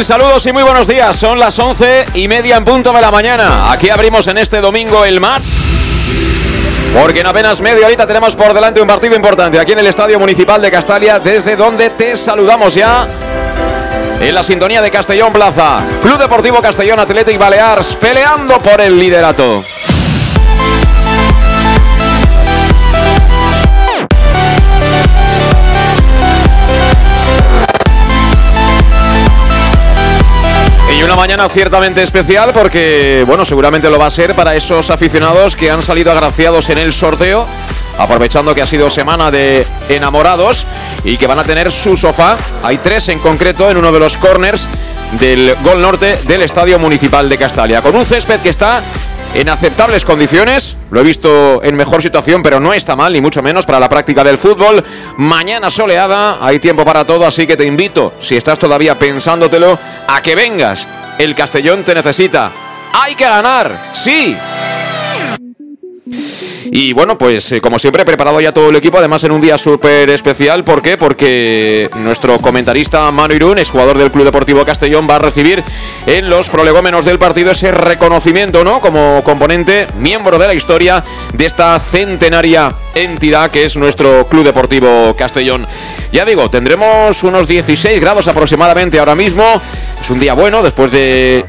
Saludos y muy buenos días. Son las once y media en punto de la mañana. Aquí abrimos en este domingo el match. Porque en apenas media horita tenemos por delante un partido importante aquí en el Estadio Municipal de Castalia, desde donde te saludamos ya en la sintonía de Castellón Plaza. Club Deportivo Castellón Athletic Balears peleando por el liderato. Una mañana ciertamente especial porque, bueno, seguramente lo va a ser para esos aficionados que han salido agraciados en el sorteo, aprovechando que ha sido semana de enamorados y que van a tener su sofá. Hay tres en concreto en uno de los corners del Gol Norte del Estadio Municipal de Castalia, con un césped que está en aceptables condiciones. Lo he visto en mejor situación, pero no está mal, ni mucho menos para la práctica del fútbol. Mañana soleada, hay tiempo para todo, así que te invito, si estás todavía pensándotelo, a que vengas. El Castellón te necesita. Hay que ganar, sí. Y bueno, pues eh, como siempre, preparado ya todo el equipo, además en un día súper especial. ¿Por qué? Porque nuestro comentarista Manu Irún, es jugador del Club Deportivo Castellón, va a recibir en los prolegómenos del partido ese reconocimiento, ¿no? Como componente, miembro de la historia de esta centenaria entidad que es nuestro Club Deportivo Castellón. Ya digo, tendremos unos 16 grados aproximadamente ahora mismo. Es un día bueno después de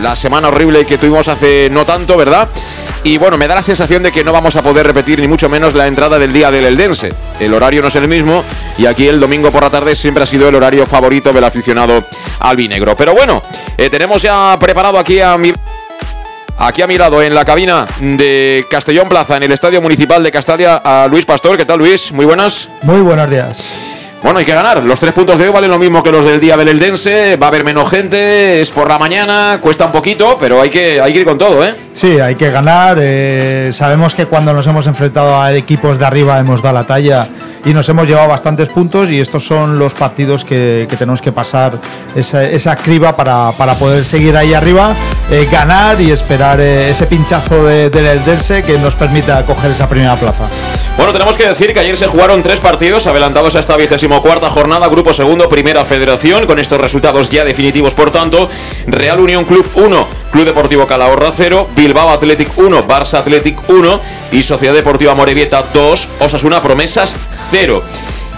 la semana horrible que tuvimos hace no tanto, ¿verdad? Y bueno, me da la sensación de que no vamos a poder repetir ni mucho menos la entrada del día del Eldense. El horario no es el mismo y aquí el domingo por la tarde siempre ha sido el horario favorito del aficionado albinegro. Pero bueno, eh, tenemos ya preparado aquí a mi... Aquí a mi lado, en la cabina de Castellón Plaza, en el Estadio Municipal de Castalia, a Luis Pastor. ¿Qué tal, Luis? Muy buenas. Muy buenos días. Bueno, hay que ganar. Los tres puntos de hoy valen lo mismo que los del día del Eldense. Va a haber menos gente, es por la mañana, cuesta un poquito, pero hay que, hay que ir con todo, ¿eh? Sí, hay que ganar. eh, sabemos que cuando nos hemos enfrentado a equipos de arriba hemos dado la talla y nos hemos llevado bastantes puntos y estos son los partidos que, tenemos que pasar esa, esa criba para, para poder seguir ahí arriba, eh, ganar y esperar eh, ese pinchazo de- del Eldense que nos permita coger esa primera plaza. Bueno, tenemos que decir que ayer se jugaron tres partidos adelantados a esta vigésimo cuarta jornada, Grupo Segundo, Primera Federación, con estos resultados ya definitivos, por tanto, Real Unión Club 1, Club Deportivo Calahorra 0, Bilbao Athletic 1, Barça Athletic 1 y Sociedad Deportiva Morevieta 2, Osasuna Promesas 0.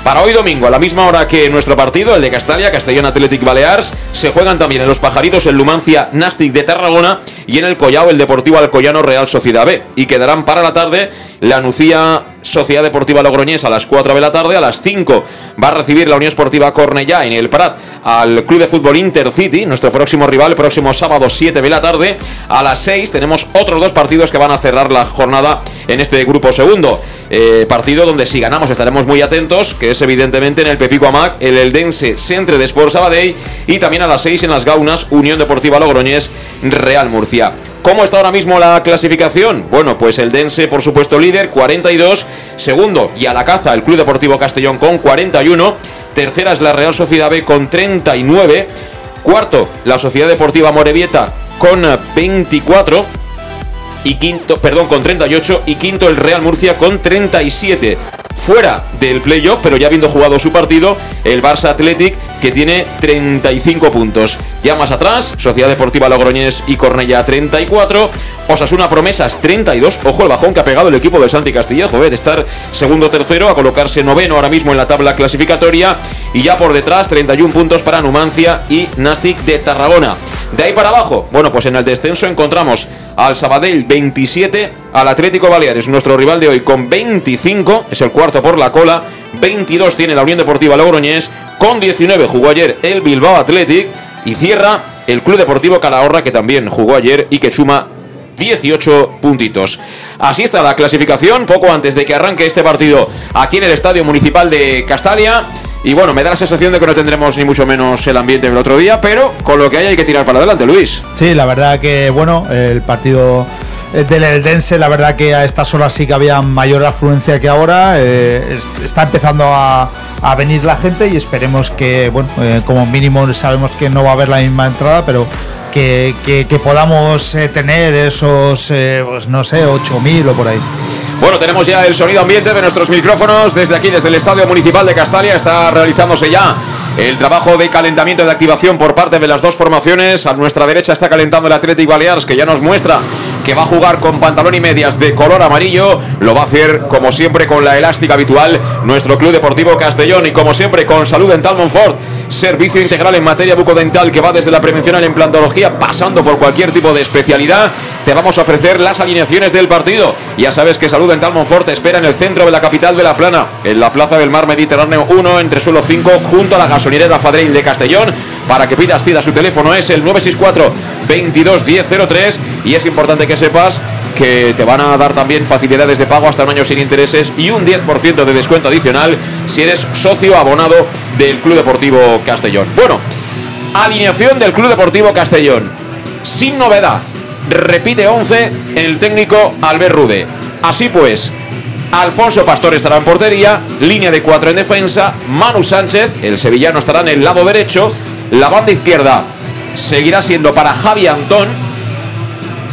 Para hoy domingo, a la misma hora que nuestro partido, el de Castalia, Castellón Athletic Balears, se juegan también en los Pajaritos el Lumancia Nastic de Tarragona y en el Collao el Deportivo Alcoyano Real Sociedad B. Y quedarán para la tarde la Nucía Sociedad Deportiva Logroñés a las 4 de la tarde, a las 5 va a recibir la Unión Esportiva Cornellá en el Prat al Club de Fútbol Intercity, nuestro próximo rival, el próximo sábado 7 de la tarde. A las 6 tenemos otros dos partidos que van a cerrar la jornada en este grupo segundo. Eh, partido donde si ganamos estaremos muy atentos, que es evidentemente en el Pepico Amac, el Eldense Centre de Sport Sabadell y también a las 6 en las Gaunas, Unión Deportiva Logroñés, Real Murcia. ¿Cómo está ahora mismo la clasificación? Bueno, pues el Dense, por supuesto, líder, 42. Segundo, y a la caza, el Club Deportivo Castellón con 41. Tercera es la Real Sociedad B con 39. Cuarto, la Sociedad Deportiva Morevieta con 24. y quinto, perdón, con 38 y quinto el Real Murcia con 37 fuera del playoff, pero ya habiendo jugado su partido, el Barça Athletic, que tiene 35 puntos. Ya más atrás, Sociedad Deportiva Logroñés y Cornella 34. Osasuna Promesas 32. Ojo el bajón que ha pegado el equipo del Santi Castillejo, ¿eh? de estar segundo tercero a colocarse noveno ahora mismo en la tabla clasificatoria. Y ya por detrás, 31 puntos para Numancia y Nastic de Tarragona. De ahí para abajo, bueno, pues en el descenso encontramos al Sabadell 27, al Atlético Baleares, nuestro rival de hoy, con 25, es el cuarto por la cola, 22 tiene la Unión Deportiva Logroñés, con 19 jugó ayer el Bilbao Athletic y cierra el Club Deportivo Calahorra que también jugó ayer y que suma 18 puntitos. Así está la clasificación, poco antes de que arranque este partido aquí en el Estadio Municipal de Castalia. Y bueno, me da la sensación de que no tendremos ni mucho menos el ambiente del otro día, pero con lo que hay hay que tirar para adelante, Luis. Sí, la verdad que, bueno, el partido del Eldense, la verdad que a estas horas sí que había mayor afluencia que ahora. Eh, está empezando a, venir la gente y esperemos que, bueno, eh, como mínimo sabemos que no va a haber la misma entrada, pero que, podamos tener esos, pues no sé, 8.000 o por ahí. Bueno, tenemos ya el sonido ambiente de nuestros micrófonos desde aquí, desde el Estadio Municipal de Castalia. Está realizándose ya el trabajo de calentamiento de activación por parte de las dos formaciones. A nuestra derecha está calentando el Athletic Balears, que ya nos muestra que va a jugar con pantalón y medias de color amarillo. Lo va a hacer, como siempre, con la elástica habitual, nuestro Club Deportivo Castellón. Y como siempre, con Salud Dental Monfort, servicio integral en materia bucodental que va desde la prevención a la implantología, pasando por cualquier tipo de especialidad. Te vamos a ofrecer las alineaciones del partido. Ya sabes que Salud Dental Monfort espera en el centro de la capital de La Plana, en la Plaza del Mar Mediterráneo 1, entre suelo 5, junto a la gasolinera Fadrein de Castellón. Para que pidas cita, su teléfono es el 964 22 1003 y es importante que sepas que te van a dar también facilidades de pago hasta un año sin intereses y un 10% de descuento adicional si eres socio abonado del Club Deportivo Castellón. Bueno, alineación del Club Deportivo Castellón. Sin novedad, repite 11 el técnico Albert Rude. Así pues, Alfonso Pastor estará en portería, línea de 4 en defensa, Manu Sánchez, el sevillano estará en el lado derecho, la banda izquierda seguirá siendo para Javi Antón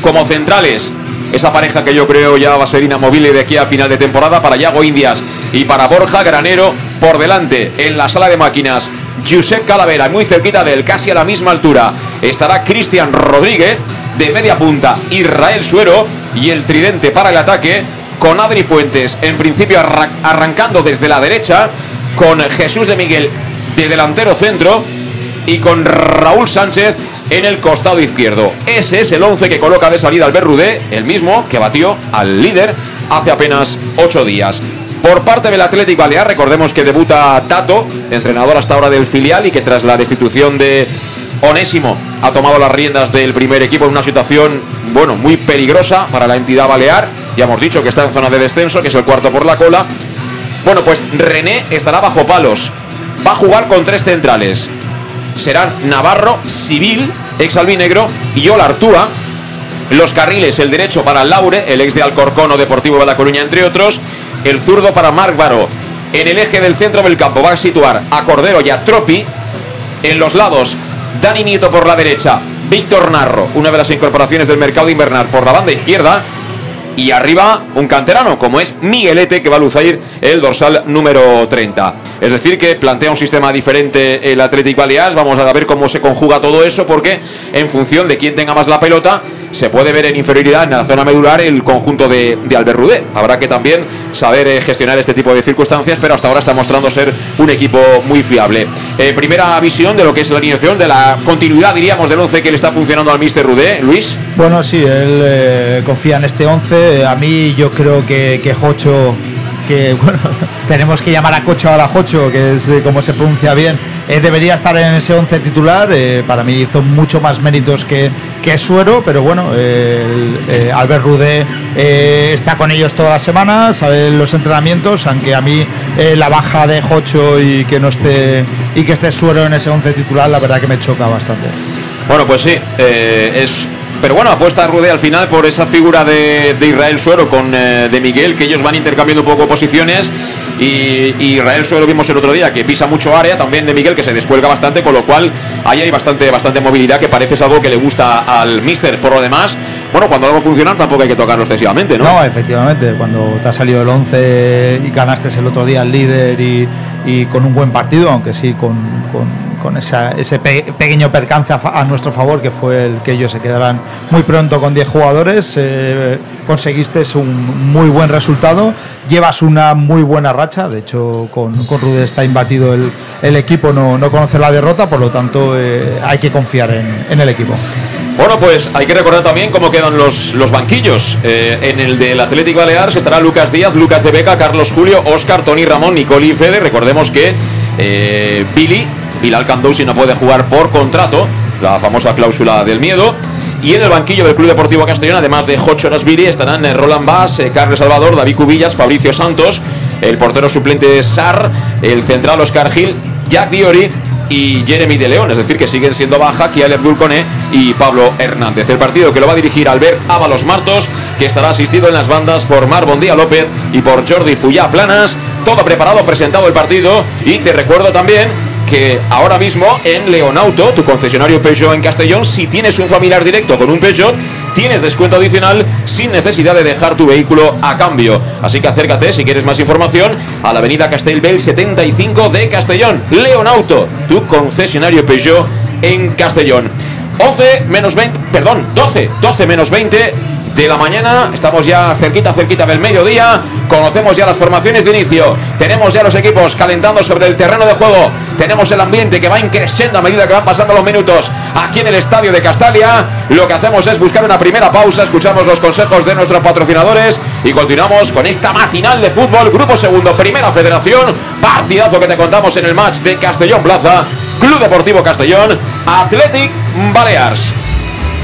como centrales. Esa pareja que yo creo ya va a ser inamovible de aquí a final de temporada para Yago Indias y para Borja Granero por delante en la sala de máquinas. Josep Calavera, muy cerquita de él, casi a la misma altura. Estará Cristian Rodríguez de media punta, Israel Suero y el tridente para el ataque con Adri Fuentes, en principio arrancando desde la derecha, con Jesús de Miguel de delantero centro y con Raúl Sánchez en el costado izquierdo. Ese es el 11 que coloca de salida al Berrudé, el mismo que batió al líder hace apenas 8 días. Por parte del Athletic Balear, recordemos que debuta Tato, entrenador hasta ahora del filial y que tras la destitución de Onésimo ha tomado las riendas del primer equipo en una situación, bueno, muy peligrosa para la entidad balear. Ya hemos dicho que está en zona de descenso, que es el cuarto por la cola. Bueno, pues René estará bajo palos. Va a jugar con tres centrales serán Navarro, Civil, ex albinegro, y Ola Artúa. Los carriles, el derecho para Laure, el ex de Alcorcón o Deportivo de La Coruña, entre otros. El zurdo para Marc Baro. En el eje del centro del campo va a situar a Cordero y a Tropi. En los lados, Dani Nieto por la derecha, Víctor Narro, una de las incorporaciones del mercado invernal por la banda izquierda y arriba un canterano como es Miguelete que va a lucir el dorsal número 30. Es decir, que plantea un sistema diferente el Athletic Baleares. Vamos a ver cómo se conjuga todo eso porque en función de quién tenga más la pelota se puede ver en inferioridad en la zona medular el conjunto de, de Albert Rudé. Habrá que también saber eh, gestionar este tipo de circunstancias, pero hasta ahora está mostrando ser un equipo muy fiable. Eh, primera visión de lo que es la alineación, de la continuidad, diríamos, del 11 que le está funcionando al Mister Rudé. Luis. Bueno, sí, él eh, confía en este 11. A mí yo creo que, que Jocho que tenemos que llamar a Cocho a la Jocho, que es como se pronuncia bien, debería estar en ese 11 titular. para mí hizo mucho más méritos que, que Suero, pero bueno, eh, Albert Rudé eh, está con ellos todas las semanas, sabe los entrenamientos, aunque a mí eh, la baja de Jocho y que no esté y que esté Suero en ese 11 titular, la verdad que me choca bastante. Bueno, pues sí, es pero bueno, apuesta Rude al final por esa figura de, Israel Suero con de Miguel, que ellos van intercambiando un poco posiciones. Y, Israel Suero vimos el otro día que pisa mucho área, también de Miguel que se descuelga bastante, con lo cual ahí hay bastante, bastante movilidad que parece algo que le gusta al Mister. Por lo demás, bueno, cuando algo funciona tampoco hay que tocarlo excesivamente, ¿no? No, efectivamente, cuando te ha salido el 11 y ganaste el otro día el líder y, con un buen partido, aunque sí con, ese pequeño percance a, nuestro favor, que fue el que ellos se quedaran muy pronto con 10 jugadores, eh, conseguiste un muy buen resultado, llevas una muy buena racha, de hecho con, con Rude está imbatido el, el equipo, no, no, conoce la derrota, por lo tanto eh, hay que confiar en, el equipo. Bueno, pues hay que recordar también cómo quedan los, los banquillos. Eh, en el del Atlético Baleares estará Lucas Díaz, Lucas de Beca, Carlos Julio, Oscar, Tony Ramón, Nicole y Fede. Recordemos que Billy, Bilal Candousi no puede jugar por contrato, la famosa cláusula del miedo. Y en el banquillo del Club Deportivo Castellón, además de Jocho Nasbiri, estarán eh, Roland Bass, Carles Salvador, David Cubillas, Fabricio Santos, el portero suplente Sar, el central Oscar Gil, Jack Diori y Jeremy de León, es decir, que siguen siendo baja Kiel Abdul y Pablo Hernández. El partido que lo va a dirigir Albert Ábalos Martos, que estará asistido en las bandas por Mar Bondía López y por Jordi Fuyá Planas. Todo preparado, presentado el partido y te recuerdo también que ahora mismo en Leonauto, tu concesionario Peugeot en Castellón, si tienes un familiar directo con un Peugeot, tienes descuento adicional sin necesidad de dejar tu vehículo a cambio. Así que acércate si quieres más información a la avenida Castellbel 75 de Castellón. Leonauto, tu concesionario Peugeot en Castellón. 11 menos 20, perdón, 12, 12 menos 20 de la mañana. Estamos ya cerquita, cerquita del mediodía. Conocemos ya las formaciones de inicio. Tenemos ya los equipos calentando sobre el terreno de juego. Tenemos el ambiente que va increciendo a medida que van pasando los minutos aquí en el estadio de Castalia. Lo que hacemos es buscar una primera pausa. Escuchamos los consejos de nuestros patrocinadores y continuamos con esta matinal de fútbol. Grupo segundo, primera federación. Partidazo que te contamos en el match de Castellón Plaza. Club Deportivo Castellón, Athletic Balears.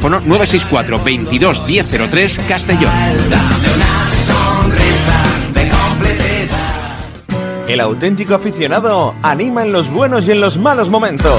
964 22 1003 Castellón. El auténtico aficionado anima en los buenos y en los malos momentos.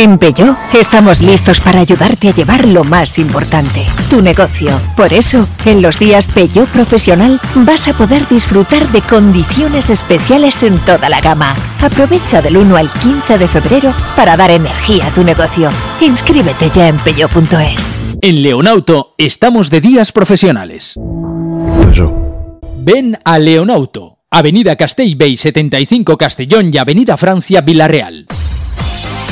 En Peugeot estamos listos para ayudarte a llevar lo más importante, tu negocio. Por eso, en los días Peugeot Profesional vas a poder disfrutar de condiciones especiales en toda la gama. Aprovecha del 1 al 15 de febrero para dar energía a tu negocio. Inscríbete ya en peugeot.es. En Leonauto estamos de días profesionales. Ven a Leonauto, Avenida Castellbey 75 Castellón y Avenida Francia Villarreal.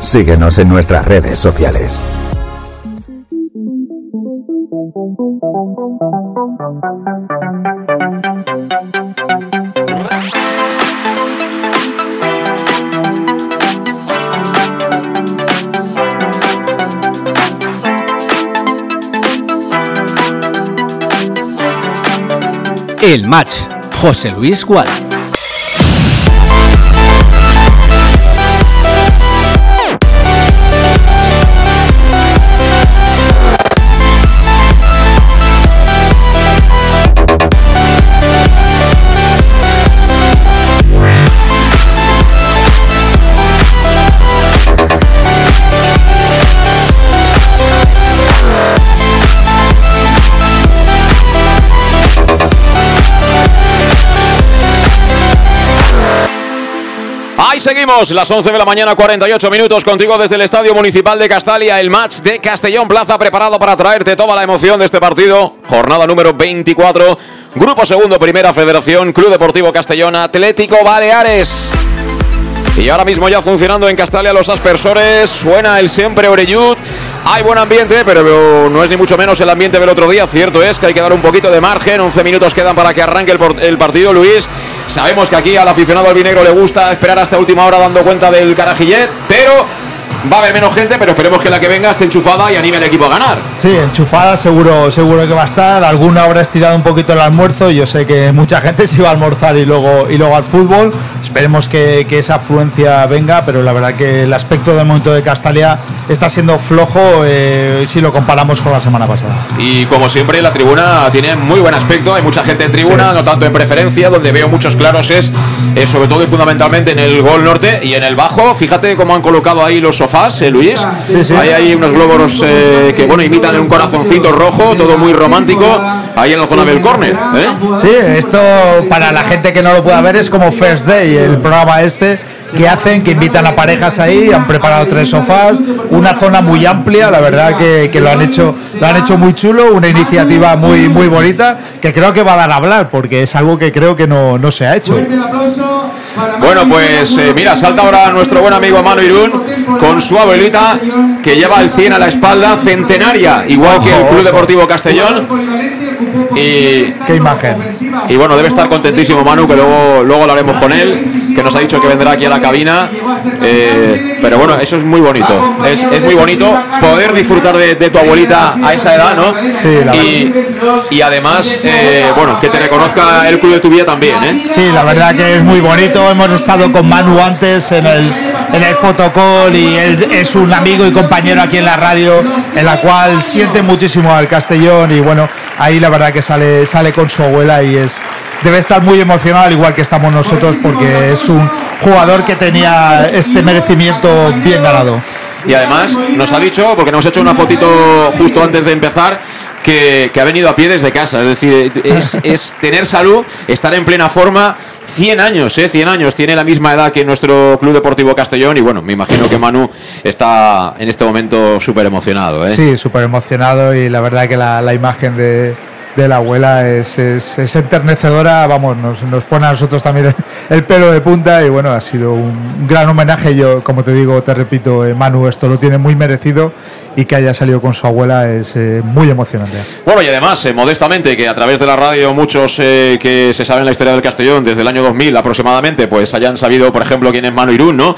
Síguenos en nuestras redes sociales. El match. José Luis Gual. Ahí seguimos, las 11 de la mañana, 48 minutos, contigo desde el Estadio Municipal de Castalia, el match de Castellón Plaza preparado para traerte toda la emoción de este partido. Jornada número 24, Grupo Segundo, Primera Federación, Club Deportivo Castellón, Atlético Baleares. Y ahora mismo ya funcionando en Castalia los aspersores, suena el siempre Oreyud. Hay buen ambiente, pero no es ni mucho menos el ambiente del otro día. Cierto es que hay que dar un poquito de margen. 11 minutos quedan para que arranque el, partido, Luis. Sabemos que aquí al aficionado albinegro le gusta esperar hasta última hora dando cuenta del carajillet, pero va a haber menos gente, pero esperemos que la que venga esté enchufada y anime al equipo a ganar. Sí, enchufada seguro, seguro que va a estar. Alguna habrá estirado un poquito el almuerzo. Yo sé que mucha gente se iba a almorzar y luego, y luego al fútbol. Esperemos que, que esa afluencia venga, pero la verdad que el aspecto del momento de Castalia está siendo flojo eh, si lo comparamos con la semana pasada. Y como siempre, la tribuna tiene muy buen aspecto. Hay mucha gente en tribuna, no tanto en preferencia. Donde veo muchos claros es, eh, sobre todo y fundamentalmente en el gol norte y en el bajo. Fíjate cómo han colocado ahí los sofás, eh, Luis. sí. Hay ahí unos globos eh, que bueno imitan un corazoncito rojo, todo muy romántico. Ahí en la zona del córner. ¿eh? Sí, esto para la gente que no lo pueda ver es como First Day, el programa este que hacen, que invitan a parejas ahí, han preparado tres sofás, una zona muy amplia, la verdad que, que lo han hecho, lo han hecho muy chulo, una iniciativa muy muy bonita, que creo que va a dar a hablar, porque es algo que creo que no, no se ha hecho. Bueno, pues eh, mira, salta ahora nuestro buen amigo Manu Irún con su abuelita que lleva el 100 a la espalda, centenaria, igual que el Club Deportivo Castellón. Y, Qué imagen. y bueno, debe estar contentísimo Manu, que luego, luego hablaremos con él, que nos ha dicho que vendrá aquí a la cabina. Eh, pero bueno, eso es muy bonito. Es, es muy bonito poder disfrutar de, de tu abuelita a esa edad, ¿no? Sí, la y, y además, eh, bueno, que te reconozca el club de tu vida también, ¿eh? Sí, la verdad que es muy bonito. Hemos estado con Manu antes en el, en el fotocall y él es un amigo y compañero aquí en la radio, en la cual siente muchísimo al Castellón y bueno, ahí la verdad que sale, sale con su abuela y es debe estar muy emocionado al igual que estamos nosotros porque es un jugador que tenía este merecimiento bien ganado. Y además nos ha dicho, porque nos ha hecho una fotito justo antes de empezar, que, ha venido a pie desde casa. Es decir, es, es tener salud, estar en plena forma. 100 años, ¿eh? 100 años. Tiene la misma edad que nuestro Club Deportivo Castellón. Y bueno, me imagino que Manu está en este momento súper emocionado, ¿eh? Sí, súper emocionado y la verdad que la, imagen de, la abuela es, enternecedora, vamos, nos, nos pone a nosotros también el, el pelo de punta y bueno, ha sido un gran homenaje. Yo, como te digo, te repito, eh, Manu, esto lo tiene muy merecido y que haya salido con su abuela es eh, muy emocionante. Bueno, y además, eh, modestamente, que a través de la radio muchos eh, que se saben la historia del Castellón desde el año 2000 aproximadamente, pues hayan sabido, por ejemplo, quién es Manu Irún, ¿no?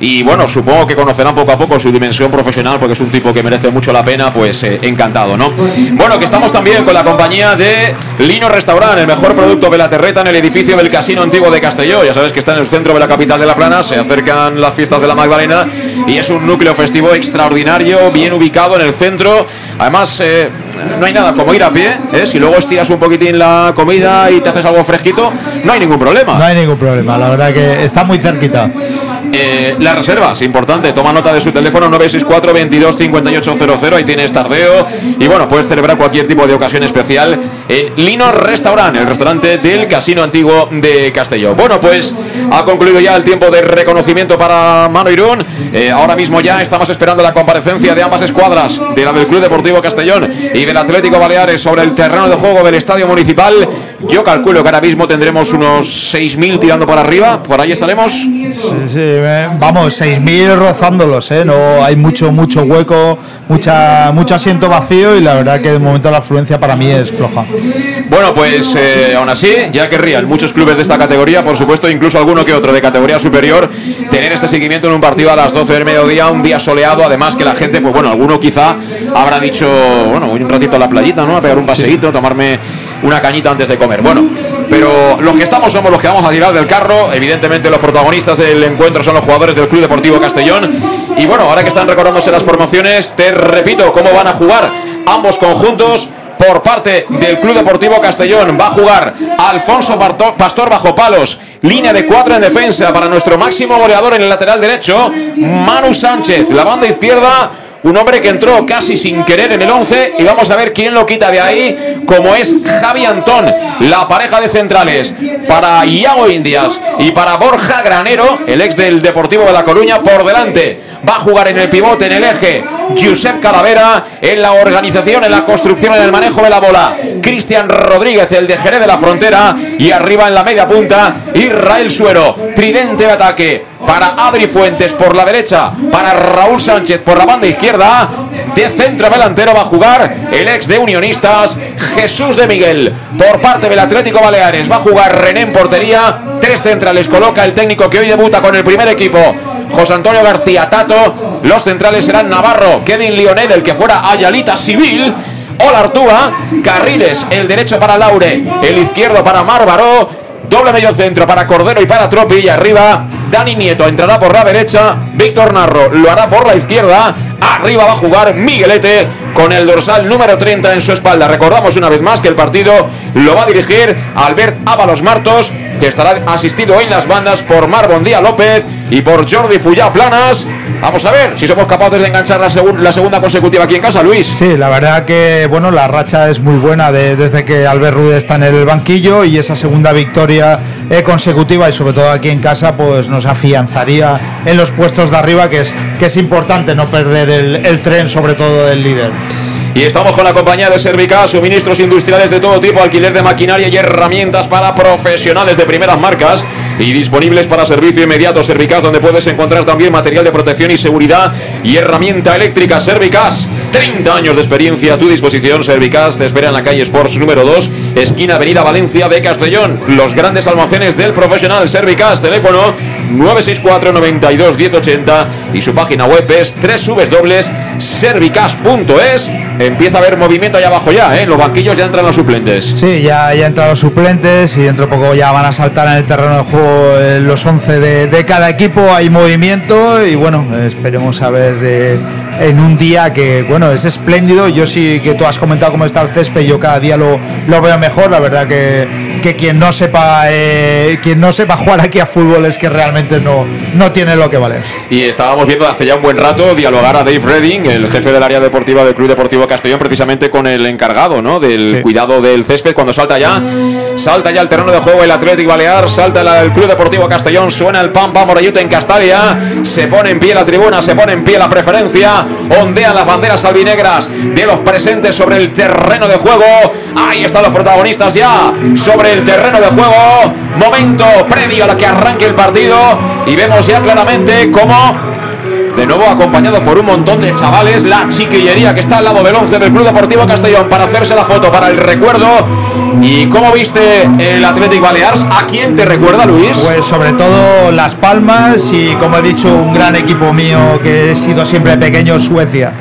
Y bueno, supongo que conocerán poco a poco su dimensión profesional, porque es un tipo que merece mucho la pena, pues eh, encantado, ¿no? Bueno, que estamos también con la compañía de Lino Restaurant, el mejor producto de la terreta en el edificio del Casino Antiguo de Castelló. Ya sabes que está en el centro de la capital de La Plana, se acercan las fiestas de la Magdalena y es un núcleo festivo extraordinario, bien ubicado en el centro. Además, eh, no hay nada como ir a pie, ¿eh? si luego estiras un poquitín la comida y te haces algo fresquito, no hay ningún problema. No hay ningún problema, la verdad que está muy cerquita. Eh, las reservas, importante, toma nota de su teléfono 964 22 5800, ahí tienes tardeo y bueno, puedes celebrar cualquier tipo de ocasión especial en Lino Restaurant, el restaurante del Casino Antiguo de Castelló. Bueno, pues ha concluido ya el tiempo de reconocimiento para Mano Irún, Eh, ahora mismo ya estamos esperando la comparecencia de ambas escuadras, de la del Club Deportivo Castellón y del Atlético Baleares sobre el terreno de juego del Estadio Municipal. Yo calculo que ahora mismo tendremos unos 6.000 tirando para arriba, por ahí estaremos. Sí, sí, vamos, 6.000 rozándolos, ¿eh? No, hay mucho, mucho hueco, mucha, mucho asiento vacío y la verdad que de momento la afluencia para mí es floja. Bueno, pues eh, aún así, ya querrían muchos clubes de esta categoría, por supuesto, incluso alguno que otro de categoría superior, tener este seguimiento en un partido a las 12 del mediodía, un día soleado, además que la gente, pues bueno, alguno quizá habrá dicho, bueno, voy un ratito a la playita, ¿no? A pegar un paseíto, tomarme una cañita antes de comer. Bueno, pero los que estamos somos los que vamos a tirar del carro, evidentemente los protagonistas del encuentro son los jugadores del Club Deportivo Castellón. Y bueno, ahora que están recordándose las formaciones, te repito cómo van a jugar ambos conjuntos por parte del Club Deportivo Castellón. Va a jugar Alfonso Pastor bajo palos. Línea de cuatro en defensa para nuestro máximo goleador en el lateral derecho, Manu Sánchez. La banda izquierda, un hombre que entró casi sin querer en el 11 y vamos a ver quién lo quita de ahí, como es Javi Antón. La pareja de centrales para Iago Indias y para Borja Granero, el ex del Deportivo de La Coruña, por delante. Va a jugar en el pivote, en el eje, Josep Calavera, en la organización, en la construcción, en el manejo de la bola. Cristian Rodríguez, el de Jerez de la Frontera. Y arriba en la media punta, Israel Suero. Tridente de ataque para Adri Fuentes por la derecha, para Raúl Sánchez por la banda izquierda. De centro delantero va a jugar el ex de Unionistas, Jesús de Miguel. Por parte del Atlético Baleares va a jugar René en portería. Tres centrales coloca el técnico que hoy debuta con el primer equipo. José Antonio García Tato. Los centrales serán Navarro, Kevin Lionel, el que fuera Ayalita Civil. Ola Artúa, Carriles, el derecho para Laure, el izquierdo para Márvaro, doble medio centro para Cordero y para Tropi y arriba Dani Nieto entrará por la derecha, Víctor Narro lo hará por la izquierda, arriba va a jugar Miguelete con el dorsal número 30 en su espalda. Recordamos una vez más que el partido lo va a dirigir Albert Ábalos Martos, que estará asistido en las bandas por Mar Bondía López y por Jordi Fullá Planas. Vamos a ver si somos capaces de enganchar la, la, segunda consecutiva aquí en casa, Luis. Sí, la verdad que bueno, la racha es muy buena desde que Albert Rude está en el banquillo y esa segunda victoria eh, consecutiva y sobre todo aquí en casa pues nos afianzaría en los puestos de arriba que es, que es importante no perder el, el tren sobre todo del líder. Y estamos con la compañía de Servica, suministros industriales de todo tipo, alquiler de maquinaria y herramientas para profesionales de primeras marcas y disponibles para servicio inmediato Servicas, donde puedes encontrar también material de protección y seguridad y herramienta eléctrica Servicas. 30 años de experiencia a tu disposición. Servicas te espera en la calle Sports número 2, esquina Avenida Valencia de Castellón. Los grandes almacenes del profesional Servicas, teléfono 964 92 1080 y su página web es www.servicas.es. Empieza a haber movimiento allá abajo ya, ¿eh? Los banquillos ya entran los suplentes. Sí, ya, ya entran los suplentes y dentro de poco ya van a saltar en el terreno de juego eh, los 11 de, de, cada equipo. Hay movimiento y bueno, esperemos a ver eh, en un día que, bueno, es espléndido. Yo sí que tú has comentado cómo está el césped, yo cada día lo, lo veo mejor. La verdad que, que quien no sepa eh, quien no sepa jugar aquí a fútbol es que realmente no, no tiene lo que vale. Y estábamos viendo hace ya un buen rato dialogar a Dave Redding, el jefe del área deportiva del Club Deportivo Castellón, precisamente con el encargado ¿no? del sí. cuidado del césped. Cuando salta ya, salta ya el terreno de juego el Atlético Balear, salta el Club Deportivo Castellón, suena el pam pam Morayute en Castalia, se pone en pie la tribuna, se pone en pie la preferencia, ondean las banderas albinegras de los presentes sobre el terreno de juego. Ahí están los protagonistas ya sobre el terreno de juego. Momento previo a la que arranque el partido y vemos ya claramente cómo de nuevo acompañado por un montón de chavales, la chiquillería que está al lado del 11 del Club Deportivo Castellón para hacerse la foto para el recuerdo. ¿Y cómo viste el Athletic Balears? ¿A quién te recuerda, Luis? Pues sobre todo Las Palmas y, como he dicho, un gran equipo mío que he sido siempre pequeño, Suecia.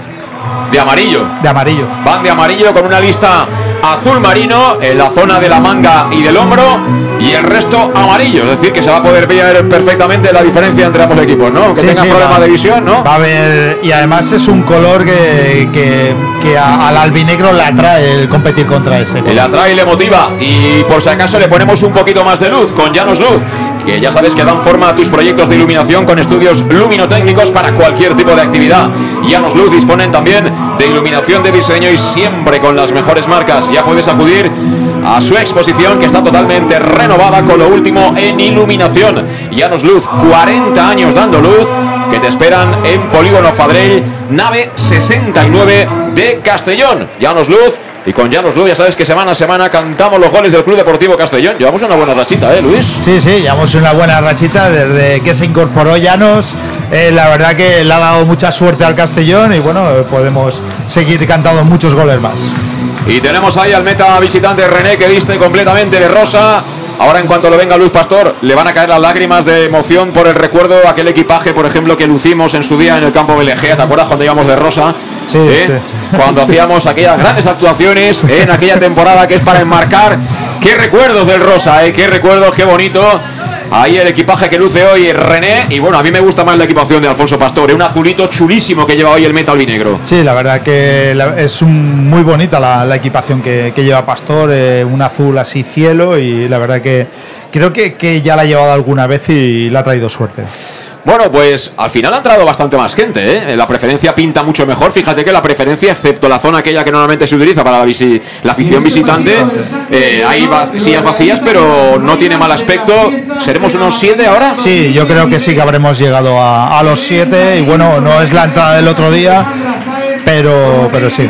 De amarillo. De amarillo. Van de amarillo con una lista azul marino en la zona de la manga y del hombro y el resto amarillo. Es decir, que se va a poder ver perfectamente la diferencia entre ambos equipos, ¿no? Que Sí, tengan sí, problemas va- de visión, ¿no? Va a haber, y además es un color que, que, que a- al albinegro le atrae el competir contra ese. Le atrae y le motiva. Y por si acaso le ponemos un poquito más de luz con Llanos Luz, que ya sabes que dan forma a tus proyectos de iluminación con estudios luminotécnicos para cualquier tipo de actividad. Llanos Luz disponen también de iluminación de diseño y siempre con las mejores marcas. Ya puedes acudir a su exposición que está totalmente renovada con lo último en iluminación. Llanos Luz, 40 años dando luz, que te esperan en Polígono Fadrell, nave 69 de Castellón. Llanos Luz. Y con Llanos Luz ya sabes que semana a semana cantamos los goles del Club Deportivo Castellón. Llevamos una buena rachita, ¿eh, Luis? Sí, sí, llevamos una buena rachita desde que se incorporó Llanos. Eh, la verdad que le ha dado mucha suerte al Castellón y bueno, eh, podemos seguir cantando muchos goles más. Y tenemos ahí al meta visitante René que viste completamente de rosa. Ahora en cuanto lo venga Luis Pastor, le van a caer las lágrimas de emoción por el recuerdo de aquel equipaje, por ejemplo, que lucimos en su día en el campo Belegea. ¿Te acuerdas cuando íbamos de rosa? Sí, ¿Eh? sí. Cuando hacíamos aquellas grandes actuaciones ¿eh? en aquella temporada que es para enmarcar. Qué recuerdos del rosa, ¿eh? qué recuerdos, qué bonito. Ahí el equipaje que luce hoy René. Y bueno, a mí me gusta más la equipación de Alfonso Pastor. ¿eh? Un azulito chulísimo que lleva hoy el metal vinegro. Sí, la verdad que es un- muy bonita la, equipación que, lleva Pastor, eh, un azul así cielo y la verdad que creo que, ya la ha llevado alguna vez y le ha traído suerte. Bueno, pues al final ha entrado bastante más gente, ¿eh? La preferencia pinta mucho mejor. Fíjate que la preferencia, excepto la zona aquella que normalmente se utiliza para la, visi- la afición visitante, eh, hay va- sillas vacías, pero no tiene mal aspecto. ¿Seremos unos siete ahora? Sí, yo creo que sí que habremos llegado a, a los siete y bueno, no es la entrada del otro día, pero, pero sí.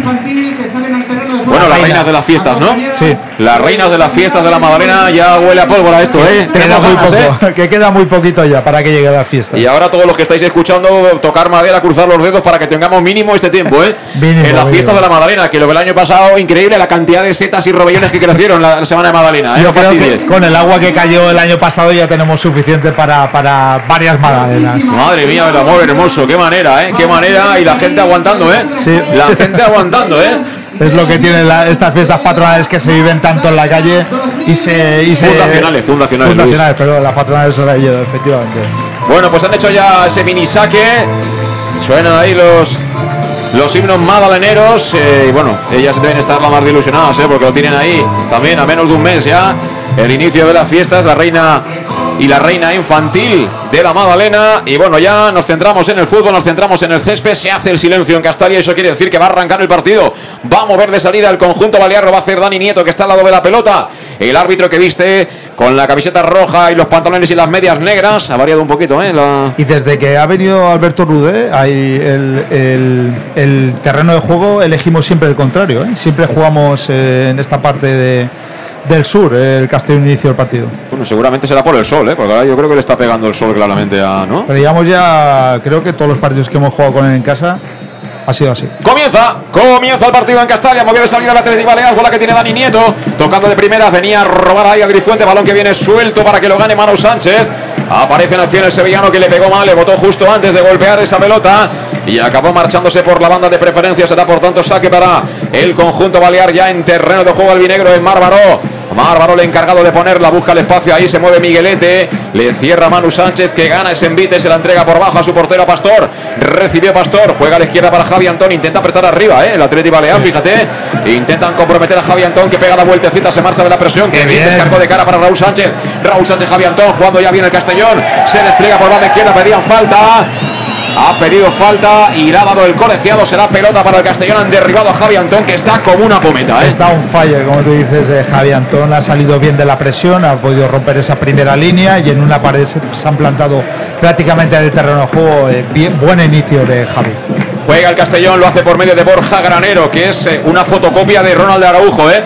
Bueno, las reinas de las fiestas, ¿no? Sí. Las reinas de las fiestas de la Madalena ya huele a pólvora esto, ¿eh? Queda Tenemos muy ganas, ¿eh? que queda muy poquito ya para que llegue la fiesta. Y ahora todos los que estáis escuchando, tocar madera, cruzar los dedos para que tengamos mínimo este tiempo, ¿eh? Mínimo, en la mínimo. fiesta de la Madalena, que lo del año pasado, increíble la cantidad de setas y robellones que crecieron la, la semana de Madalena, ¿eh? Yo No creo fastidies. que con el agua que cayó el año pasado ya tenemos suficiente para, para varias magdalenas. Madre mía, el amor hermoso, qué manera, ¿eh? Qué manera, y la gente aguantando, ¿eh? Sí. La gente aguantando, ¿eh? Es lo que tienen la- estas fiestas patronales que se viven tanto en la calle y se. Y se Fundacionales, fundacionales, Fundacionales, las patronales son efectivamente. Bueno, pues han hecho ya ese mini saque. Suenan ahí los los himnos madaleneros. eh, y bueno, ellas deben estar la más de ilusionadas, eh, porque lo tienen ahí también a menos de un mes ya. El inicio de las fiestas, la reina y la reina infantil de la Madalena. Y bueno, ya nos centramos en el fútbol, nos centramos en el césped. Se hace el silencio en Castalia. Eso quiere decir que va a arrancar el partido. Va a mover de salida el conjunto balear. Lo va a hacer Dani Nieto, que está al lado de la pelota. El árbitro que viste con la camiseta roja y los pantalones y las medias negras. Ha variado un poquito, ¿eh? Y desde que ha venido Alberto Rudé, hay el, el- el terreno de juego elegimos siempre el contrario. ¿eh? Siempre jugamos eh, en esta parte de- del sur, el Castellón inicio del partido. Bueno, seguramente será por el sol, ¿eh? Porque ahora yo creo que le está pegando el sol claramente a. ¿No? Pero llevamos ya, creo que todos los partidos que hemos jugado con él en casa ha sido así. Comienza, comienza el partido en Castalia, movió de salida el Atlético Baleares, bola que tiene Dani Nieto, tocando de primeras, venía a robar ahí a Grifuente, balón que viene suelto para que lo gane Manu Sánchez. Aparece en acción el sevillano que le pegó mal, le botó justo antes de golpear esa pelota y acabó marchándose por la banda de preferencia. Será por tanto saque para el conjunto balear ya en terreno de juego albinegro en Mármaro. Mármaro el encargado de ponerla, busca el espacio, ahí se mueve Miguelete, le cierra Manu Sánchez que gana ese envite, se la entrega por bajo a su portero Pastor, recibió Pastor, juega a la izquierda para Javi Antón, intenta apretar arriba, ¿eh? el Atlético Balear, fíjate, intentan comprometer a Javi Antón que pega la vueltecita, se marcha de la presión, que bien. descargó de cara para Raúl Sánchez, Raúl Sánchez, Javi Antón, jugando ya bien el Castellón, se despliega por banda izquierda, pedían falta, ha pedido falta y le ha dado el colegiado. Será pelota para el Castellón. Han derribado a Javi Antón, que está como una pometa. ¿eh? Está un fire, como tú dices, eh, Javi Antón ha salido bien de la presión, ha podido romper esa primera línea y en una pared se, han plantado prácticamente en el terreno de juego. eh, bien, buen inicio de Javi. Juega el Castellón, lo hace por medio de Borja Granero, que es una fotocopia de Ronald Araujo. ¿eh?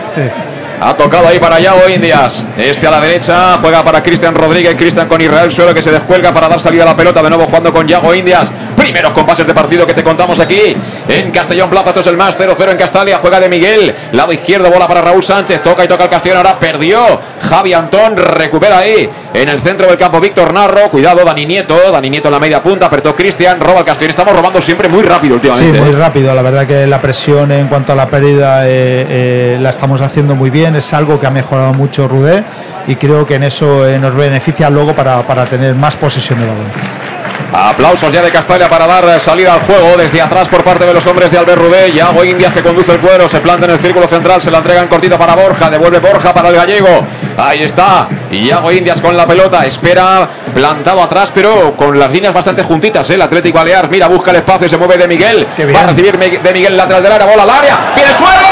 Ha tocado ahí para Yago Indias. Este a la derecha juega para Cristian Rodríguez. Cristian con Israel Suelo que se descuelga para dar salida a la pelota. De nuevo jugando con Yago Indias. Primeros compases de partido que te contamos aquí en Castellón Plaza. Esto es el más 0-0 en Castalia. Juega de Miguel. Lado izquierdo, bola para Raúl Sánchez. Toca y toca el Castellón. Ahora perdió Javi Antón. Recupera ahí en el centro del campo Víctor Narro. Cuidado, Dani Nieto. Dani Nieto en la media punta. Apretó Cristian. Roba el Castellón. Estamos robando siempre muy rápido Sí, últimamente. muy ¿eh? rápido. La verdad que la presión en cuanto a la pérdida eh, eh, la estamos haciendo muy bien. Es algo que ha mejorado mucho Rudé y creo que en eso eh, nos beneficia luego para, para tener más posesión de balón. Aplausos ya de Castalia para dar salida al juego desde atrás por parte de los hombres de Albert Rudé. Yago Indias que conduce el cuero, se planta en el círculo central, se la entrega en cortito para Borja, devuelve Borja para el gallego. Ahí está. Y Yago Indias con la pelota, espera plantado atrás, pero con las líneas bastante juntitas. ¿eh? El Atlético Balear, mira, busca el espacio, se mueve de Miguel. Va a recibir de Miguel lateral del área, bola al área. ¡Viene suelo!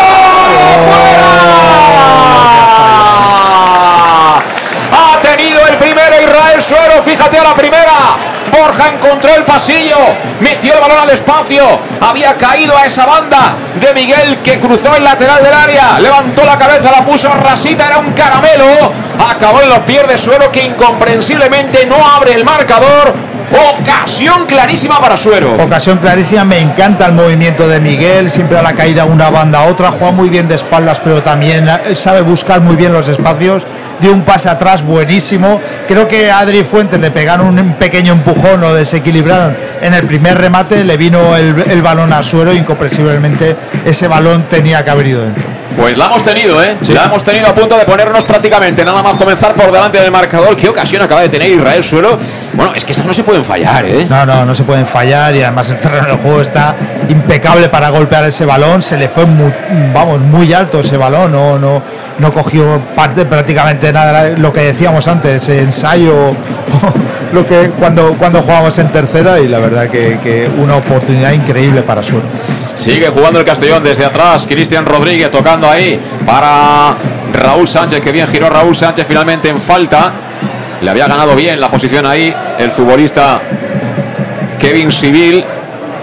¡Fuera! Ha tenido el primero Israel Suero, fíjate a la primera. Borja encontró el pasillo, metió el balón al espacio, había caído a esa banda de Miguel que cruzó el lateral del área, levantó la cabeza, la puso rasita, era un caramelo, acabó en los pies de Suero que incomprensiblemente no abre el marcador. Ocasión clarísima para Suero. Ocasión clarísima, me encanta el movimiento de Miguel, siempre a la caída una banda a otra, juega muy bien de espaldas, pero también eh, sabe buscar muy bien los espacios, dio un pase atrás buenísimo, creo que a Adri Fuentes le pegaron un pequeño empujón, lo desequilibraron en el primer remate, le vino el, el balón a suero, incomprensiblemente ese balón tenía que haber ido dentro. Pues la hemos tenido, ¿eh? La hemos tenido a punto de ponernos prácticamente nada más comenzar por delante del marcador. ¿Qué ocasión acaba de tener Israel Suelo? Bueno, es que esas no se pueden fallar, ¿eh? No, no, no se pueden fallar y además el terreno del juego está impecable para golpear ese balón. Se le fue muy, vamos, muy alto ese balón, no, no, no cogió parte prácticamente nada. Lo que decíamos antes, ensayo, lo que cuando, cuando jugábamos en tercera y la verdad que, que una oportunidad increíble para Suero. Sigue jugando el Castellón desde atrás. Cristian Rodríguez tocando ahí para Raúl Sánchez. Que bien giró Raúl Sánchez finalmente en falta. Le había ganado bien la posición ahí el futbolista Kevin Civil.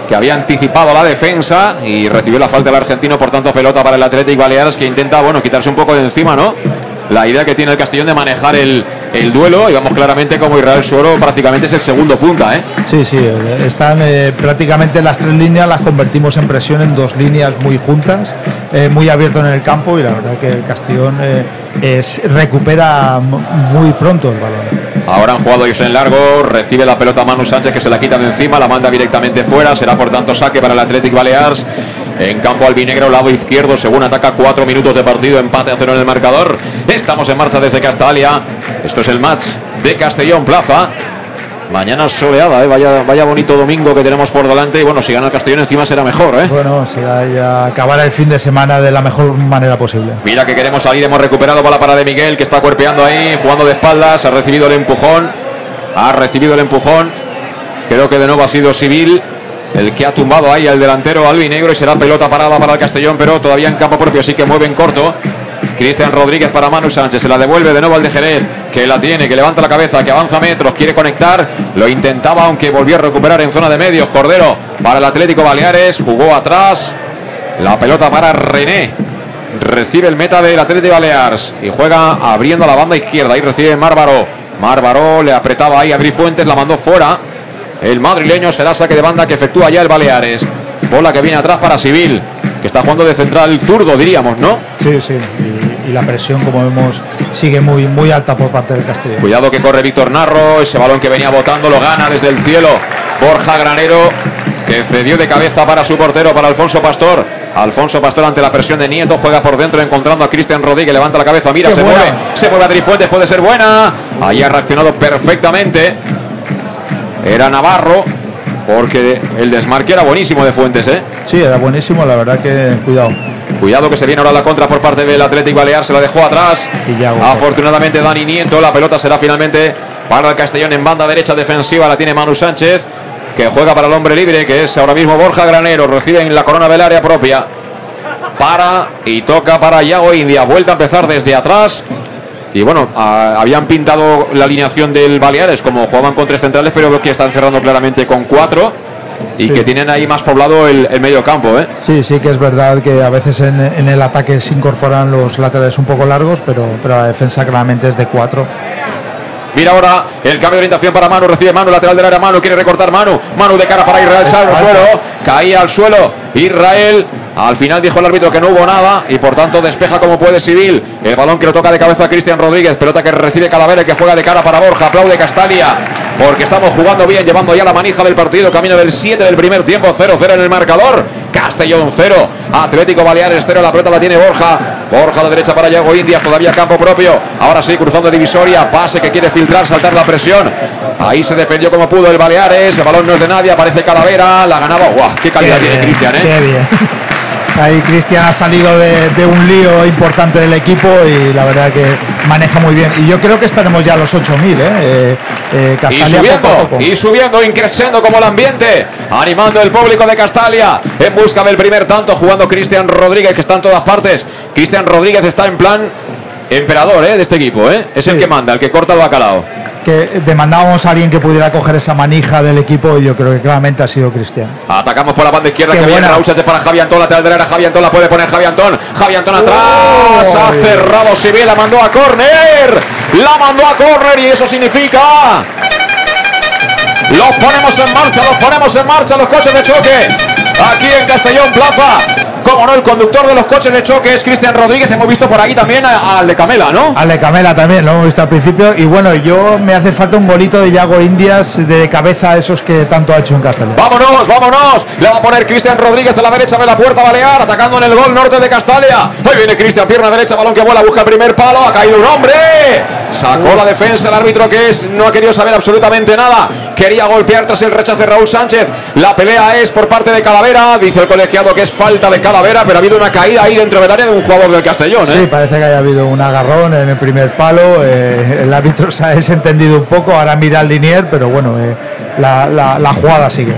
que había anticipado la defensa y recibió la falta del argentino, por tanto pelota para el Athletic Baleares que intenta, bueno, quitarse un poco de encima, ¿no? La idea que tiene el Castellón de manejar el, el duelo y vamos claramente como Israel Suero prácticamente es el segundo punta, ¿eh? Sí, sí, están eh, prácticamente las tres líneas las convertimos en presión en dos líneas muy juntas, eh, muy abierto en el campo y la verdad que el Castellón eh, es- recupera muy pronto el balón. Ahora han jugado ellos en largo, recibe la pelota Manu Sánchez que se la quita de encima, la manda directamente fuera, será por tanto saque para el Athletic Balears. En campo albinegro, lado izquierdo, según ataca cuatro minutos de partido, empate a cero en el marcador. Estamos en marcha desde Castalia. Esto es el match de Castellón Plaza. Mañana soleada, ¿eh? vaya, vaya bonito domingo que tenemos por delante. Y bueno, si gana el Castellón encima será mejor. ¿eh? Bueno, será ya acabar el fin de semana de la mejor manera posible. Mira que queremos salir, hemos recuperado para para de Miguel, que está cuerpeando ahí, jugando de espaldas, ha recibido el empujón, ha recibido el empujón, creo que de nuevo ha sido Civil el que ha tumbado ahí al delantero albinegro y será pelota parada para el Castellón, pero todavía en campo propio, así que mueve en corto. Cristian Rodríguez para Manu Sánchez, se la devuelve de nuevo al de Jerez, que la tiene, que levanta la cabeza, que avanza metros, quiere conectar, lo intentaba aunque volvió a recuperar en zona de medios. Cordero para el Atlético Baleares, jugó atrás, la pelota para René, recibe el meta del Atlético Balears y juega abriendo la banda izquierda. Ahí recibe Márvaro. Márvaro le apretaba ahí a Brifuentes, la mandó fuera. El madrileño será saque de banda que efectúa ya el Baleares. Bola que viene atrás para Civil, que está jugando de central zurdo, diríamos, ¿no? Sí, sí. Y, y la presión, como vemos, sigue muy, muy alta por parte del Castellón. Cuidado que corre Víctor Narro, ese balón que venía botando lo gana desde el cielo. Borja Granero, que cedió de cabeza para su portero, para Alfonso Pastor. Alfonso Pastor ante la presión de Nieto, juega por dentro encontrando a Cristian Rodríguez, levanta la cabeza, mira, Qué se buena. mueve, se mueve a Trifuentes, puede ser buena. Ahí ha reaccionado perfectamente. Era Navarro, porque el desmarque era buenísimo de Fuentes, ¿eh? Sí, era buenísimo, la verdad que cuidado. Cuidado que se viene ahora la contra por parte del Athletic Balear, se la dejó atrás. Y ya, Afortunadamente Dani Nieto, la pelota será finalmente para el Castellón en banda derecha defensiva, la tiene Manu Sánchez, que juega para el hombre libre, que es ahora mismo Borja Granero, recibe en la corona del área propia. Para y toca para Yago India, vuelta a empezar desde atrás. Y bueno, a- habían pintado la alineación del Baleares como jugaban con tres centrales, pero que están cerrando claramente con cuatro. Y Sí. que tienen ahí más poblado el, el medio campo, ¿eh? Sí, sí que es verdad que a veces en, en el ataque se incorporan los laterales un poco largos, pero, pero la defensa claramente es de cuatro. Mira ahora el cambio de orientación para Manu. Recibe Manu, lateral del área. Manu quiere recortar Manu. Manu de cara para Israel. Sale al suelo. Caía al suelo. Israel. Al final dijo el árbitro que no hubo nada y por tanto despeja como puede Civil. El balón que lo toca de cabeza a Cristian Rodríguez. Pelota que recibe Calavera y que juega de cara para Borja. Aplaude Castalia porque estamos jugando bien, llevando ya la manija del partido. Camino del 7 del primer tiempo. 0-0 en el marcador. Castellón 0. Atlético Baleares 0. La pelota la tiene Borja. Borja a la derecha para Yago India. Todavía campo propio. Ahora sí, cruzando divisoria. Pase que quiere filtrar, saltar la presión. Ahí se defendió como pudo el Baleares. El balón no es de nadie. Aparece Calavera. La ganaba. ¡Guau! ¡Qué calidad Qué tiene Cristian, eh! Qué bien. Ahí Cristian ha salido de, de un lío importante del equipo y la verdad que maneja muy bien. Y yo creo que estaremos ya a los 8.000, ¿eh? eh, eh, Y poco subiendo, poco. y subiendo, increciendo como el ambiente, animando el público de Castalia en busca del primer tanto, jugando Cristian Rodríguez, que está en todas partes. Cristian Rodríguez está en plan emperador ¿eh? de este equipo, ¿eh? es el que manda, el que corta el bacalao. Que demandábamos a alguien que pudiera coger esa manija del equipo y yo creo que claramente ha sido Cristian. Atacamos por la banda izquierda Qué que viene buena. Raúl Sánchez para Javi Antón, lateral derecha, Javi Antón la puede poner Javi Antón, Javi Antón atrás, ha cerrado Civil, la mandó a córner, la mandó a córner y eso significa los ponemos en marcha, los ponemos en marcha los coches de choque. Aquí en Castellón Plaza. Como no, el conductor de los coches de choque es Cristian Rodríguez. Hemos visto por aquí también a- al de Camela, ¿no? Ale Camela también, lo hemos visto al principio. Y bueno, yo me hace falta un golito de Yago Indias de cabeza, esos que tanto ha hecho en Castellón. Vámonos, vámonos. Le va a poner Cristian Rodríguez a la derecha de la puerta Balear, atacando en el gol norte de Castalia. Ahí viene Cristian, pierna derecha, balón que vuela, busca el primer palo. Ha caído un hombre. Sacó la defensa el árbitro que es, no ha querido saber absolutamente nada. Quería golpear tras el rechazo de Raúl Sánchez. La pelea es por parte de Calavera. Dice el colegiado que es falta de Calavera, pero ha habido una caída ahí dentro del área de un jugador del Castellón. Sí, ¿eh? parece que haya habido un agarrón en el primer palo. eh, el árbitro se ha desentendido un poco. Ahora mira al linier, pero bueno, eh, la, la- la jugada sigue.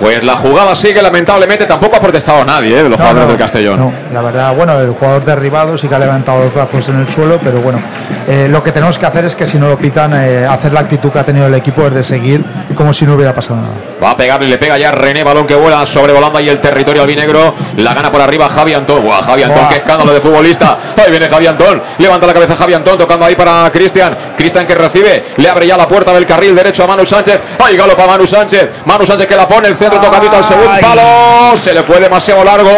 Pues la jugada sigue, lamentablemente. Tampoco ha protestado nadie ¿eh? los No, jugadores no, del Castellón. no, la verdad, bueno, el jugador derribado sí que ha levantado los brazos en el suelo, pero bueno, eh, lo que tenemos que hacer es que si no lo pitan, eh, hacer la actitud que ha tenido el equipo es de seguir como si no hubiera pasado nada. Va a pegarle, le pega ya René, balón que vuela sobrevolando ahí el territorio albinegro. La gana por arriba Javi Antón. Buah, Javi Antón, qué escándalo de futbolista. Ahí viene Javi Antón. Levanta la cabeza Javi Antón, tocando ahí para Cristian. Cristian que recibe, le abre ya la puerta del carril derecho a Manu Sánchez. Ahí galopa Manu Sánchez. Manu Sánchez que la pone, el centro tocadito al segundo palo. Se le fue demasiado largo.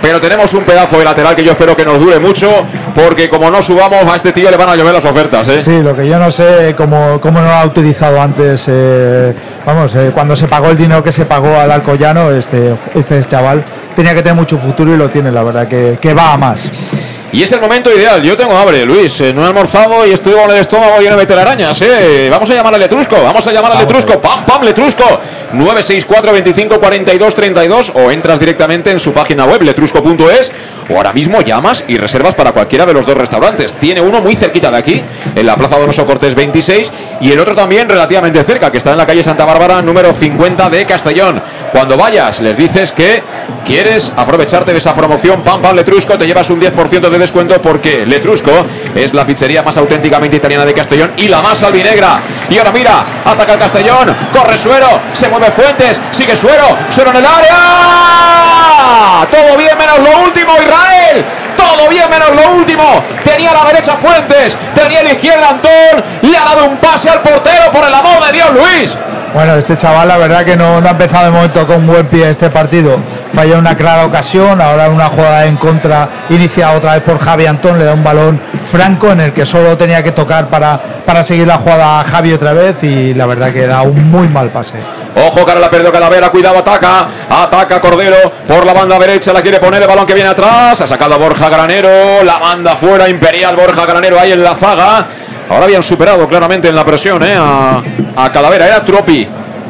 Pero tenemos un pedazo de lateral que yo espero que nos dure mucho. Porque como no subamos, a este tío le van a llover las ofertas. ¿eh? Sí, lo que yo no sé cómo, cómo no lo ha utilizado antes. eh, vamos, eh, cuando se pagó el dinero que se pagó al Alcoyano, este, este chaval tenía que tener mucho futuro y lo tiene, la verdad, que, que va a más. Y es el momento ideal. Yo tengo hambre, Luis. Eh, no he almorzado y estoy con el estómago lleno de telarañas. ¿eh? Vamos a llamar al Letrusco. Vamos a llamar al Letrusco. Pam, pam, Letrusco. 964 25 42 32 o entras directamente en su página web letrusco.es o ahora mismo llamas y reservas para cualquiera de los dos restaurantes. Tiene uno muy cerquita de aquí, en la Plaza Donoso Cortés 26 y el otro también relativamente cerca, que está en la calle Santa Bárbara número 50 de Castellón. Cuando vayas, les dices que quieres aprovecharte de esa promoción Pam Pam Letrusco, te llevas un 10% de descuento porque Letrusco es la pizzería más auténticamente italiana de Castellón y la más albinegra. Y ahora mira, ataca el Castellón, corre Suero, se mueve Fuentes, sigue Suero, Suero en el área. Todo bien menos lo último, Israel. Todo bien menos lo último. Tenía la derecha Fuentes, tenía la izquierda Antón, le ha dado un pase al portero por el amor de Dios, Luis. Bueno, este chaval la verdad que no, ha empezado de momento con buen pie este partido. Falla una clara ocasión, ahora una jugada en contra iniciada otra vez por Javi Antón, le da un balón franco en el que solo tenía que tocar para, para seguir la jugada a Javi otra vez y la verdad que da un muy mal pase. Ojo, cara la perdió Calavera, cuidado, ataca, ataca Cordero por la banda derecha, la quiere poner el balón que viene atrás, ha sacado a Borja Granero, la banda fuera, Imperial Borja Granero ahí en la zaga. Ahora habían superado claramente en la presión ¿eh? a, a Calavera, era Tropi.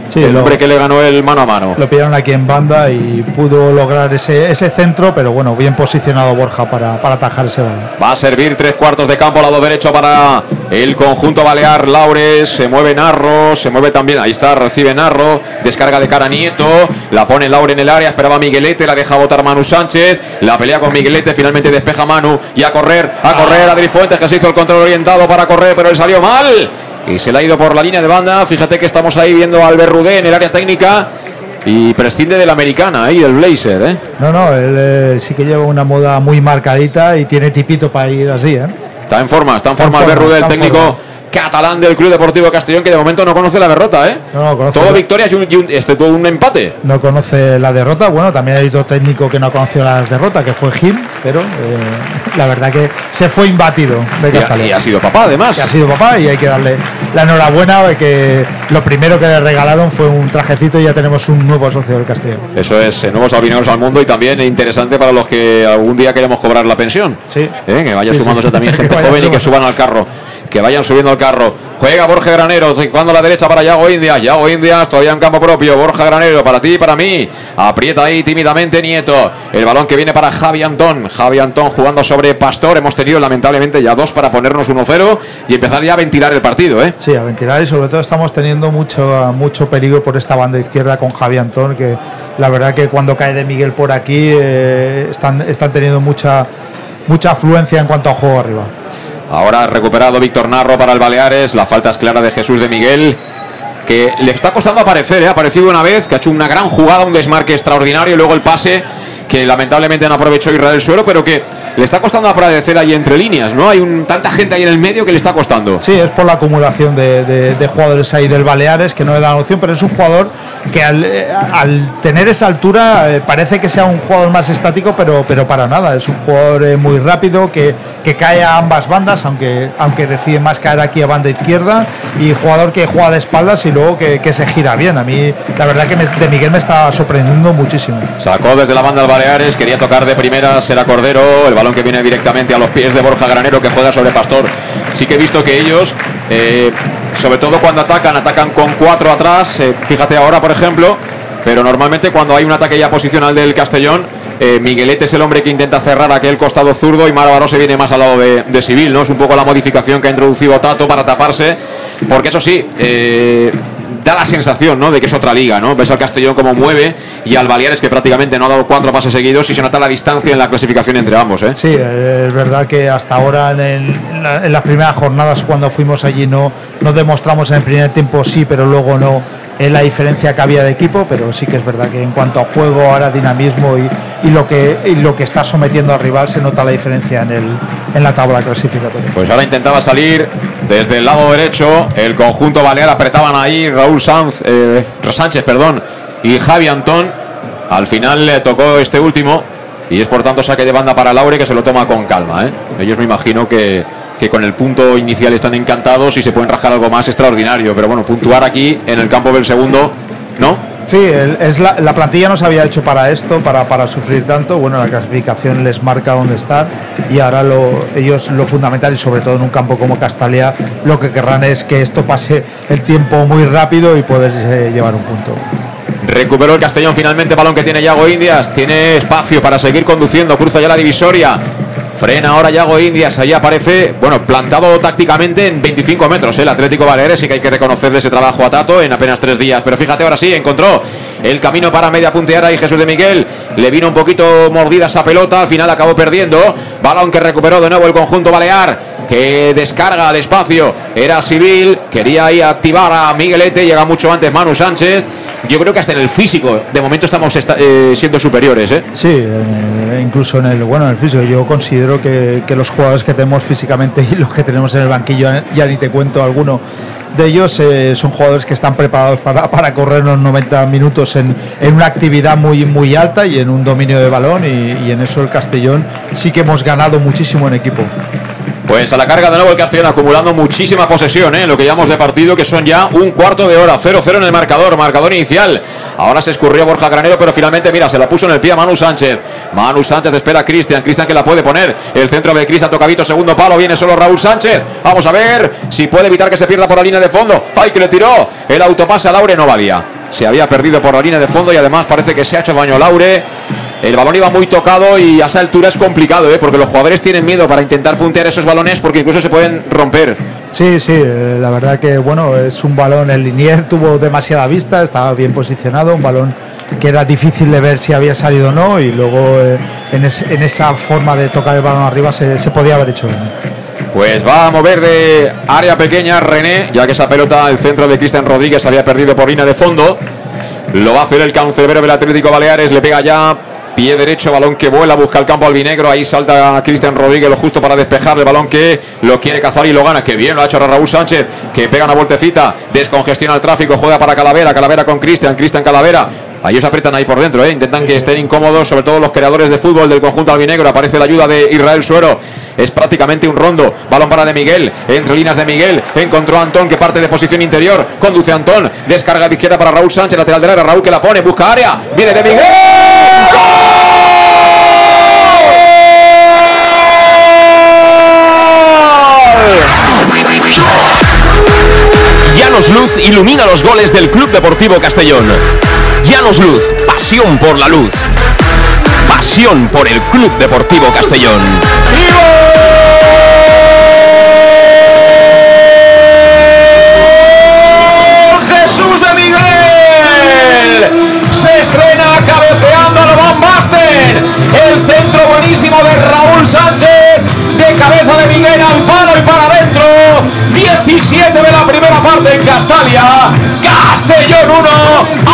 Sí, el lo- hombre que le ganó el mano a mano. Lo pillaron aquí en banda y pudo lograr ese, ese centro, pero bueno, bien posicionado Borja para, para atajar ese balón. Va a servir tres cuartos de campo, lado derecho para el conjunto balear. Laures, se mueve Narro, se mueve también, ahí está, recibe Narro, descarga de cara a Nieto, la pone Laure en el área, esperaba Miguelete, la deja botar Manu Sánchez, la pelea con Miguelete, finalmente despeja Manu y a correr, a correr, Adri Fuentes que se hizo el control orientado para correr, pero él salió mal y se le ha ido por la línea de banda. Fíjate que estamos ahí viendo al Berrudé en el área técnica. Y prescinde de la americana ahí, del Blazer, ¿eh? No, no, él eh, sí que lleva una moda muy marcadita y tiene tipito para ir así, ¿eh? Está en forma, está en Está forma el Berrudé, el técnico forma. Catalán del Club Deportivo Castellón, que de momento no conoce la derrota, ¿eh? No, no, conoce Todo victorias y un, y un- excepto un empate. No conoce la derrota. Bueno, también hay otro técnico que no conoció la derrota, que fue Gil, pero eh, la verdad que se fue imbatido de Y ha, Castellón. y ha sido papá, además. que ha sido papá y hay que darle la enhorabuena de que lo primero que le regalaron fue un trajecito y ya tenemos un nuevo socio del Castellón. Eso es, eh, nuevos albineros al mundo y también interesante para los que algún día queremos cobrar la pensión. Sí. Eh, Que vaya Sí, sí. sumándose también gente joven y que suban al carro. Que vayan subiendo al carro. Juega Borja Granero, cuando a la derecha para Yago Indias. Yago Indias todavía en campo propio. Borja Granero para ti y para mí. Aprieta ahí tímidamente Nieto. El balón que viene para Javi Antón. Javi Antón jugando sobre Pastor. Hemos tenido lamentablemente ya dos para ponernos 1-0 y empezar ya a ventilar el partido. ¿eh? Sí, a ventilar y sobre todo estamos teniendo mucho, mucho peligro por esta banda izquierda con Javi Antón, que la verdad que cuando cae de Miguel por aquí eh, están, están teniendo mucha, mucha afluencia en cuanto a juego arriba. Ahora recuperado Víctor Narro para el Baleares. La falta es clara de Jesús de Miguel. Que le está costando aparecer, ¿eh? ha aparecido una vez, que ha hecho una gran jugada, un desmarque extraordinario y luego el pase que lamentablemente no aprovechó Israel Suero, pero que le está costando aparecer ahí entre líneas, ¿no? Hay un, tanta gente ahí en el medio que le está costando. Sí, es por la acumulación de, de- de jugadores ahí del Baleares que no le dan opción, pero es un jugador que al, eh, al tener esa altura eh, parece que sea un jugador más estático, pero, pero para nada. Es un jugador eh, muy rápido que, que cae a ambas bandas, aunque, aunque decide más caer aquí a banda izquierda, y jugador que juega de espaldas y luego que, que se gira bien. A mí, la verdad que me- de Miguel me está sorprendiendo muchísimo. Sacó desde la banda al Baleares, quería tocar de primera, será Cordero, el balón que viene directamente a los pies de Borja Granero que juega sobre Pastor. Sí que he visto que ellos, eh, sobre todo cuando atacan, atacan con cuatro atrás, eh, fíjate ahora por ejemplo, pero normalmente cuando hay un ataque ya posicional del Castellón, eh, Miguelete es el hombre que intenta cerrar aquel costado zurdo y Baró se viene más al lado de, de Civil, ¿no? Es un poco la modificación que ha introducido Tato para taparse, porque eso sí, da la sensación, ¿no? De que es otra liga, ¿no? Ves al Castellón como mueve y al Baleares que prácticamente no ha dado cuatro pases seguidos y se nota la distancia en la clasificación entre ambos, ¿eh? Sí, es verdad que hasta ahora en las primeras jornadas cuando fuimos allí no, no demostramos en el primer tiempo sí, pero luego no en la diferencia que había de equipo, pero sí que es verdad que en cuanto a juego, ahora dinamismo y, lo, que, y lo que está sometiendo al rival, se nota la diferencia en, el, en la tabla clasificatoria. Pues ahora intentaba salir desde el lado derecho, el conjunto balear apretaban ahí Raúl eh, Sánchez perdón, y Javi Antón. Al final le tocó este último y es por tanto saque de banda para Laure que se lo toma con calma. ¿eh? Ellos me imagino que que con el punto inicial están encantados y se pueden rajar algo más extraordinario. Pero bueno, puntuar aquí en el campo del segundo, ¿no? Sí, es la, plantilla no se había hecho para esto, para, para sufrir tanto. Bueno, la clasificación les marca dónde están y ahora lo, ellos lo fundamental y sobre todo en un campo como Castalia lo que querrán es que esto pase el tiempo muy rápido y poder eh, llevar un punto. Recuperó el Castellón finalmente, balón que tiene Yago Indias, tiene espacio para seguir conduciendo, cruza ya la divisoria, Frena ahora Yago Indias, ahí aparece, bueno, plantado tácticamente en 25 metros. ¿eh? El Atlético Baleares, sí que hay que reconocerle ese trabajo a Tato en apenas tres días. Pero fíjate, ahora sí, encontró el camino para media puntear ahí Jesús de Miguel. Le vino un poquito mordida esa pelota, al final acabó perdiendo. Balón que recuperó de nuevo el conjunto balear, que descarga al espacio. Era civil, quería ahí activar a Miguelete, llega mucho antes Manu Sánchez. Yo creo que hasta en el físico, de momento estamos eh, siendo superiores. ¿eh? Sí, incluso en el, bueno, en el físico. Yo considero que, los jugadores que tenemos físicamente y los que tenemos en el banquillo, ya ni te cuento alguno de ellos eh, son jugadores que están preparados para, para correr los 90 minutos en, en, una actividad muy, muy alta y en un dominio de balón y en eso el Castellón sí que hemos ganado muchísimo en equipo. Pues a la carga de nuevo el Castellón acumulando muchísima posesión, ¿eh? lo que llamamos de partido, que son ya un cuarto de hora, 0-0 en el marcador, marcador inicial. Ahora se escurrió Borja Granero, pero finalmente, mira, se la puso en el pie a Manu Sánchez. Manu Sánchez espera a Cristian, Cristian que la puede poner. El centro de Cristian tocadito, segundo palo, viene solo Raúl Sánchez. Vamos a ver si puede evitar que se pierda por la línea de fondo. ¡Ay, que le tiró! El autopase a Laure no valía. Se había perdido por la línea de fondo y además parece que se ha hecho daño Laure. El balón iba muy tocado y a esa altura es complicado, ¿eh? porque los jugadores tienen miedo para intentar puntear esos balones porque incluso se pueden romper. Sí, sí, eh, la verdad que bueno, es un balón, el Linier tuvo demasiada vista, estaba bien posicionado, un balón que era difícil de ver si había salido o no y luego eh, en, esa forma de tocar el balón arriba se, podía haber hecho Pues va a mover de área pequeña René, ya que esa pelota, el centro de Cristian Rodríguez había perdido por línea de fondo. Lo va a hacer el cancerbero del Atlético Baleares, le pega ya Pie derecho, balón que vuela, busca el campo albinegro. Ahí salta Cristian Rodríguez, lo justo para despejar el balón que lo quiere cazar y lo gana. Que bien lo ha hecho Raúl Sánchez, que pega una vueltecita, descongestiona el tráfico, juega para Calavera, Calavera con Cristian, Cristian Calavera. Ahí os aprietan ahí por dentro, ¿eh? intentan que estén incómodos, sobre todo los creadores de fútbol del conjunto albinegro. Aparece la ayuda de Israel Suero. Es prácticamente un rondo. Balón para de Miguel. Entre líneas de Miguel. Encontró a Antón que parte de posición interior. Conduce a Antón. Descarga de izquierda para Raúl Sánchez, lateral del área. Raúl que la pone, busca área. Viene de Miguel. Llanos Luz ilumina los goles del Club Deportivo Castellón. Llanos Luz, pasión por la luz. Pasión por el Club Deportivo Castellón. Jesús de Miguel se estrena cabeceando al Van Basten. El centro buenísimo de Raúl Sánchez de cabeza de Miguel al palo y para adentro. 17 de la primera parte en Castalia. Castellón 1,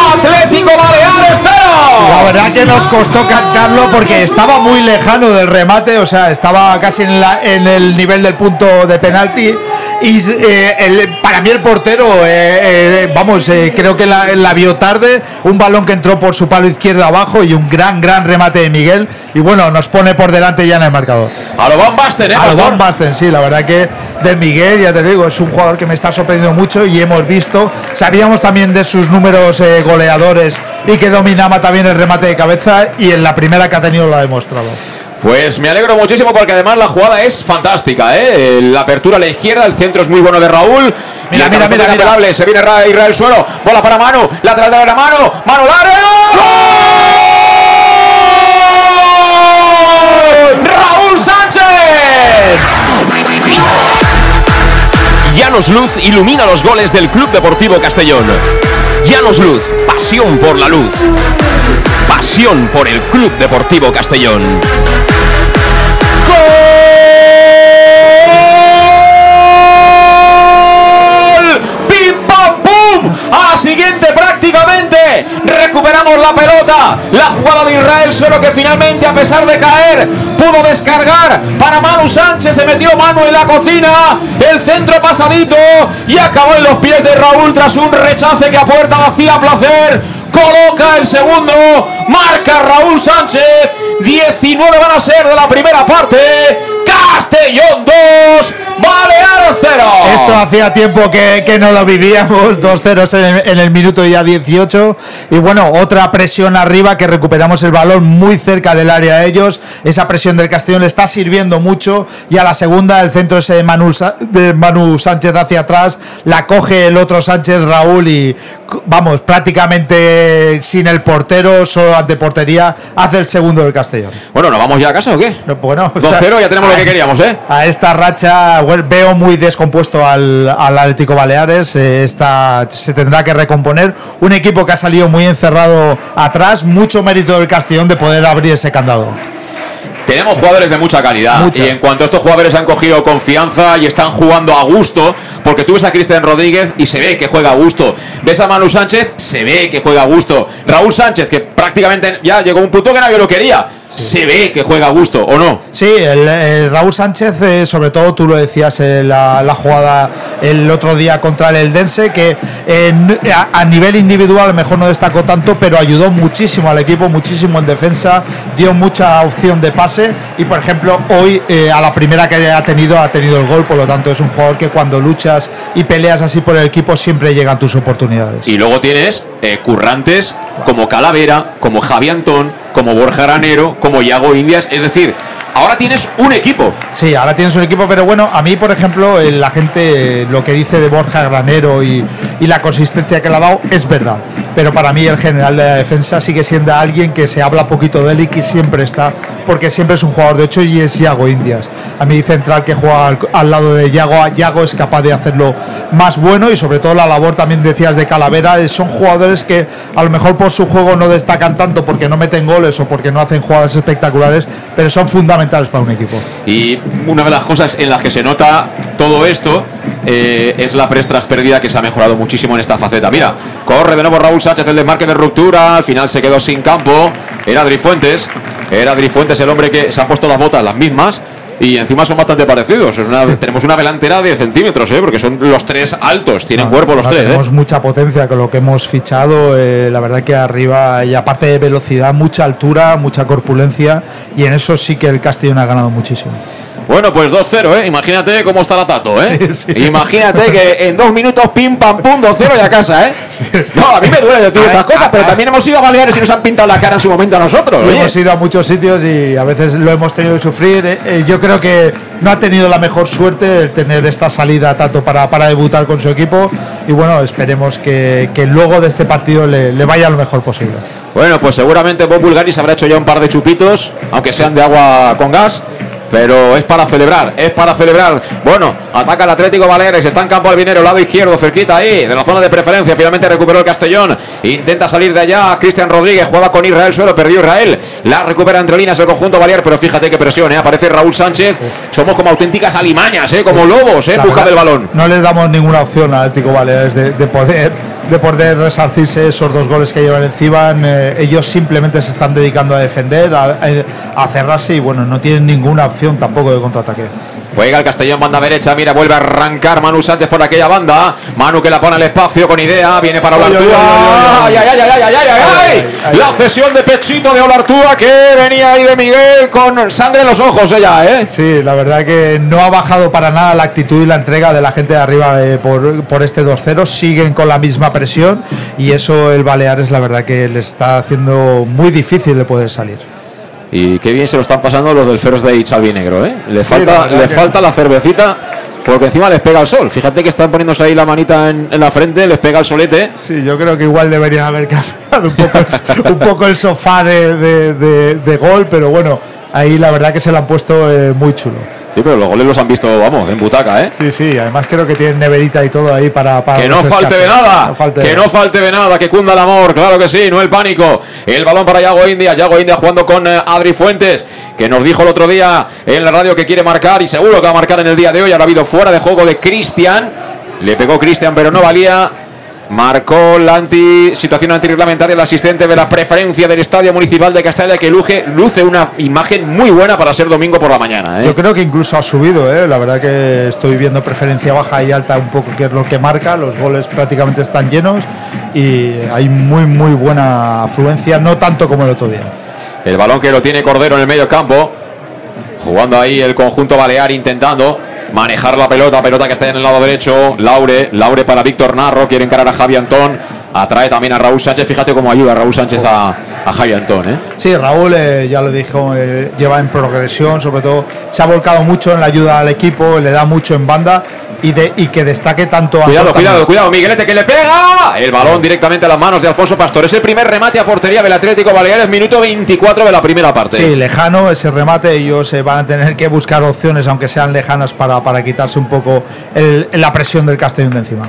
verdad que nos costó cantarlo porque estaba muy lejano del remate, o sea, estaba casi en, la, en el nivel del punto de penalti. Y eh, el, para mí el portero, eh, eh, vamos, creo que la, la, vio tarde, un balón que entró por su palo izquierdo abajo y un gran, gran remate de Miguel. Y bueno, nos pone por delante ya en el marcador. A lo Van Basten, ¿eh? A lo Van Basten, sí, la verdad que de Miguel, ya te digo, es un jugador que me está sorprendiendo mucho y hemos visto, sabíamos también de sus números goleadores y que dominaba también el remate de cabeza y en la primera que ha tenido lo ha demostrado. Pues me alegro muchísimo porque además la jugada es fantástica, ¿eh? La apertura a la izquierda, el centro es muy bueno de Raúl. Mira, mira, mira, mira. Se viene Israel Suelo, bola para Manu, lateral de la mano, Manu Lare. ¡Raúl Sánchez! Llanos Luz ilumina los goles del Club Deportivo Castellón. Llanos Luz, pasión por la luz. Pasión por el Club Deportivo Castellón. ¡Gol! ¡Pim pam pum! A la siguiente la pelota. La jugada de Israel solo que finalmente a pesar de caer pudo descargar para Manu Sánchez. Se metió Manu en la cocina. El centro pasadito y acabó en los pies de Raúl tras un rechace que a puerta vacía placer. Coloca el segundo. Marca Raúl Sánchez. 19 van a ser de la primera parte. Castellón 2, Baleares 0. Esto hacía tiempo que, que no lo vivíamos, 2-0 en, el- en el minuto ya 18. Y bueno, otra presión arriba que recuperamos el balón muy cerca del área de ellos. Esa presión del Castellón le está sirviendo mucho. Y a la segunda, el centro ese de Manu, de Manu Sánchez hacia atrás, la coge el otro Sánchez Raúl y vamos, prácticamente sin el portero, solo ante portería, hace el segundo del Castellón. Bueno, ¿nos vamos ya a casa o qué? No, bueno, 2-0, ya tenemos lo que queríamos, ¿eh? A esta racha bueno, veo muy descompuesto al, al Atlético Baleares. eh, esta, se tendrá que recomponer. Un equipo que ha salido muy encerrado atrás. Mucho mérito del Castellón de poder abrir ese candado. Tenemos jugadores de mucha calidad Mucha. y en cuanto estos jugadores han cogido confianza y están jugando a gusto, porque tú ves a Cristian Rodríguez y se ve que juega a gusto, ves a Manu Sánchez, se ve que juega a gusto, Raúl Sánchez que prácticamente ya llegó a un punto que nadie lo quería, se ve que juega a gusto, ¿o no? Sí, el, el Raúl Sánchez, eh, sobre todo tú lo decías, eh, la, la jugada el otro día contra el Eldense, que en- a, a nivel individual mejor no destacó tanto, pero ayudó muchísimo al equipo, muchísimo en defensa, dio mucha opción de pase y por ejemplo hoy eh, a la primera que ha tenido ha tenido el gol, por lo tanto es un jugador que cuando luchas y peleas así por el equipo siempre llegan tus oportunidades. Y luego tienes eh, currantes como Calavera, como Javi Antón, como Borja Granero, como Iago Indias, es decir, ahora tienes un equipo. Sí, ahora tienes un equipo, pero bueno, a mí, por ejemplo, eh, la gente eh, lo que dice de Borja Granero y, la consistencia que le ha dado es verdad. Pero para mí el general de la defensa sigue siendo alguien que se habla poquito de él y que siempre está, porque siempre es un jugador de 8 y es Yago Indias. A mí central que juega al, al lado de Yago, Yago es capaz de hacerlo más bueno y sobre todo la labor también decías de Calavera, eh, son jugadores que a lo mejor por su juego no destacan tanto porque no meten goles o porque no hacen jugadas espectaculares, pero son fundamentales para un equipo. Y una de las cosas en las que se nota todo esto eh, es la prestras pérdida que se ha mejorado muchísimo en esta faceta. Mira, corre de nuevo Raúl Sánchez el desmarque de ruptura, al final se quedó sin campo. Era Adri Fuentes, era Adri Fuentes el hombre que se han puesto las botas las mismas. Y encima son bastante parecidos. Es una- Tenemos una delantera de centímetros, ¿eh? porque son los tres altos, tienen cuerpo los No, tres. ¿eh? Tenemos mucha potencia con lo que hemos fichado. eh, la verdad que arriba, y aparte de velocidad, mucha altura, mucha corpulencia. Y en eso sí que el Castellón ha ganado muchísimo. Bueno, pues 2-0, ¿eh? Imagínate cómo está la Tato, ¿eh? Imagínate que en dos minutos, pim, pam, pum, 2-0 y a casa, ¿eh? No, a mí me duele decir estas cosas, pero también hemos ido a Baleares y nos han pintado la cara en su momento a nosotros. oye. Hemos ido a muchos sitios y a veces lo hemos tenido que sufrir. Eh, eh, yo creo que no ha tenido la mejor suerte el tener esta salida tanto para, para debutar con su equipo. Y bueno, esperemos que, que luego de este partido le, le vaya lo mejor posible. Bueno, pues seguramente Bob Bulgaris habrá hecho ya un par de chupitos, aunque sean de agua con gas. Pero es para celebrar, es para celebrar. Bueno, ataca el Atlético Baleares, está en campo albinero, lado izquierdo, cerquita ahí, de la zona de preferencia. Finalmente recuperó el Castellón. Intenta salir de allá. Cristian Rodríguez juega con Israel, suelo, perdió Israel. La recupera entre líneas el conjunto Balear, pero fíjate qué presión, ¿eh? Aparece Raúl Sánchez. Somos como auténticas alimañas, ¿eh? Como lobos, ¿eh? Busca del balón. No les damos ninguna opción al Atlético Baleares de, de poder de poder resarcirse esos dos goles que llevan encima. Eh, ellos simplemente se están dedicando a defender, a, a- a cerrarse y bueno, no tienen ninguna opción tampoco de contraataque. Juega el Castellón, banda derecha, mira, vuelve a arrancar Manu Sánchez por aquella banda. Manu que la pone al espacio con idea, viene para Olartúa. Ay, ay, ay, ay, ay, ay, ay, ay. La cesión de pechito de Olartúa que venía ahí de Miguel con sangre en los ojos ella, ¿eh? Sí, la verdad que no ha bajado para nada la actitud y la entrega de la gente de arriba eh, por, por este 2-0. Siguen con la misma presión y eso el Baleares la verdad que le está haciendo muy difícil de poder salir. Y qué bien se lo están pasando los del First Day Albinegro, ¿eh? Le Sí, falta, le que- falta la cervecita porque encima les pega el sol. Fíjate que están poniéndose ahí la manita en, en la frente, les pega el solete. Sí, yo creo que igual deberían haber cambiado un poco el, un poco el sofá de, de- de- de gol, pero bueno, ahí la verdad que se lo han puesto eh, muy chulo. Sí, pero los goles los han visto, vamos, en butaca, ¿eh? Sí, sí, además creo que tienen neverita y todo ahí para... para Que no falte de nada, No falte de que no falte de nada, que cunda el amor, claro que sí, no el pánico. El balón para Yago India, Yago India jugando con eh, Adri Fuentes, que nos dijo el otro día en la radio que quiere marcar y seguro que va a marcar en el día de hoy. Ahora ha habido fuera de juego de Cristian, le pegó Cristian, pero no valía. Marcó la anti, situación antirreglamentaria el asistente de la preferencia del Estadio Municipal de Castalla que luce, luce una imagen muy buena para ser domingo por la mañana. ¿eh? Yo creo que incluso ha subido, ¿eh? la verdad que estoy viendo preferencia baja y alta un poco, que es lo que marca, los goles prácticamente están llenos y hay muy muy buena afluencia, no tanto como el otro día. El balón que lo tiene Cordero en el medio campo, jugando ahí el conjunto balear intentando manejar la pelota, pelota que está en el lado derecho, Laure, Laure para Víctor Narro, quiere encarar a Javi Antón, atrae también a Raúl Sánchez, fíjate cómo ayuda Raúl Sánchez a, a Javi Antón. ¿eh? Sí, Raúl, eh, ya lo dijo, eh, lleva en progresión, sobre todo se ha volcado mucho en la ayuda al equipo, le da mucho en banda y, de, y que destaque tanto a Cuidado, cuidado, cuidado, Miguelete que le pega. El balón directamente a las manos de Alfonso Pastor. Es el primer remate a portería del Atlético Baleares, minuto 24 de la primera parte. Sí, lejano ese remate. Ellos se van a tener que buscar opciones, aunque sean lejanas, para, para quitarse un poco el, la presión del Castellón de encima.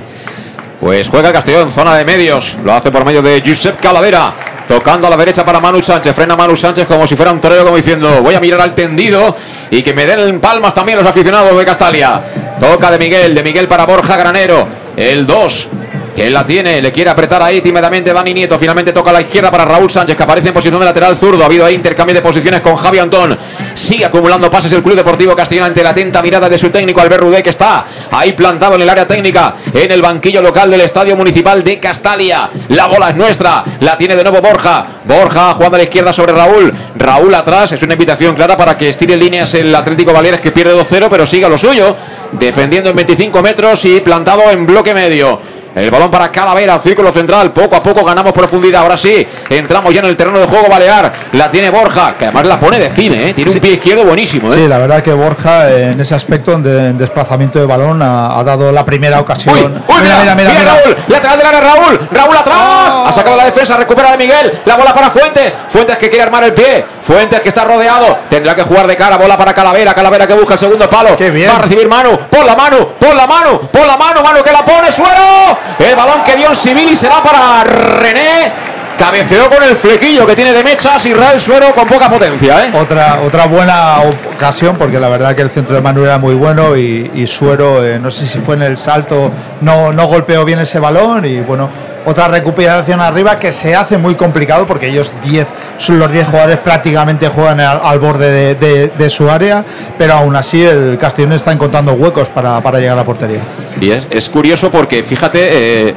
Pues juega Castellón, zona de medios. Lo hace por medio de Josep Calavera. Tocando a la derecha para Manu Sánchez. Frena Manu Sánchez como si fuera un torero, como diciendo: Voy a mirar al tendido y que me den palmas también los aficionados de Castalia. Toca de Miguel, de Miguel para Borja Granero. El 2 que la tiene, le quiere apretar ahí tímidamente Dani Nieto, finalmente toca a la izquierda para Raúl Sánchez, que aparece en posición de lateral zurdo, ha habido ahí intercambio de posiciones con Javi Antón, sigue acumulando pases el Club Deportivo Castellón ante la atenta mirada de su técnico Albert Rudé, que está ahí plantado en el área técnica, en el banquillo local del Estadio Municipal de Castalia, la bola es nuestra, la tiene de nuevo Borja, Borja jugando a la izquierda sobre Raúl, Raúl atrás, es una invitación clara para que estire líneas el Atlético Baleares que pierde 2-0, pero siga lo suyo, defendiendo en 25 metros y plantado en bloque medio. El balón para Calavera, círculo central. Poco a poco ganamos profundidad. Ahora sí, entramos ya en el terreno de juego balear. La tiene Borja, que además la pone de cine, ¿eh? tiene un pie izquierdo buenísimo. ¿eh? Sí, la verdad que Borja en ese aspecto de, en desplazamiento de balón ha, ha, dado la primera ocasión. Uy, uy, mira, mira, mira, mira, Raúl, lateral del área Raúl, Raúl atrás, oh. ha sacado la defensa, recupera de Miguel, la bola para Fuentes, Fuentes que quiere armar el pie, Fuentes que está rodeado, tendrá que jugar de cara, bola para Calavera, Calavera que busca el segundo palo, Qué bien. va a recibir Manu, por la mano, por la mano, por la mano, Manu que la pone, suero, el balón que dio civil y será para René. Cabeceó con el flequillo que tiene de mechas Israel Suero con poca potencia. ¿eh? Otra, otra buena ocasión porque la verdad que el centro de Manu era muy bueno y, y Suero, eh, no sé si fue en el salto, no, no golpeó bien ese balón y bueno, otra recuperación arriba que se hace muy complicado porque ellos 10, los 10 jugadores prácticamente juegan al, borde de, su área, pero aún así el Castellón está encontrando huecos para, llegar a la portería. Y es, es curioso porque fíjate, eh,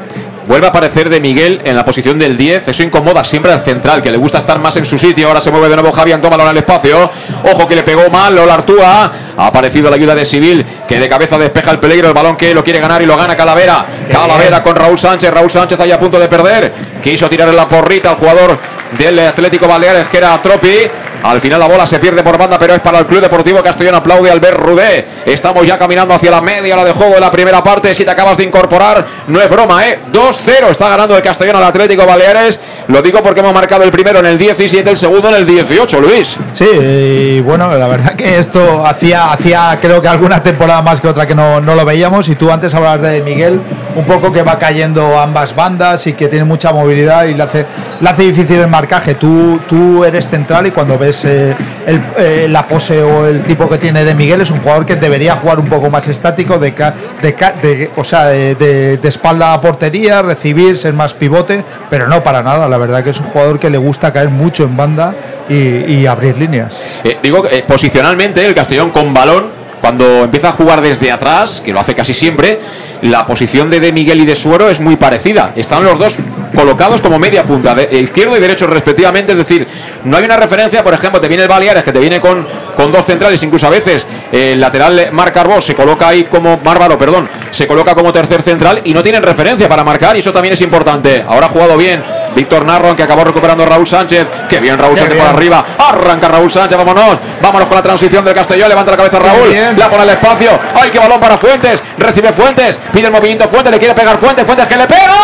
Vuelve a aparecer de Miguel en la posición del 10. Eso incomoda siempre al central, que le gusta estar más en su sitio. Ahora se mueve de nuevo Javier, toma en el espacio. Ojo que le pegó mal Lola Artúa. Ha aparecido la ayuda de Civil, que de cabeza despeja el peligro. El balón que lo quiere ganar y lo gana Calavera. Calavera con Raúl Sánchez. Raúl Sánchez ahí a punto de perder. Quiso tirar en la porrita al jugador del Atlético Baleares, que era Tropi. Al final la bola se pierde por banda, pero es para el Club Deportivo Castellón. Aplaude Albert Rudé. Estamos ya caminando hacia la media hora de juego de la primera parte. Si te acabas de incorporar, no es broma, ¿eh? 2-0 está ganando el Castellón al Atlético Baleares. Lo digo porque hemos marcado el primero en el 17, el segundo en el 18, Luis. Sí, y bueno, la verdad que esto hacía, hacía creo que alguna temporada más que otra que no, no lo veíamos. Y tú antes hablabas de Miguel, un poco que va cayendo ambas bandas y que tiene mucha movilidad y le hace, le hace difícil el marcaje. Tú, tú eres central y cuando ves eh, el, eh, la pose o el tipo que tiene de Miguel es un jugador que debería jugar un poco más estático, de, de, de o sea, de, de, espalda a portería, recibir, ser más pivote, pero no para nada. La verdad que es un jugador que le gusta caer mucho en banda y, abrir líneas. Eh, digo, posicionalmente el Castellón con balón cuando empieza a jugar desde atrás, que lo hace casi siempre, la posición de De Miguel y de Suero es muy parecida. Están los dos colocados como media punta, de izquierdo y derecho respectivamente. Es decir, no hay una referencia, por ejemplo, te viene el Baleares, que te viene con, con dos centrales, incluso a veces el lateral Marc Arbós se coloca ahí como Bárbaro, perdón, se coloca como tercer central y no tienen referencia para marcar y eso también es importante. Ahora ha jugado bien Víctor Narro, que acabó recuperando Raúl Sánchez. Que bien Raúl Qué Sánchez bien. por arriba. Arranca Raúl Sánchez, vámonos. Vámonos con la transición del Castellón. Levanta la cabeza Raúl. La pone al espacio. ¡Ay, qué balón para Fuentes! Recibe Fuentes. Pide el movimiento Fuentes. Le quiere pegar Fuentes. Fuentes que le pega.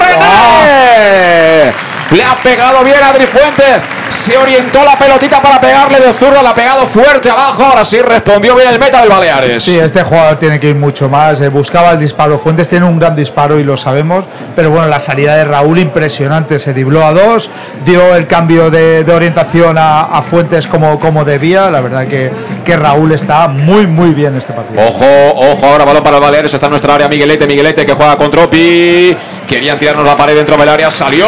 ¡René! Le ha pegado bien Adri Fuentes. Se orientó la pelotita para pegarle de zurdo. La ha pegado fuerte abajo. Ahora sí respondió bien el meta del Baleares. Sí, este jugador tiene que ir mucho más. eh, buscaba el disparo. Fuentes tiene un gran disparo y lo sabemos. Pero bueno, la salida de Raúl impresionante. Se dibló a dos. Dio el cambio de, de orientación a, a Fuentes como, como debía. La verdad que, que Raúl está muy, muy bien este partido. Ojo, ojo, ahora balón para el Baleares. Está en nuestra área Miguelete. Miguelete que juega con Tropi. Querían tirarnos la pared dentro del área. Salió.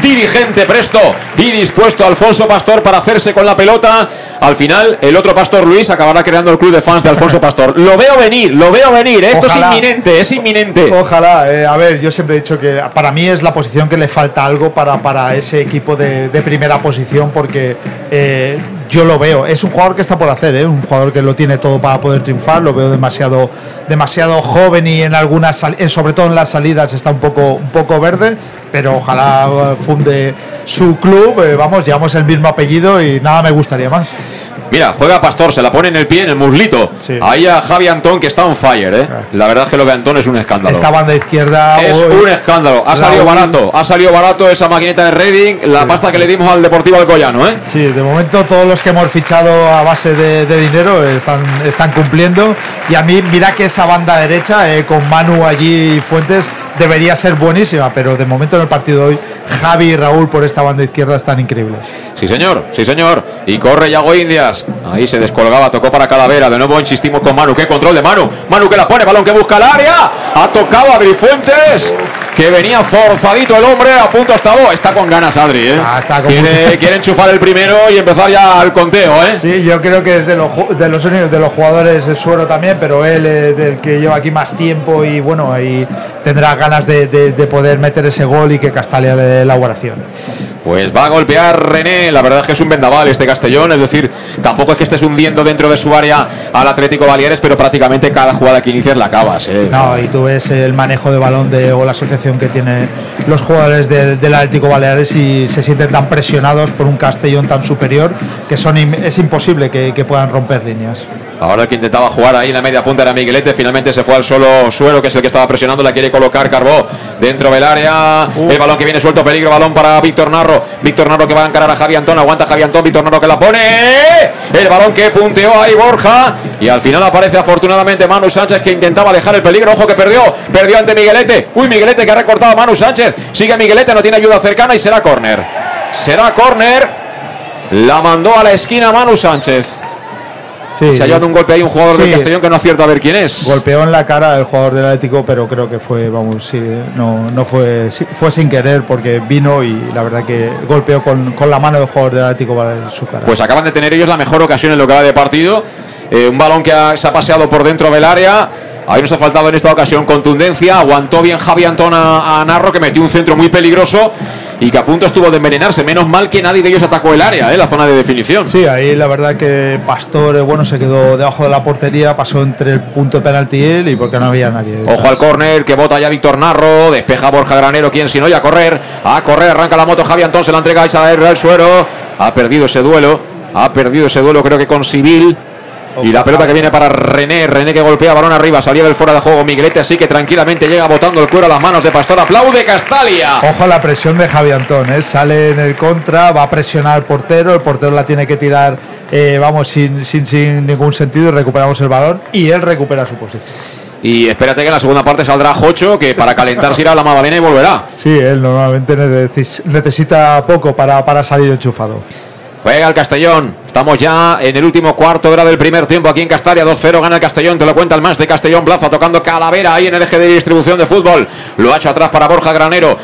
Dirigente presto y dispuesto Alfonso Pastor para hacerse con la pelota. Al final, el otro Pastor Luis acabará creando el club de fans de Alfonso Pastor. Lo veo venir, lo veo venir. Esto Ojalá. es inminente, es inminente. Ojalá, eh, a ver, yo siempre he dicho que para mí es la posición que le falta algo para, para ese equipo de, de primera posición porque eh, yo lo veo. Es un jugador que está por hacer, ¿eh? un jugador que lo tiene todo para poder triunfar. Lo veo demasiado, demasiado joven y en algunas, eh, sobre todo en las salidas, está un poco, un poco verde. Pero ojalá eh, funde su club. eh, vamos, llevamos el mismo apellido y nada me gustaría más. Mira, juega Pastor, se la pone en el pie, en el muslito. Ahí a Javi Antón que está on fire, ¿eh? La verdad es que lo de Antón es un escándalo. Esta banda izquierda. Es hoy- un escándalo. Ha salido Raúl- barato. Ha salido barato esa maquinita de Reading. La pasta que le dimos al Deportivo Alcoyano, ¿eh? Sí, de momento todos los que hemos fichado a base de, de dinero están, están cumpliendo. Y a mí, mira que esa banda derecha, eh, con Manu allí y Fuentes, debería ser buenísima, pero de momento en el partido de hoy, Javi y Raúl por esta banda izquierda están increíbles. Sí, señor, sí, señor. Y corre Yago Indias. Ahí se descolgaba, tocó para Calavera. De nuevo insistimos con Manu. Qué control de Manu. Manu que la pone, balón que busca el área. Ha tocado a Adri Fuentes. Que venía forzadito el hombre, a punto estado. Está con ganas, Adri, ¿eh? con quiere, mucha- quiere enchufar el primero y empezar ya el conteo, ¿eh? Sí, yo creo que es de los, de los de los jugadores el suero también, pero él es del que lleva aquí más tiempo y bueno, ahí tendrá ganas de, de- de poder meter ese gol y que Castalia le dé la oración. Pues va a golpear René. La verdad es que es un vendaval este Castellón. Es decir, tampoco es que estés hundiendo dentro de su área al Atlético Baleares, pero prácticamente cada jugada que inicias la acabas. ¿eh? No, y tú ves el manejo de balón de, o la asociación que tienen los jugadores del, del Atlético Baleares y se sienten tan presionados por un Castellón tan superior que son es imposible que, que puedan romper líneas. Ahora el que intentaba jugar ahí en la media punta era Miguelete. Finalmente se fue al solo suelo, que es el que estaba presionando. La quiere colocar Carbó dentro del área. El balón que viene suelto, peligro. Balón para Víctor Narro. Víctor Narro que va a encarar a Javi Antón. Aguanta Javi Antón. Víctor Narro que la pone. El balón que punteó ahí Borja. Y al final aparece afortunadamente Manu Sánchez que intentaba alejar el peligro. Ojo que perdió. Perdió ante Miguelete. Uy, Miguelete que ha recortado a Manu Sánchez. Sigue Miguelete, no tiene ayuda cercana y será córner. Será córner. La mandó a la esquina Manu Sánchez. Sí, Se ha llevado un golpe ahí un jugador Sí. del Castellón que no acierta a ver quién es. Golpeó en la cara el jugador del Atlético, pero creo que fue, vamos, sí, no, no fue, sí, fue sin querer porque vino y la verdad que golpeó con, con la mano del jugador del Atlético para su cara. Pues acaban de tener ellos la mejor ocasión en lo que va de partido. Eh, un balón que ha- se ha paseado por dentro del área. Ahí nos ha faltado en esta ocasión contundencia. Aguantó bien Javi Antón a, a Narro, que metió un centro muy peligroso y que a punto estuvo de envenenarse. Menos mal que nadie de ellos atacó el área, eh, la zona de definición. Sí, ahí la verdad que Pastor, eh, bueno, se quedó debajo de la portería, pasó entre el punto de penalti y él y porque no había nadie. detrás. Ojo al córner que bota ya Víctor Narro, despeja Borja Granero, quien si no, y a correr, a correr, arranca la moto Javi Antón, se la entrega a Isabel Real Suero, ha perdido ese duelo, ha perdido ese duelo creo que con Civil. Y la pelota que viene para René, René que golpea balón arriba, salía del fuera de juego Miguelete, así que tranquilamente llega botando el cuero a las manos de Pastor, aplaude Castalia. Ojo a la presión de Javi Antón, ¿eh? sale en el contra, va a presionar al portero, el portero la tiene que tirar, eh, vamos, sin, sin, sin ningún sentido y recuperamos el balón y él recupera su posición. Y espérate que en la segunda parte saldrá Jocho, que para calentarse irá a la Magdalena y volverá. Sí, él normalmente neces- necesita poco para, para salir enchufado. Juega el Castellón. Estamos ya en el último cuarto hora del primer tiempo aquí en Castalia. 2-0 gana el Castellón. Te lo cuenta el más de Castellón Plaza tocando Calavera ahí en el eje de distribución de fútbol. Lo ha hecho atrás para Borja Granero.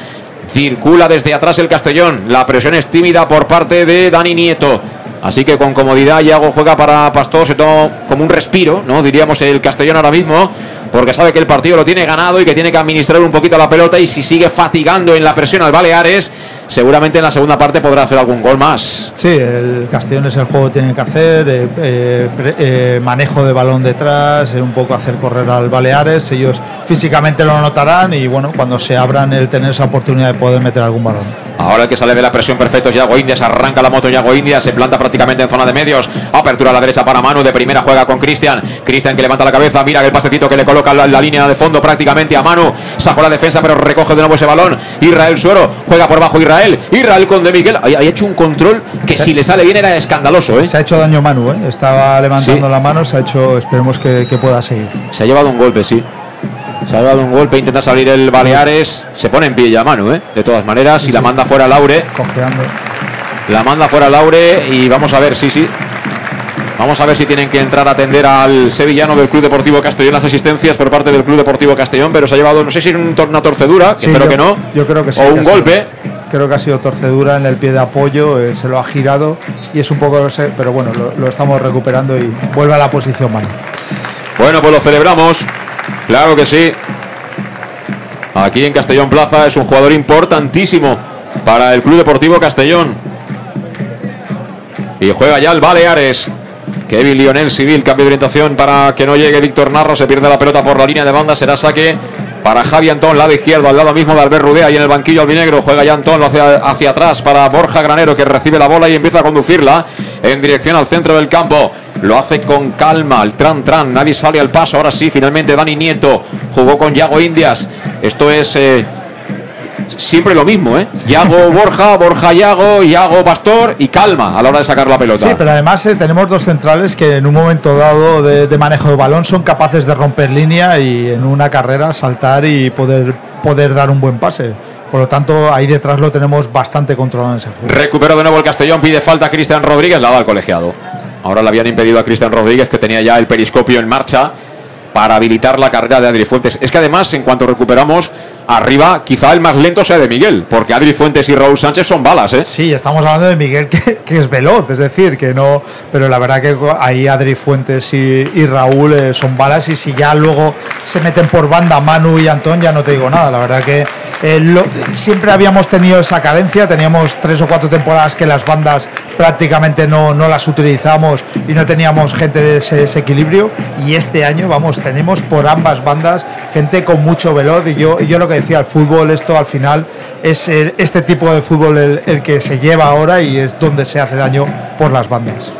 Circula desde atrás el Castellón. La presión es tímida por parte de Dani Nieto. Así que con comodidad Iago juega para Pastor, se toma como un respiro, ¿no? Diríamos el Castellón ahora mismo, porque sabe que el partido lo tiene ganado y que tiene que administrar un poquito la pelota y si sigue fatigando en la presión al Baleares, seguramente en la segunda parte podrá hacer algún gol más. Sí, el Castellón es el juego que tiene que hacer, eh, eh, eh, manejo de balón detrás, un poco hacer correr al Baleares, ellos físicamente lo notarán y bueno, cuando se abran el tener esa oportunidad de poder meter algún balón. Ahora el que sale de la presión perfecto es Yago Indias. Arranca la moto Yago Indias. Se planta prácticamente en zona de medios. Apertura a la derecha para Manu. De primera juega con Cristian. Cristian que levanta la cabeza. Mira el pasecito que le coloca la, la línea de fondo prácticamente a Manu. Sacó la defensa pero recoge de nuevo ese balón. Israel Suero juega por bajo. Israel Israel. Israel con De Miguel. Ha hecho un control que si le sale bien era escandaloso. ¿eh? Se ha hecho daño Manu, ¿eh? estaba levantando la mano, se ha hecho, esperemos que, pueda seguir. Se ha llevado un golpe, sí. Se ha llevado un golpe, intenta salir el Baleares. Se pone en pie ya Manu, ¿eh? de todas maneras, y la manda fuera Laure. Cojeando. La manda fuera Laure y vamos a ver, sí, sí. Vamos a ver si tienen que entrar a atender al sevillano del Club Deportivo Castellón las asistencias por parte del Club Deportivo Castellón, pero se ha llevado, no sé si es una torcedura, espero que no. Yo creo que sí. O un golpe. Creo que ha sido torcedura en el pie de apoyo, eh, se lo ha girado y es un poco, pero bueno, lo, estamos recuperando y vuelve a la posición mano. Bueno, pues lo celebramos, claro que sí. Aquí en Castellón Plaza es un jugador importantísimo para el Club Deportivo Castellón. Y juega ya el Baleares. Kevin Lionel Civil, cambio de orientación para que no llegue Víctor Narro, se pierde la pelota por la línea de banda, será saque para Javi Antón, lado izquierdo, al lado mismo de Albert Rudea y en el banquillo albinegro juega ya Antón, lo hace hacia atrás para Borja Granero que recibe la bola y empieza a conducirla en dirección al centro del campo. Lo hace con calma, el tran tran, nadie sale al paso, ahora sí, finalmente Dani Nieto jugó con Yago Indias. Esto es... Eh, siempre lo mismo, ¿eh? Yago Borja, Borja Yago, Yago Pastor y calma a la hora de sacar la pelota. Sí, pero además eh, tenemos dos centrales que en un momento dado de, manejo de balón son capaces de romper línea y en una carrera saltar y poder, poder dar un buen pase. Por lo tanto, ahí detrás lo tenemos bastante controlado en ese juego. Recupero de nuevo el Castellón, pide falta a Cristian Rodríguez, la da al colegiado. Ahora le habían impedido a Cristian Rodríguez, que tenía ya el periscopio en marcha para habilitar la carrera de Adri Fuentes. Es que además, en cuanto recuperamos, arriba quizá el más lento sea de Miguel, porque Adri Fuentes y Raúl Sánchez son balas, ¿eh? Sí, estamos hablando de Miguel que, es veloz, es decir, que no, pero la verdad que ahí Adri Fuentes y, Raúl eh, son balas y si ya luego se meten por banda Manu y Antón, ya no te digo nada, la verdad que eh, siempre habíamos tenido esa carencia, teníamos tres o cuatro temporadas que las bandas prácticamente no, no las utilizamos y no teníamos gente de ese, equilibrio y este año, vamos, tenemos por ambas bandas gente con mucho veloz y yo, yo lo que decía, el fútbol, esto al final es este tipo de fútbol el, que se lleva ahora y es donde se hace daño por las bandas.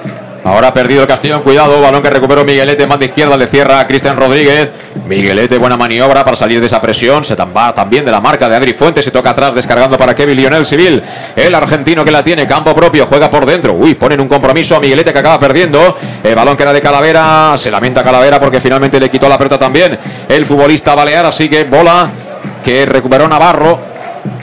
Ahora ha perdido el Castellón, cuidado, balón que recuperó Miguelete, manda izquierda, le cierra a Cristian Rodríguez. Miguelete, buena maniobra para salir de esa presión. Se va también de la marca de Adri Fuentes, se toca atrás descargando para Kevin Lionel Civil. El argentino que la tiene, campo propio, juega por dentro. Uy, ponen un compromiso a Miguelete que acaba perdiendo. El balón que era de Calavera, se lamenta Calavera porque finalmente le quitó la pelota también el futbolista Balear, así que bola que recuperó Navarro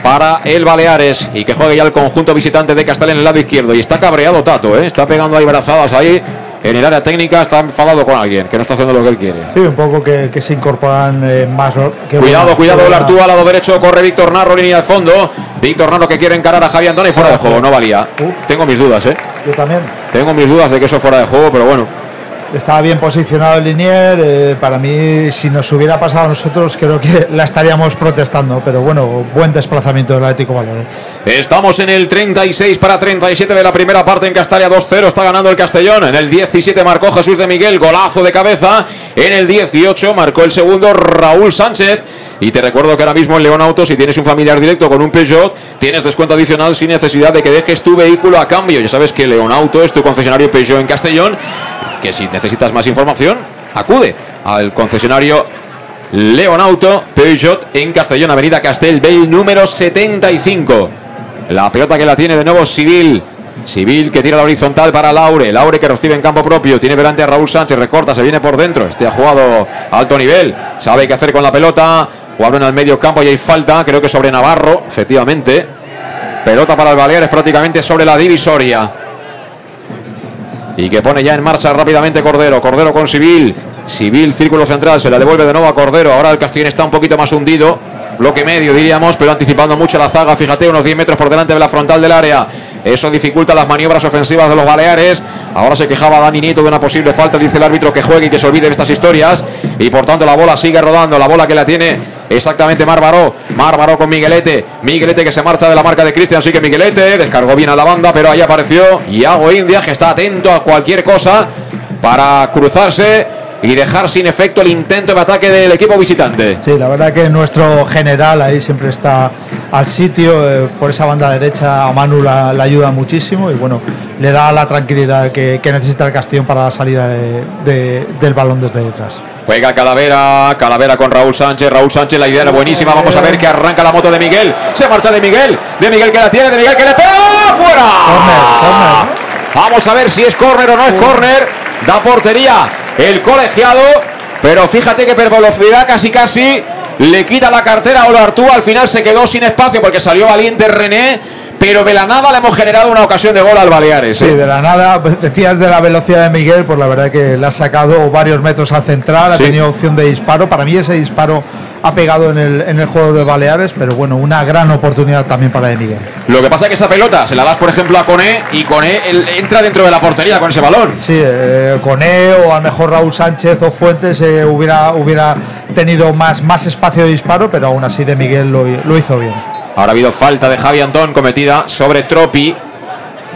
para el Baleares y que juegue ya el conjunto visitante de Castel en el lado izquierdo. Y está cabreado Tato, ¿eh? está pegando ahí brazadas ahí. En el área técnica está enfadado con alguien que no está haciendo lo que él quiere. Sí, un poco que, se incorporan eh, más. cuidado, cuidado, el Artúa, lado derecho, corre Víctor Narro, línea de fondo. Víctor Narro que quiere encarar a Javier Antón y fuera de juego, no valía. Tengo mis dudas, ¿eh? Yo también. Tengo mis dudas de que eso fuera de juego, pero bueno. Estaba bien posicionado el Linier. Eh, para mí, si nos hubiera pasado a nosotros, creo que la estaríamos protestando. Pero bueno, buen desplazamiento del Atlético Baleares. Estamos en el 36 para 37 de la primera parte en Castalia 2-0. Está ganando el Castellón. En el 17 marcó Jesús de Miguel, golazo de cabeza. En el 18 marcó el segundo Raúl Sánchez. Y te recuerdo que ahora mismo en León Auto, si tienes un familiar directo con un Peugeot, tienes descuento adicional sin necesidad de que dejes tu vehículo a cambio. Ya sabes que León Auto es tu concesionario Peugeot en Castellón. Que si necesitas más información, acude al concesionario León Auto Peugeot en Castellón, Avenida Castelbell, número 75. La pelota que la tiene de nuevo Civil. Civil que tira la horizontal para Laure. Laure que recibe en campo propio. Tiene delante a Raúl Sánchez. Recorta, se viene por dentro. Este ha jugado alto nivel. Sabe qué hacer con la pelota. Jugador en el medio campo y hay falta, creo que sobre Navarro, efectivamente. Pelota para el Baleares prácticamente sobre la divisoria. Y que pone ya en marcha rápidamente Cordero. Cordero con Civil. Civil, círculo central, se la devuelve de nuevo a Cordero. Ahora el Castellón está un poquito más hundido. Bloque medio, diríamos, pero anticipando mucho la zaga. Fíjate, unos 10 metros por delante de la frontal del área. Eso dificulta las maniobras ofensivas de los Baleares. Ahora se quejaba Dani Nieto de una posible falta. Dice el árbitro que juegue y que se olvide de estas historias. Y por tanto la bola sigue rodando. La bola que la tiene exactamente Marbaró. Marbaró con Miguelete. Miguelete que se marcha de la marca de Cristian. Sigue Miguelete. Descargó bien a la banda, pero ahí apareció Iago India que está atento a cualquier cosa para cruzarse y dejar sin efecto el intento de ataque del equipo visitante. Sí, la verdad que nuestro general ahí siempre está al sitio, eh, por esa banda derecha a Manu la, ayuda muchísimo y bueno, le da la tranquilidad que, necesita el Castellón para la salida del balón desde detrás. Juega Calavera, Calavera con Raúl Sánchez, Raúl Sánchez, la idea era buenísima, vamos a ver que arranca la moto de Miguel, se marcha de Miguel, de Miguel que la tiene, de Miguel que le pega, fuera. Vamos a ver si es córner o no es córner, da portería el colegiado, pero fíjate que per velocidad casi casi le quita la cartera a Olartúa, al final se quedó sin espacio porque salió valiente René pero de la nada le hemos generado una ocasión de gol al Baleares. Sí, ¿eh? de la nada, decías de la velocidad de Miguel, pues la verdad que le ha sacado varios metros al central, ha Sí. tenido opción de disparo. Para mí ese disparo ha pegado en el, en el juego de Baleares, pero bueno, una gran oportunidad también para de Miguel. Lo que pasa es que esa pelota se la das, por ejemplo, a Coné y Coné él entra dentro de la portería con ese balón. Sí, eh, Coné o a lo mejor Raúl Sánchez o Fuentes eh, hubiera, hubiera tenido más, más espacio de disparo, pero aún así de Miguel lo, lo hizo bien. Ahora ha habido falta de Javi Antón cometida sobre Tropi.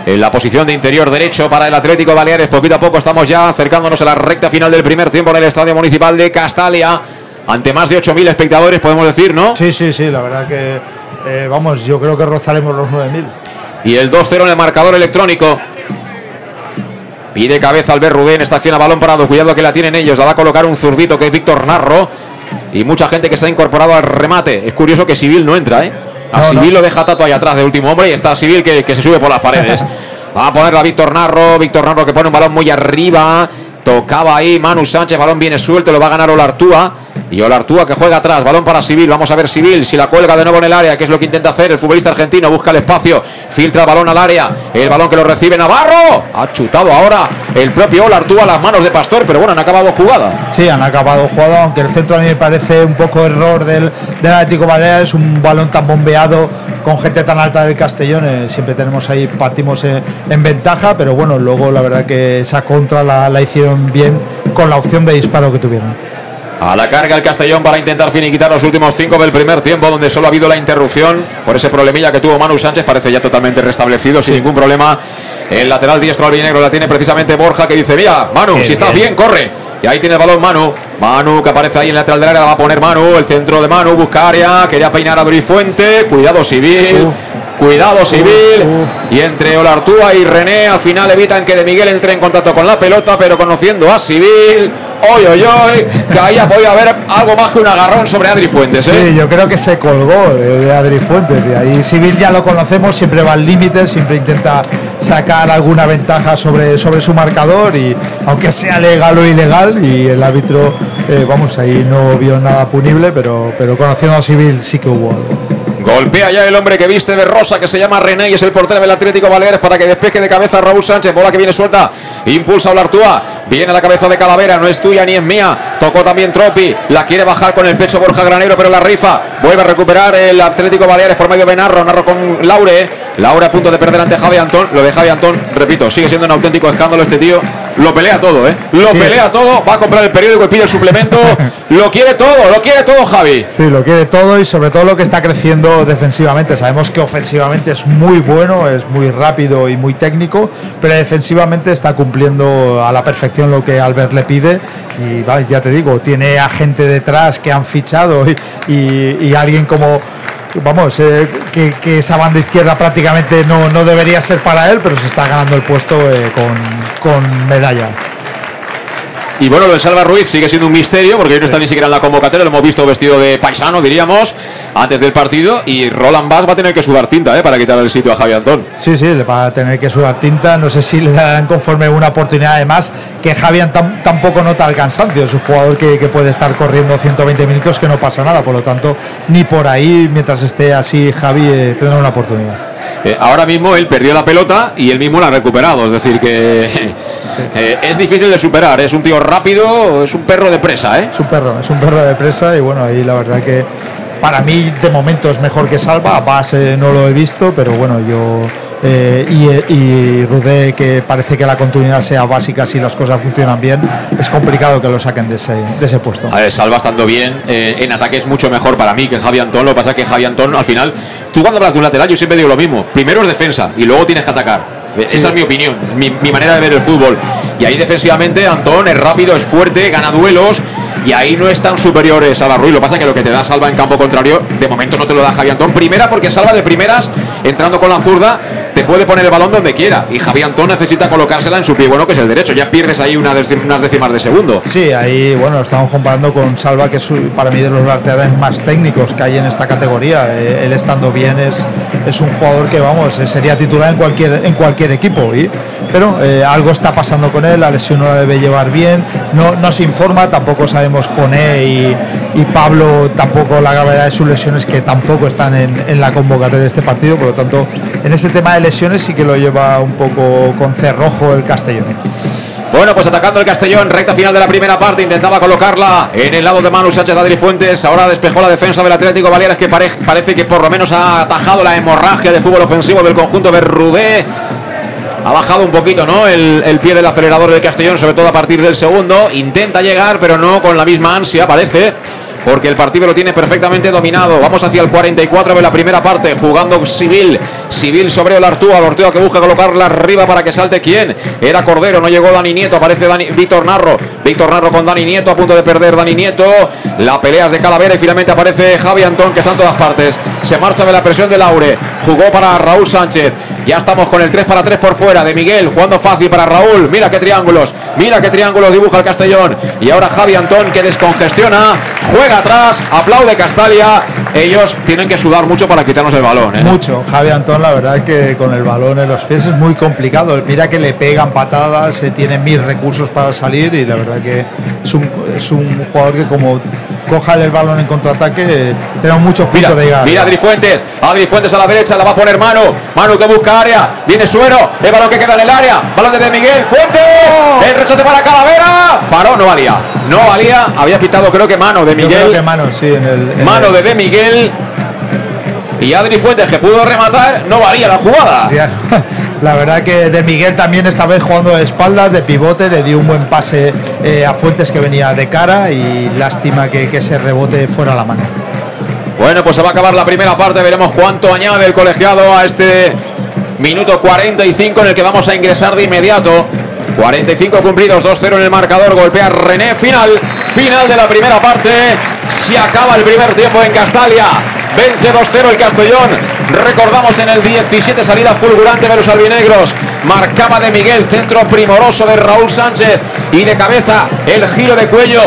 En la posición de interior derecho para el Atlético Baleares. Poquito a poco estamos ya acercándonos a la recta final del primer tiempo en el Estadio Municipal de Castalia. Ante más de 8.000 espectadores, podemos decir, ¿no? Sí, sí, sí, la verdad que, eh, vamos, yo creo que rozaremos los 9.000. Y el 2-0 en el marcador electrónico. Pide cabeza Albert Rudén. Esta acción a balón parado. Cuidado que la tienen ellos. La va a colocar un zurdito que es Víctor Narro. Y mucha gente que se ha incorporado al remate. Es curioso que Civil no entra, ¿eh? A Civil lo deja Tato ahí atrás de último hombre. Y está Civil que, que se sube por las paredes. Va a ponerla Víctor Narro. Víctor Narro que pone un balón muy arriba. Tocaba ahí Manu Sánchez. Balón viene suelto. Lo va a ganar Olartúa. Y Olartúa que juega atrás. Balón para Civil. Vamos a ver Civil si la cuelga de nuevo en el área. Que es lo que intenta hacer el futbolista argentino. Busca el espacio. Filtra el balón al área. El balón que lo recibe Navarro. Ha chutado ahora el propio Olartúa a las manos de Pastor. Pero bueno, han acabado jugada. Sí, han acabado jugado, aunque el centro a mí me parece un poco error del, Atlético Baleares, un balón tan bombeado con gente tan alta del Castellón, eh, siempre tenemos ahí, partimos en ventaja, pero bueno, luego la verdad que esa contra la hicieron bien con la opción de disparo que tuvieron. A la carga el Castellón para intentar finiquitar los últimos cinco del primer tiempo, donde solo ha habido la interrupción por ese problemilla que tuvo Manu Sánchez. Parece ya totalmente restablecido, sin ningún problema. El lateral diestro albinegro la tiene precisamente Borja, que dice: Mira, Manu, Qué si estás bien. bien, corre. Y ahí tiene el balón Manu. Manu que aparece ahí en el lateral del área, la va a poner Manu. El centro de Manu, busca área. Quería peinar a Dori Fuente. Cuidado civil. Cuidado civil. Y entre Olartúa y René al final evitan que De Miguel entre en contacto con la pelota, pero conociendo a Civil. Hoy, hoy, hoy. Que ahí podido haber algo más que un agarrón sobre Adri Fuentes. ¿eh? Sí, yo creo que se colgó de, de Adri Fuentes. Y ahí Civil ya lo conocemos, siempre va al límite, siempre intenta sacar alguna ventaja sobre, sobre su marcador y aunque sea legal o ilegal y el árbitro, eh, vamos, ahí no vio nada punible, pero, pero conociendo a Civil sí que hubo algo. Golpea ya el hombre que viste de rosa, que se llama René y es el portero del Atlético Baleares para que despeje de cabeza Raúl Sánchez. Bola que viene suelta, impulsa a Olartúa. Viene a la cabeza de Calavera, no es tuya ni es mía. Tocó también Tropi, la quiere bajar con el pecho Borja Granero, pero la rifa. Vuelve a recuperar el Atlético Baleares por medio de Narro. Narro con Laure. Laure a punto de perder ante Javi Antón. Lo de Javi Antón, repito, sigue siendo un auténtico escándalo este tío. Lo pelea todo, ¿eh? Lo Sí. pelea todo. Va a comprar el periódico y pide el suplemento. lo quiere todo, lo quiere todo, Javi. Sí, lo quiere todo y sobre todo lo que está creciendo defensivamente. Sabemos que ofensivamente es muy bueno, es muy rápido y muy técnico, pero defensivamente está cumpliendo a la perfección lo que Albert le pide. Y ya te digo, tiene a gente detrás que han fichado y, y- y alguien como. Vamos, eh, que, que esa banda izquierda prácticamente no, no debería ser para él, pero se está ganando el puesto eh, con, con medalla. Y bueno, lo de Salva Ruiz sigue siendo un misterio porque hoy no está ni siquiera en la convocatoria. Lo hemos visto vestido de paisano, diríamos, antes del partido. Y Roland Bass va a tener que sudar tinta ¿eh? para quitar el sitio a Javi Antón. Sí, sí, le va a tener que sudar tinta. No sé si le darán conforme una oportunidad. Además, que Javian tam- tampoco nota el cansancio. Es un jugador que, que puede estar corriendo 120 minutos, que no pasa nada. Por lo tanto, ni por ahí, mientras esté así, Javi eh, tendrá una oportunidad. Eh, ahora mismo él perdió la pelota y él mismo la ha recuperado. Es decir, que eh, es difícil de superar. Es un tío rápido, es un perro de presa. ¿eh? Es un perro, es un perro de presa. Y bueno, ahí la verdad que para mí, de momento, es mejor que Salva. A Paz eh, no lo he visto, pero bueno, yo. eh, y, y Rudé, que parece que la continuidad sea básica si las cosas funcionan bien, es complicado que lo saquen de ese, de ese puesto. A ver, Salva estando bien, eh, en ataque es mucho mejor para mí que Javi Antón. Lo que pasa es que Javi Antón, al final, tú cuando hablas de un lateral, yo siempre digo lo mismo. Primero es defensa y luego tienes que atacar. Esa es mi opinión, mi, mi manera de ver el fútbol. Y ahí defensivamente Antón es rápido, es fuerte, gana duelos y ahí no es tan superior eh, Salva Ruiz. Lo que pasa que lo que te da Salva en campo contrario, de momento no te lo da Javi Antón. Primera porque Salva de primeras, entrando con la zurda, te puede poner el balón donde quiera. Y Javi Antón necesita colocársela en su pie bueno, que es el derecho. Ya pierdes ahí unas décimas de segundo. Sí, ahí, bueno, estamos comparando con Salva, que es para mí de los laterales más técnicos que hay en esta categoría. Eh, él estando bien es, es un jugador que, vamos, eh, sería titular en cualquier, en cualquier equipo. Pero eh, algo está pasando con él, la lesión no la debe llevar bien. No, no se informa, tampoco sabemos con él y, y Pablo tampoco la gravedad de sus lesiones que tampoco están en, en la convocatoria de este partido. Por lo tanto, en ese tema de lesiones sí que lo lleva un poco con cerrojo el Castellón. Bueno, pues atacando el Castellón, recta final de la primera parte, intentaba colocarla en el lado de Manu Sánchez Adri Fuentes, ahora despejó la defensa del Atlético Baleares que parece que por lo menos ha atajado la hemorragia de fútbol ofensivo del conjunto de Rudé. Ha bajado un poquito, ¿no? El, pie del acelerador del Castellón, sobre todo a partir del segundo. Intenta llegar, pero no con la misma ansia, parece porque el partido lo tiene perfectamente dominado. Vamos hacia el 44 de la primera parte, jugando Civil. Civil sobre el Artúa, el que busca colocarla arriba para que salte quién. Era Cordero, no llegó Dani Nieto, aparece Víctor Narro. Víctor Narro con Dani Nieto, a punto de perder Dani Nieto. La pelea es de Calavera y finalmente aparece Javi Antón, que está en todas partes. Se marcha de la presión de Laure. Jugó para Raúl Sánchez. Ya estamos con el 3 para 3 por fuera de Miguel, jugando fácil para Raúl. Mira qué triángulos, mira qué triángulos dibuja el Castellón. Y ahora Javi Antón que descongestiona, juega atrás, aplaude Castalia. Ellos tienen que sudar mucho para quitarnos el balón. ¿eh? Mucho. Javi Antón, la verdad que con el balón en los pies es muy complicado. Mira que le pegan patadas, se tiene mil recursos para salir y la verdad que es un, es un jugador que como coja el balón en contraataque, tenemos muchos puntos mira, de llegar. Mira Adri Fuentes, Adri Fuentes a la derecha, la va a poner Manu, Manu que busca área, viene Suero, el balón que queda en el área, balón de Miguel, Fuentes, oh. el rechote para Calavera, paró, no valía, no valía, había pitado creo que mano de Miguel. Yo creo que mano, sí, en el, en mano de De Miguel. Y Adri Fuentes que pudo rematar, no valía la jugada. La verdad que de Miguel también esta vez jugando de espaldas, de pivote, le dio un buen pase eh, a Fuentes que venía de cara y lástima que, que ese rebote fuera la mano. Bueno, pues se va a acabar la primera parte, veremos cuánto añade el colegiado a este minuto 45 en el que vamos a ingresar de inmediato. 45 cumplidos, 2-0 en el marcador, golpea René, final, final de la primera parte, se acaba el primer tiempo en Castalia, vence 2-0 el Castellón, recordamos en el 17 salida fulgurante de los albinegros, marcaba de Miguel, centro primoroso de Raúl Sánchez. Y de cabeza el giro de cuello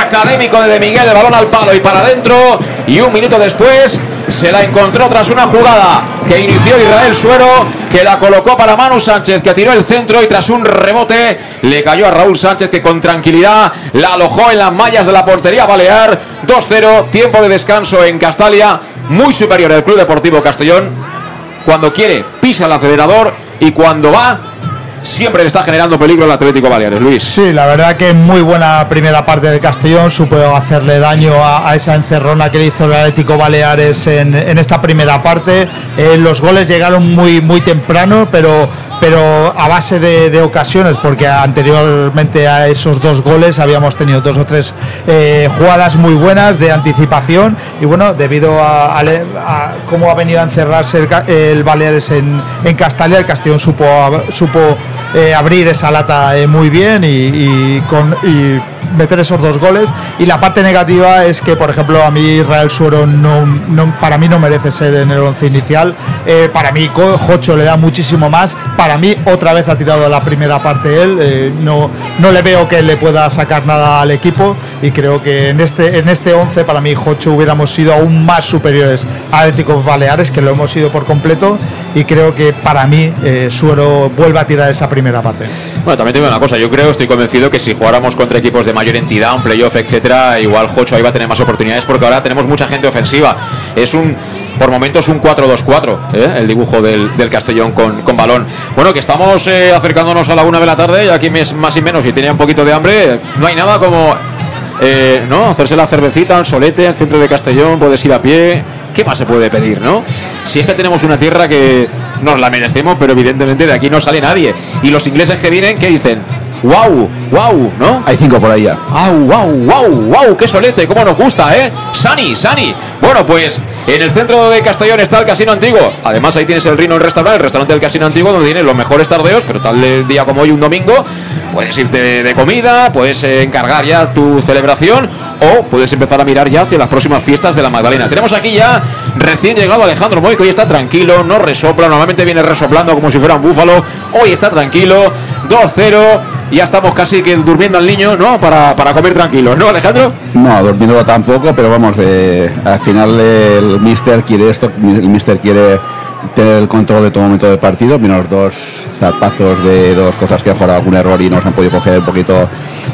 académico de, de Miguel, el balón al palo y para adentro. Y un minuto después se la encontró tras una jugada que inició Israel Suero, que la colocó para Manu Sánchez, que tiró el centro y tras un rebote le cayó a Raúl Sánchez, que con tranquilidad la alojó en las mallas de la portería Balear. 2-0, tiempo de descanso en Castalia, muy superior el Club Deportivo Castellón. Cuando quiere, pisa el acelerador y cuando va, siempre le está generando peligro al Atlético Baleares, Luis. Sí, la verdad que muy buena primera parte del Castellón, supo hacerle daño a, esa encerrona que le hizo el Atlético Baleares en, en esta primera parte. Eh, los goles llegaron muy, muy temprano, pero pero a base de, ocasiones, porque anteriormente a esos dos goles habíamos tenido dos o tres eh, jugadas muy buenas de anticipación. Y bueno, debido a, cómo ha venido a encerrarse el, el Baleares en, en, Castalia, el Castellón supo, supo eh, abrir esa lata eh, muy bien y, con, y meter esos dos goles. Y la parte negativa es que por ejemplo a mí Israel Suero no, no para mí no merece ser en el once inicial. Eh, para mí Jocho le da muchísimo más. Para mí otra vez ha tirado la primera parte él. Eh, no, no le veo que le pueda sacar nada al equipo. Y creo que en este en este 11 para mí Jocho hubiéramos sido aún más superiores a Atlético Baleares que lo hemos sido por completo y creo que para mí eh, Suero vuelve a tirar esa primera parte bueno también tengo una cosa yo creo estoy convencido que si jugáramos contra equipos de mayor entidad, un playoff, etcétera, igual Jocho ahí va a tener más oportunidades porque ahora tenemos mucha gente ofensiva. Es un, por momentos, un 4-2-4, ¿eh? el dibujo del, del Castellón con, con, balón. Bueno, que estamos eh, acercándonos a la una de la tarde, y aquí más y menos, y tenía un poquito de hambre, no hay nada como. Eh, ¿no? Hacerse la cervecita, el solete, al centro de Castellón, puedes ir a pie. ¿Qué más se puede pedir, no? Si es que tenemos una tierra que nos la merecemos, pero evidentemente de aquí no sale nadie. Y los ingleses que vienen, ¿qué dicen? ¡Wow! ¡Wow! ¿No? Hay cinco por ahí ya. ¡Ah, wow! ¡Wow! ¡Wow! ¡Qué solete! ¡Cómo nos gusta, eh! ¡Sani! ¡Sani! Bueno, pues En el centro de Castellón está el Casino Antiguo. Además, ahí tienes el Rino el restaurante, el restaurante del Casino Antiguo, donde tienes los mejores tardeos, pero tal día como hoy, un domingo, puedes irte de comida, puedes eh, encargar ya tu celebración o puedes empezar a mirar ya hacia las próximas fiestas de la Magdalena. Tenemos aquí ya recién llegado Alejandro Moy, que hoy está tranquilo, no resopla, normalmente viene resoplando como si fuera un búfalo. Hoy está tranquilo, 2-0 ya estamos casi que durmiendo al niño, ¿no? Para, para comer tranquilos, ¿no, Alejandro? No, durmiendo tampoco, pero vamos, eh, al final el Mister quiere esto, el Mister quiere tener el control de todo momento del partido, menos dos zarpazos de dos cosas que ha jugado algún error y nos han podido coger un poquito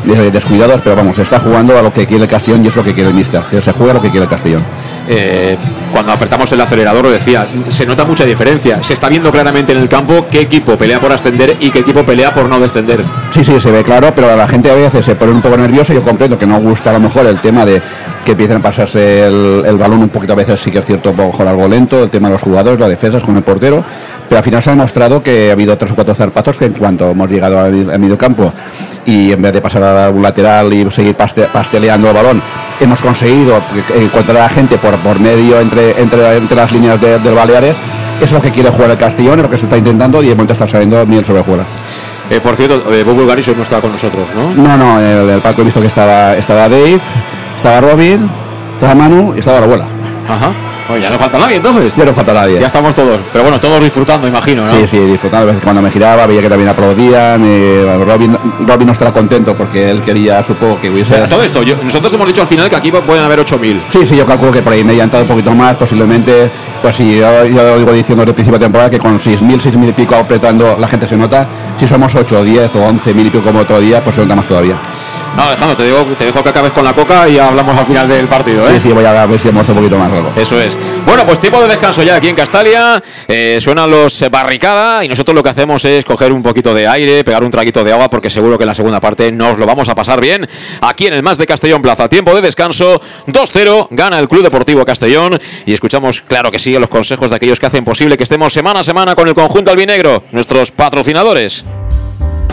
descuidados, pero vamos, está jugando a lo que quiere el Castellón y es lo que quiere el Mister, que se juega a lo que quiere el Castellón. Eh, cuando apretamos el acelerador, lo decía, se nota mucha diferencia, se está viendo claramente en el campo qué equipo pelea por ascender y qué equipo pelea por no descender. Sí, sí, se ve claro, pero la gente a veces se pone un poco nerviosa, yo comprendo que no gusta a lo mejor el tema de que empiecen a pasarse el, balón un poquito a veces sí que es cierto, mejor algo lento, el tema de los jugadores, las defensas con el portero, pero al final se ha demostrado que ha habido tres o cuatro zarpazos que en cuanto hemos llegado al, medio campo y en vez de pasar a un lateral y seguir pasteleando el balón, hemos conseguido encontrar a la gente por, por medio entre, entre, entre las líneas del Baleares. Eso es lo que quiere jugar el Castellón, es lo que se está intentando y de momento está saliendo bien sobre juega. Eh, por cierto, eh, Bob Bulgaris hoy no estaba con nosotros, ¿no? No, no, el, el palco he visto que estaba, estaba Dave, estaba Robin, estaba Manu y estaba la abuela. Ajá. Oye, ya no falta nadie entonces. Ya no falta nadie. Ya estamos todos. Pero bueno, todos disfrutando, imagino, ¿no? Sí, sí, disfrutando. A veces cuando me giraba veía que también aplaudían. Eh, Robin, Robin no estará contento porque él quería, supongo que hubiese. todo esto, nosotros hemos dicho al final que aquí pueden haber 8.000. Sí, sí, yo calculo que por ahí me entrado un poquito más, posiblemente. Pues sí, yo, yo digo diciendo desde el principio de temporada que con 6.000, 6.000 y pico apretando la gente se nota. Si somos 8, 10 o 11.000 y pico como otro día, pues se nota más todavía. No, Alejandro, te, digo, te dejo que acabes con la coca y hablamos al final del partido. ¿eh? Sí, sí, voy a ver si hemos un poquito más luego. Eso es. Bueno, pues tiempo de descanso ya aquí en Castalia. Eh, suenan los barricada y nosotros lo que hacemos es coger un poquito de aire, pegar un traguito de agua, porque seguro que en la segunda parte nos lo vamos a pasar bien. Aquí en el Más de Castellón Plaza. Tiempo de descanso. 2-0. Gana el Club Deportivo Castellón. Y escuchamos, claro que sí, los consejos de aquellos que hacen posible que estemos semana a semana con el conjunto albinegro, nuestros patrocinadores.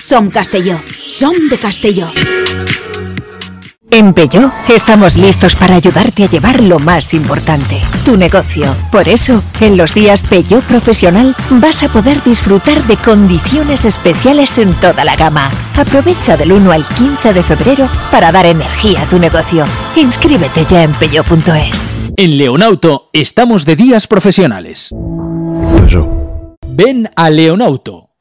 Son Castelló. Son de Castelló. En Peugeot estamos listos para ayudarte a llevar lo más importante, tu negocio. Por eso, en los días Peugeot Profesional vas a poder disfrutar de condiciones especiales en toda la gama. Aprovecha del 1 al 15 de febrero para dar energía a tu negocio. Inscríbete ya en peugeot.es. En Leonauto estamos de días profesionales. Ven a Leonauto,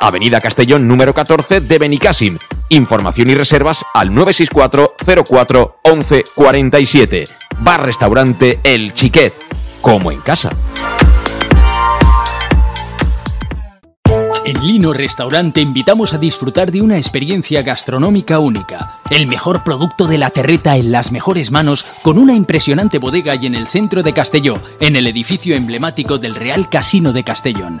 Avenida Castellón número 14 de Benicàssim. Información y reservas al 964 04 11 47. Bar Restaurante El Chiquet, como en casa. En Lino Restaurante invitamos a disfrutar de una experiencia gastronómica única. El mejor producto de la terreta en las mejores manos, con una impresionante bodega y en el centro de Castelló, en el edificio emblemático del Real Casino de Castellón.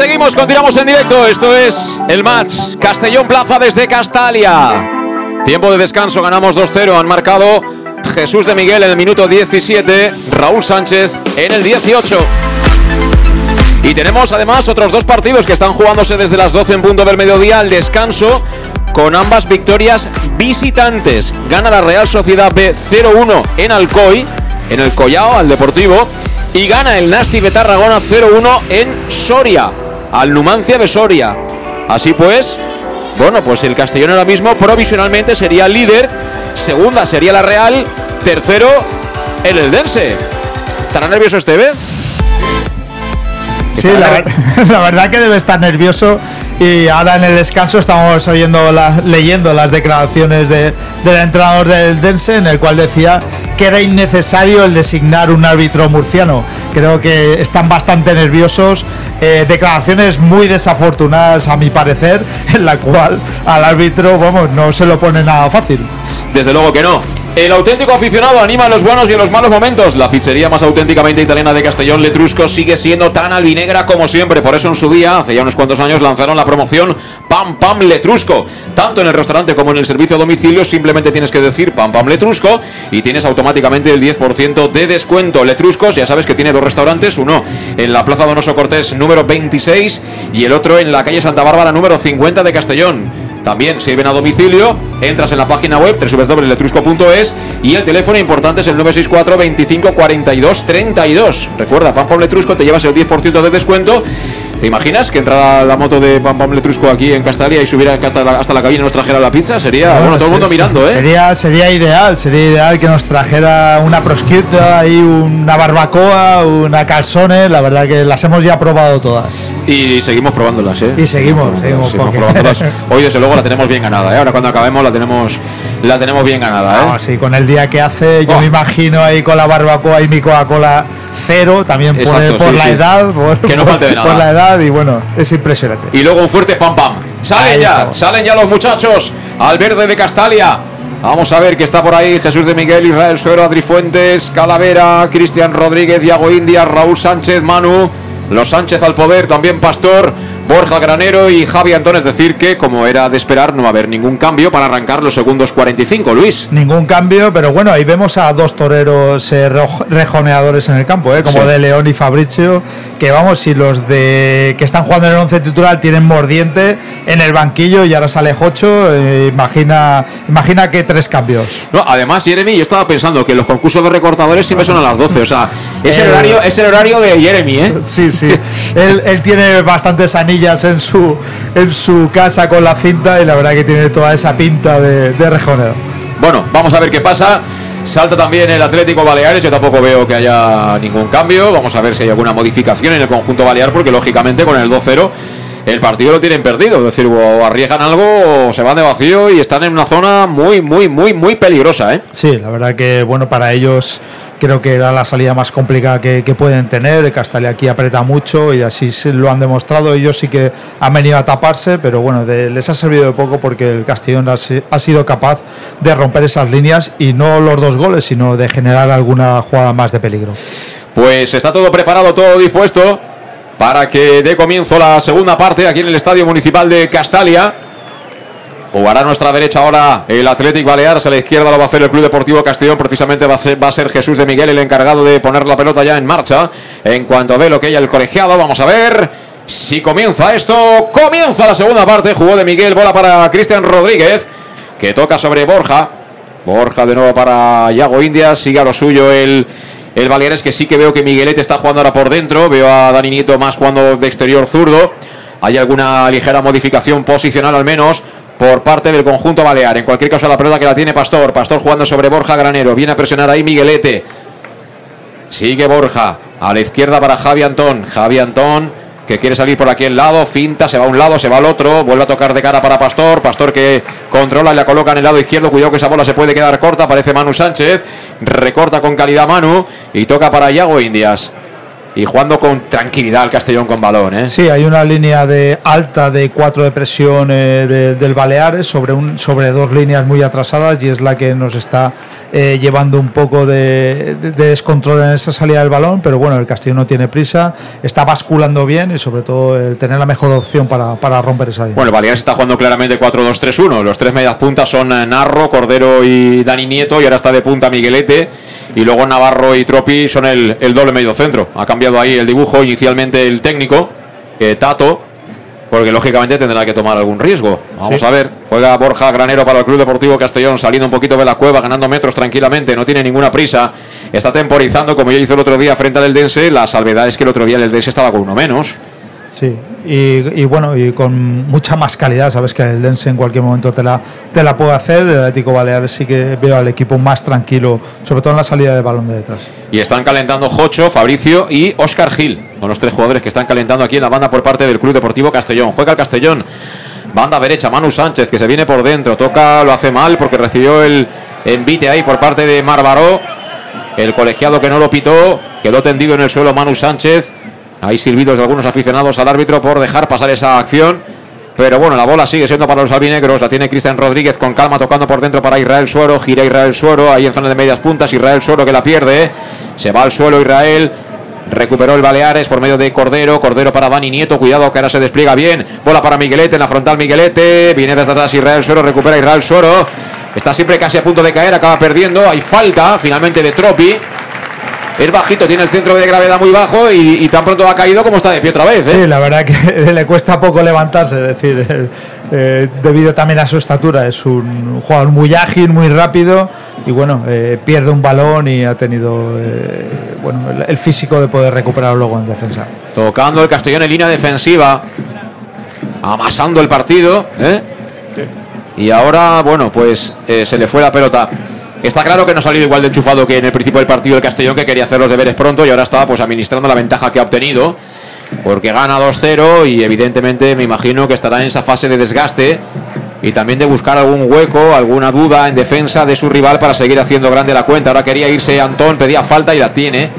Seguimos, continuamos en directo. Esto es el match Castellón Plaza desde Castalia. Tiempo de descanso, ganamos 2-0. Han marcado Jesús de Miguel en el minuto 17, Raúl Sánchez en el 18. Y tenemos además otros dos partidos que están jugándose desde las 12 en punto del mediodía al descanso con ambas victorias visitantes. Gana la Real Sociedad B 0-1 en Alcoy, en el Collao, al Deportivo, y gana el Nasti de Tarragona 0-1 en Soria, al Numancia de Soria. Así pues, bueno, pues el Castellón ahora mismo provisionalmente sería líder, segunda sería la Real, tercero el Eldense. ¿Estará nervioso este vez? Sí, la, la, verdad que debe estar nervioso y ahora en el descanso estamos oyendo leyendo las declaraciones de, del entrenador del Dense en el cual decía que era innecesario el designar un árbitro murciano. Creo que están bastante nerviosos, eh, declaraciones muy desafortunadas a mi parecer, en la cual al árbitro, vamos, no se lo pone nada fácil. Desde luego que no. El auténtico aficionado anima en los buenos y en los malos momentos. La pizzería más auténticamente italiana de Castellón, Letrusco, sigue siendo tan albinegra como siempre. Por eso en su día, hace ya unos cuantos años, lanzaron la promoción Pam Pam Letrusco. Tanto en el restaurante como en el servicio a domicilio, simplemente tienes que decir Pam Pam Letrusco y tienes automáticamente el 10% de descuento. Letruscos, ya sabes que tiene dos restaurantes, uno en la Plaza Donoso Cortés número 26 y el otro en la calle Santa Bárbara número 50 de Castellón. También sirven a domicilio. Entras en la página web www.letrusco.es y el teléfono importante es el 964 25 42 32. Recuerda, Pam Pam Letrusco te llevas el 10% de descuento. ¿Te imaginas que entrara la moto de Pam Pam Letrusco aquí en Castalia y subiera hasta la, hasta la cabina y nos trajera la pizza? Sería, bueno, todo el mundo mirando, ¿eh? Sería, sería ideal, sería ideal que nos trajera una prosciutto y una barbacoa, una calzone. La verdad que las hemos ya probado todas. Y seguimos probándolas, ¿eh? Y seguimos, seguimos, seguimos probándolas. Hoy, desde luego, la tenemos bien ganada, ¿eh? Ahora cuando acabemos la tenemos, la tenemos bien ganada, ¿eh? No, sí, con el día que hace, yo Oh. me imagino ahí con la barbacoa y mi Coca-Cola cero, también por, Exacto, por sí, la sí. edad. Por, Que no falte de por nada. la edad, y bueno, es impresionante. Y luego un fuerte pam pam. Salen Ahí ya, estamos. salen ya los muchachos al verde de Castalia. Vamos a ver que está por ahí Jesús de Miguel, Israel Suero, Adri Fuentes, Calavera, Cristian Rodríguez, Iago India, Raúl Sánchez, Manu, los Sánchez al poder, también Pastor, Borja Granero y Javi Antón. Es decir, que como era de esperar, no va a haber ningún cambio para arrancar los segundos 45. Luis. Ningún cambio, pero bueno, ahí vemos a dos toreros eh, rejoneadores en el campo, eh, como Sí. De León y Fabricio, que vamos, si los de que están jugando en el once titular tienen mordiente en el banquillo y ahora sale Jocho, eh, imagina, imagina que tres cambios. No, además, Jeremy, yo estaba pensando que los concursos de recortadores siempre son a las 12. O sea, es el Eh, horario, es el horario de Jeremy, ¿eh? Sí, sí. él, él tiene bastantes en su, en su casa con la cinta y la verdad que tiene toda esa pinta de, de rejoneo. Bueno, vamos a ver qué pasa. Salta también el Atlético Baleares. Yo tampoco veo que haya ningún cambio. Vamos a ver si hay alguna modificación en el conjunto balear, porque lógicamente con el 2-0 el partido lo tienen perdido. Es decir, o arriesgan algo o se van de vacío y están en una zona muy, muy, muy, muy peligrosa, ¿eh? Sí, la verdad que bueno, para ellos creo que era la salida más complicada que, pueden tener. Castalia aquí aprieta mucho y así lo han demostrado. Ellos sí que han venido a taparse, pero bueno, les ha servido de poco porque el Castellón ha, ha sido capaz de romper esas líneas y no los dos goles, sino de generar alguna jugada más de peligro. Pues está todo preparado, todo dispuesto para que dé comienzo la segunda parte aquí en el Estadio Municipal de Castalia. Jugará a nuestra derecha ahora el Athletic Baleares, a la izquierda lo va a hacer el Club Deportivo Castellón, precisamente va a ser, va a ser Jesús de Miguel el encargado de poner la pelota ya en marcha. En cuanto ve lo que hay el colegiado, vamos a ver si comienza esto. Comienza la segunda parte, jugó de Miguel, bola para Cristian Rodríguez, que toca sobre Borja. Borja de nuevo para Yago Indias, sigue a lo suyo el, el Baleares, que sí que veo que Miguelete está jugando ahora por dentro, veo a Dani Nieto más jugando de exterior zurdo. Hay alguna ligera modificación posicional al menos por parte del conjunto balear. En cualquier caso, la pelota que la tiene Pastor. Pastor jugando sobre Borja Granero. Viene a presionar ahí Miguelete. Sigue Borja. A la izquierda para Javi Antón. Javi Antón que quiere salir por aquí el lado. Finta, se va a un lado, se va al otro. Vuelve a tocar de cara para Pastor. Pastor que controla y la coloca en el lado izquierdo. Cuidado que esa bola se puede quedar corta. Aparece Manu Sánchez. Recorta con calidad Manu. Y toca para Yago Indias. Y jugando con tranquilidad el Castellón con balón. ¿eh? Sí, hay una línea de alta de cuatro de presión eh, de- del Baleares sobre, un, sobre dos líneas muy atrasadas y es la que nos está eh, llevando un poco de, de- de descontrol en esa salida del balón, pero bueno, el Castellón no tiene prisa, está basculando bien y sobre todo el tener la mejor opción para, para romper esa línea. Bueno, el Baleares está jugando claramente 4-2-3-1. Los tres medias puntas son eh, Narro, Cordero y Dani Nieto. Y ahora está de punta Miguelete. Y luego Navarro y Tropi son el, el doble medio centro. Cambiado ahí el dibujo. Inicialmente el técnico, eh, Tato. Porque lógicamente tendrá que tomar algún riesgo. Vamos Sí. a ver. Juega Borja Granero para el Club Deportivo Castellón, saliendo un poquito de la cueva, ganando metros tranquilamente, no tiene ninguna prisa. Está temporizando, como ya hizo el otro día frente al Eldense. La salvedad es que el otro día el Eldense estaba con uno menos. Sí, y, bueno, y con mucha más calidad, sabes que el Dense en cualquier momento te la, te la puede hacer. El Atlético Baleares sí que veo al equipo más tranquilo, sobre todo en la salida de balón de detrás. Y están calentando Jocho, Fabricio y Óscar Gil. Son los tres jugadores que están calentando aquí en la banda por parte del Club Deportivo Castellón. Juega el Castellón. Banda derecha, Manu Sánchez, que se viene por dentro. Toca, lo hace mal porque recibió el envite ahí por parte de Marbaró. El colegiado que no lo pitó. Quedó tendido en el suelo Manu Sánchez. Hay silbidos de algunos aficionados al árbitro por dejar pasar esa acción. Pero bueno, la bola sigue siendo para los albinegros. La tiene Cristian Rodríguez con calma tocando por dentro para Israel Suero. Gira Israel Suero ahí en zona de medias puntas. Israel Suero que la pierde. Se va al suelo Israel. Recuperó el Baleares por medio de Cordero. Cordero para Dani Nieto. Cuidado que ahora se despliega bien. Bola para Miguelete en la frontal Miguelete. Viene desde atrás Israel Suero. Recupera Israel Suero. Está siempre casi a punto de caer. Acaba perdiendo. Hay falta finalmente de Tropi. Es bajito, tiene el centro de gravedad muy bajo y, y tan pronto ha caído como está de pie otra vez. ¿eh? Sí, la verdad que le cuesta poco levantarse, es decir, eh, eh, debido también a su estatura, es un jugador muy ágil, muy rápido y bueno, eh, pierde un balón y ha tenido bueno, el, el físico de poder recuperarlo luego en defensa. Tocando el Castellón en línea defensiva. Amasando el partido. ¿eh? Y ahora, bueno, pues eh, se le fue la pelota. Está claro que no ha salido igual de enchufado que en el principio del partido el Castellón, que quería hacer los deberes pronto y ahora está pues administrando la ventaja que ha obtenido. Porque gana 2-0 y evidentemente me imagino que estará en esa fase de desgaste y también de buscar algún hueco, alguna duda en defensa de su rival para seguir haciendo grande la cuenta. Ahora quería irse Antón, pedía falta y la tiene.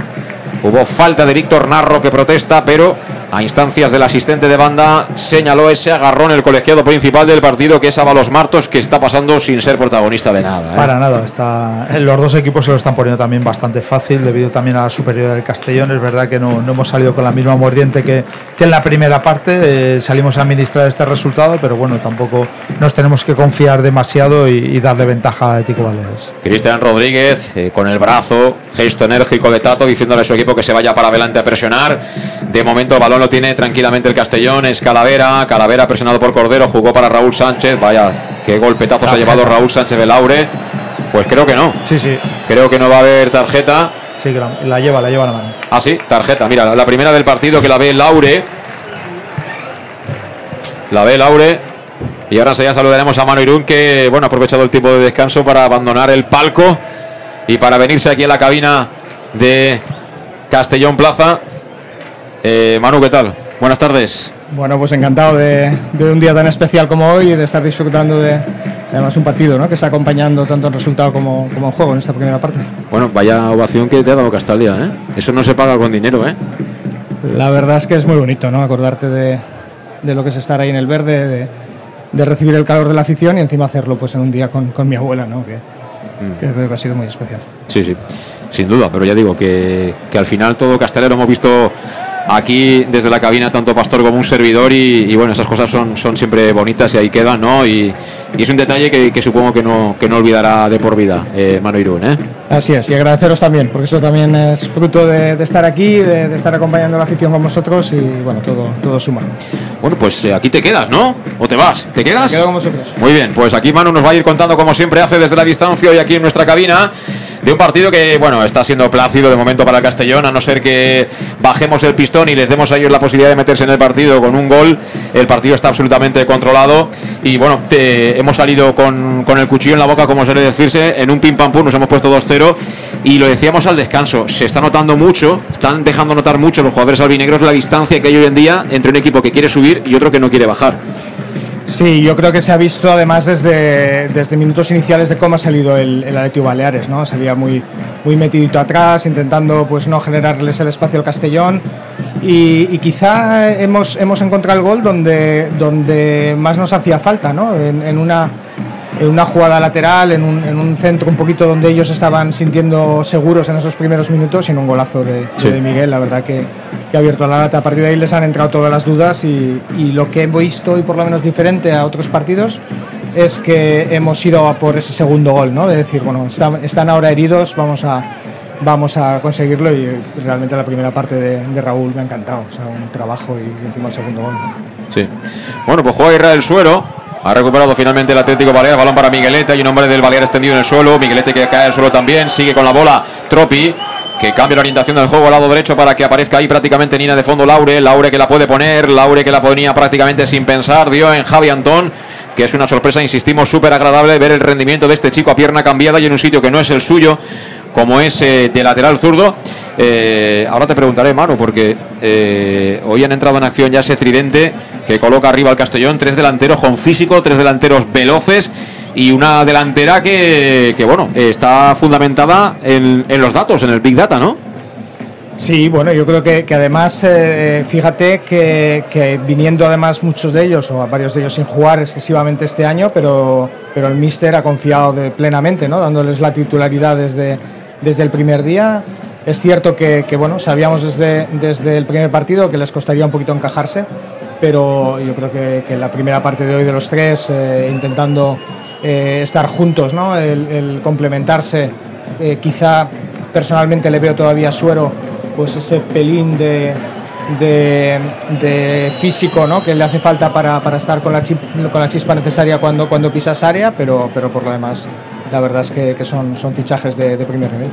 Hubo falta de Víctor Narro que protesta, pero a instancias del asistente de banda señaló ese agarrón el colegiado principal del partido que es Avalos Martos que está pasando sin ser protagonista de nada. ¿eh? Para nada, está, los dos equipos se lo están poniendo también bastante fácil debido también a la superioridad del Castellón. Es verdad que no, no hemos salido con la misma mordiente que, que en la primera parte, eh, salimos a administrar este resultado, pero bueno, tampoco nos tenemos que confiar demasiado y, y darle ventaja al Atlético Baleares. Cristian Rodríguez eh, con el brazo, gesto enérgico de Tato, diciéndole a su equipo que se vaya para adelante a presionar. De momento el balón lo tiene tranquilamente el Castellón, es Calavera, Calavera presionado por Cordero, jugó para Raúl Sánchez, vaya, qué golpetazo se ha llevado Raúl Sánchez Belaure. Pues creo que no. Sí, sí. Creo que no va a haber tarjeta. Sí, que la, la lleva, la lleva la mano. Ah, sí, tarjeta. Mira, la- la primera del partido que la ve Laure. La ve Laure. Y ahora ya saludaremos a Manu Irún, que bueno, ha aprovechado el tiempo de descanso para abandonar el palco y para venirse aquí a la cabina de Castellón Plaza. Eh, Manu, ¿qué tal? Buenas tardes. Bueno, pues encantado de, de un día tan especial como hoy y de estar disfrutando de, de además un partido ¿no? que está acompañando tanto en resultado como, como en juego en esta primera parte. Bueno, vaya ovación que te ha dado Castalia, ¿eh? Eso no se paga con dinero, ¿eh? La verdad es que es muy bonito ¿no? acordarte de, de lo que es estar ahí en el verde, de, de recibir el calor de la afición y encima hacerlo pues en un día con, con mi abuela, ¿no? que, que creo que ha sido muy especial. Sí, sí, sin duda, pero ya digo que, que al final todo Castellero hemos visto aquí desde la cabina tanto Pastor como un servidor y, y bueno, esas cosas son, son siempre bonitas y ahí quedan, ¿no? Y, y es un detalle que, que supongo que no, que no olvidará de por vida eh, Manu Irún, ¿eh? Así es, y agradeceros también, porque eso también es fruto de, de estar aquí, de, de estar acompañando a la afición con vosotros y bueno, todo, todo suma. Bueno, pues eh, aquí te quedas, ¿no? ¿O te vas? ¿Te quedas? Me quedo con vosotros. Muy bien, pues aquí Manu nos va a ir contando como siempre hace desde la distancia hoy aquí en nuestra cabina de un partido que, bueno, está siendo plácido de momento para el Castellón, a no ser que bajemos el pistón y les demos a ellos la posibilidad de meterse en el partido con un gol. El partido está absolutamente controlado y, bueno, hemos salido con, con el cuchillo en la boca, como suele decirse, en un pim pam pum nos hemos puesto 2-0 y lo decíamos al descanso, se está notando mucho, están dejando notar mucho los jugadores albinegros la distancia que hay hoy en día entre un equipo que quiere subir y otro que no quiere bajar. Sí, yo creo que se ha visto además desde, desde minutos iniciales de cómo ha salido el, el Baleares, ¿no? Salía muy, muy metidito atrás, intentando pues no generarles el espacio al Castellón y, y quizá hemos, hemos encontrado el gol donde, donde más nos hacía falta, ¿no? En, en una, en una jugada lateral, en un, en un centro un poquito donde ellos estaban sintiendo seguros en esos primeros minutos y en un golazo de, Sí. de Miguel, la verdad que, que ha abierto la lata. A partir de ahí les han entrado todas las dudas y, y lo que he visto hoy por lo menos diferente a otros partidos es que hemos ido a por ese segundo gol, ¿no? De decir, bueno, están, están ahora heridos, vamos a, vamos a conseguirlo y realmente la primera parte de, de Raúl me ha encantado, o sea, un trabajo y encima el segundo gol. Sí. Bueno, pues juega Israel Suero. Ha recuperado finalmente el Atlético Baleares. Balón para Miguelete. Hay un hombre del Baleares extendido en el suelo. Miguelete que cae al suelo también. Sigue con la bola. Tropi. Que cambia la orientación del juego al lado derecho para que aparezca ahí prácticamente Nina de fondo Laure. Laure que la puede poner. Laure que la ponía prácticamente sin pensar. Dio en Javi Antón. Que es una sorpresa, insistimos, súper agradable ver el rendimiento de este chico a pierna cambiada y en un sitio que no es el suyo, como es eh, de lateral zurdo. Eh, ahora te preguntaré, Manu, porque eh, hoy han entrado en acción ya ese tridente que coloca arriba al Castellón, tres delanteros con físico, tres delanteros veloces y una delantera que, que, bueno, está fundamentada en, los datos, en el Big Data, ¿no? Sí, bueno, yo creo que, además, eh, fíjate que, viniendo además muchos de ellos, o varios de ellos sin jugar excesivamente este año, pero, pero el Mister ha confiado plenamente, ¿no? dándoles la titularidad desde, desde el primer día. Es cierto que, que, bueno, sabíamos desde, desde el primer partido que les costaría un poquito encajarse, pero yo creo que, la primera parte de hoy de los tres, eh, intentando eh, estar juntos, el, complementarse, eh, quizá personalmente le veo todavía a Suero pues ese pelín de, de, físico ¿no? que le hace falta para, para estar con la, con la chispa necesaria cuando, cuando pisas área, pero, pero por lo demás la verdad es que, son, fichajes de, primer nivel.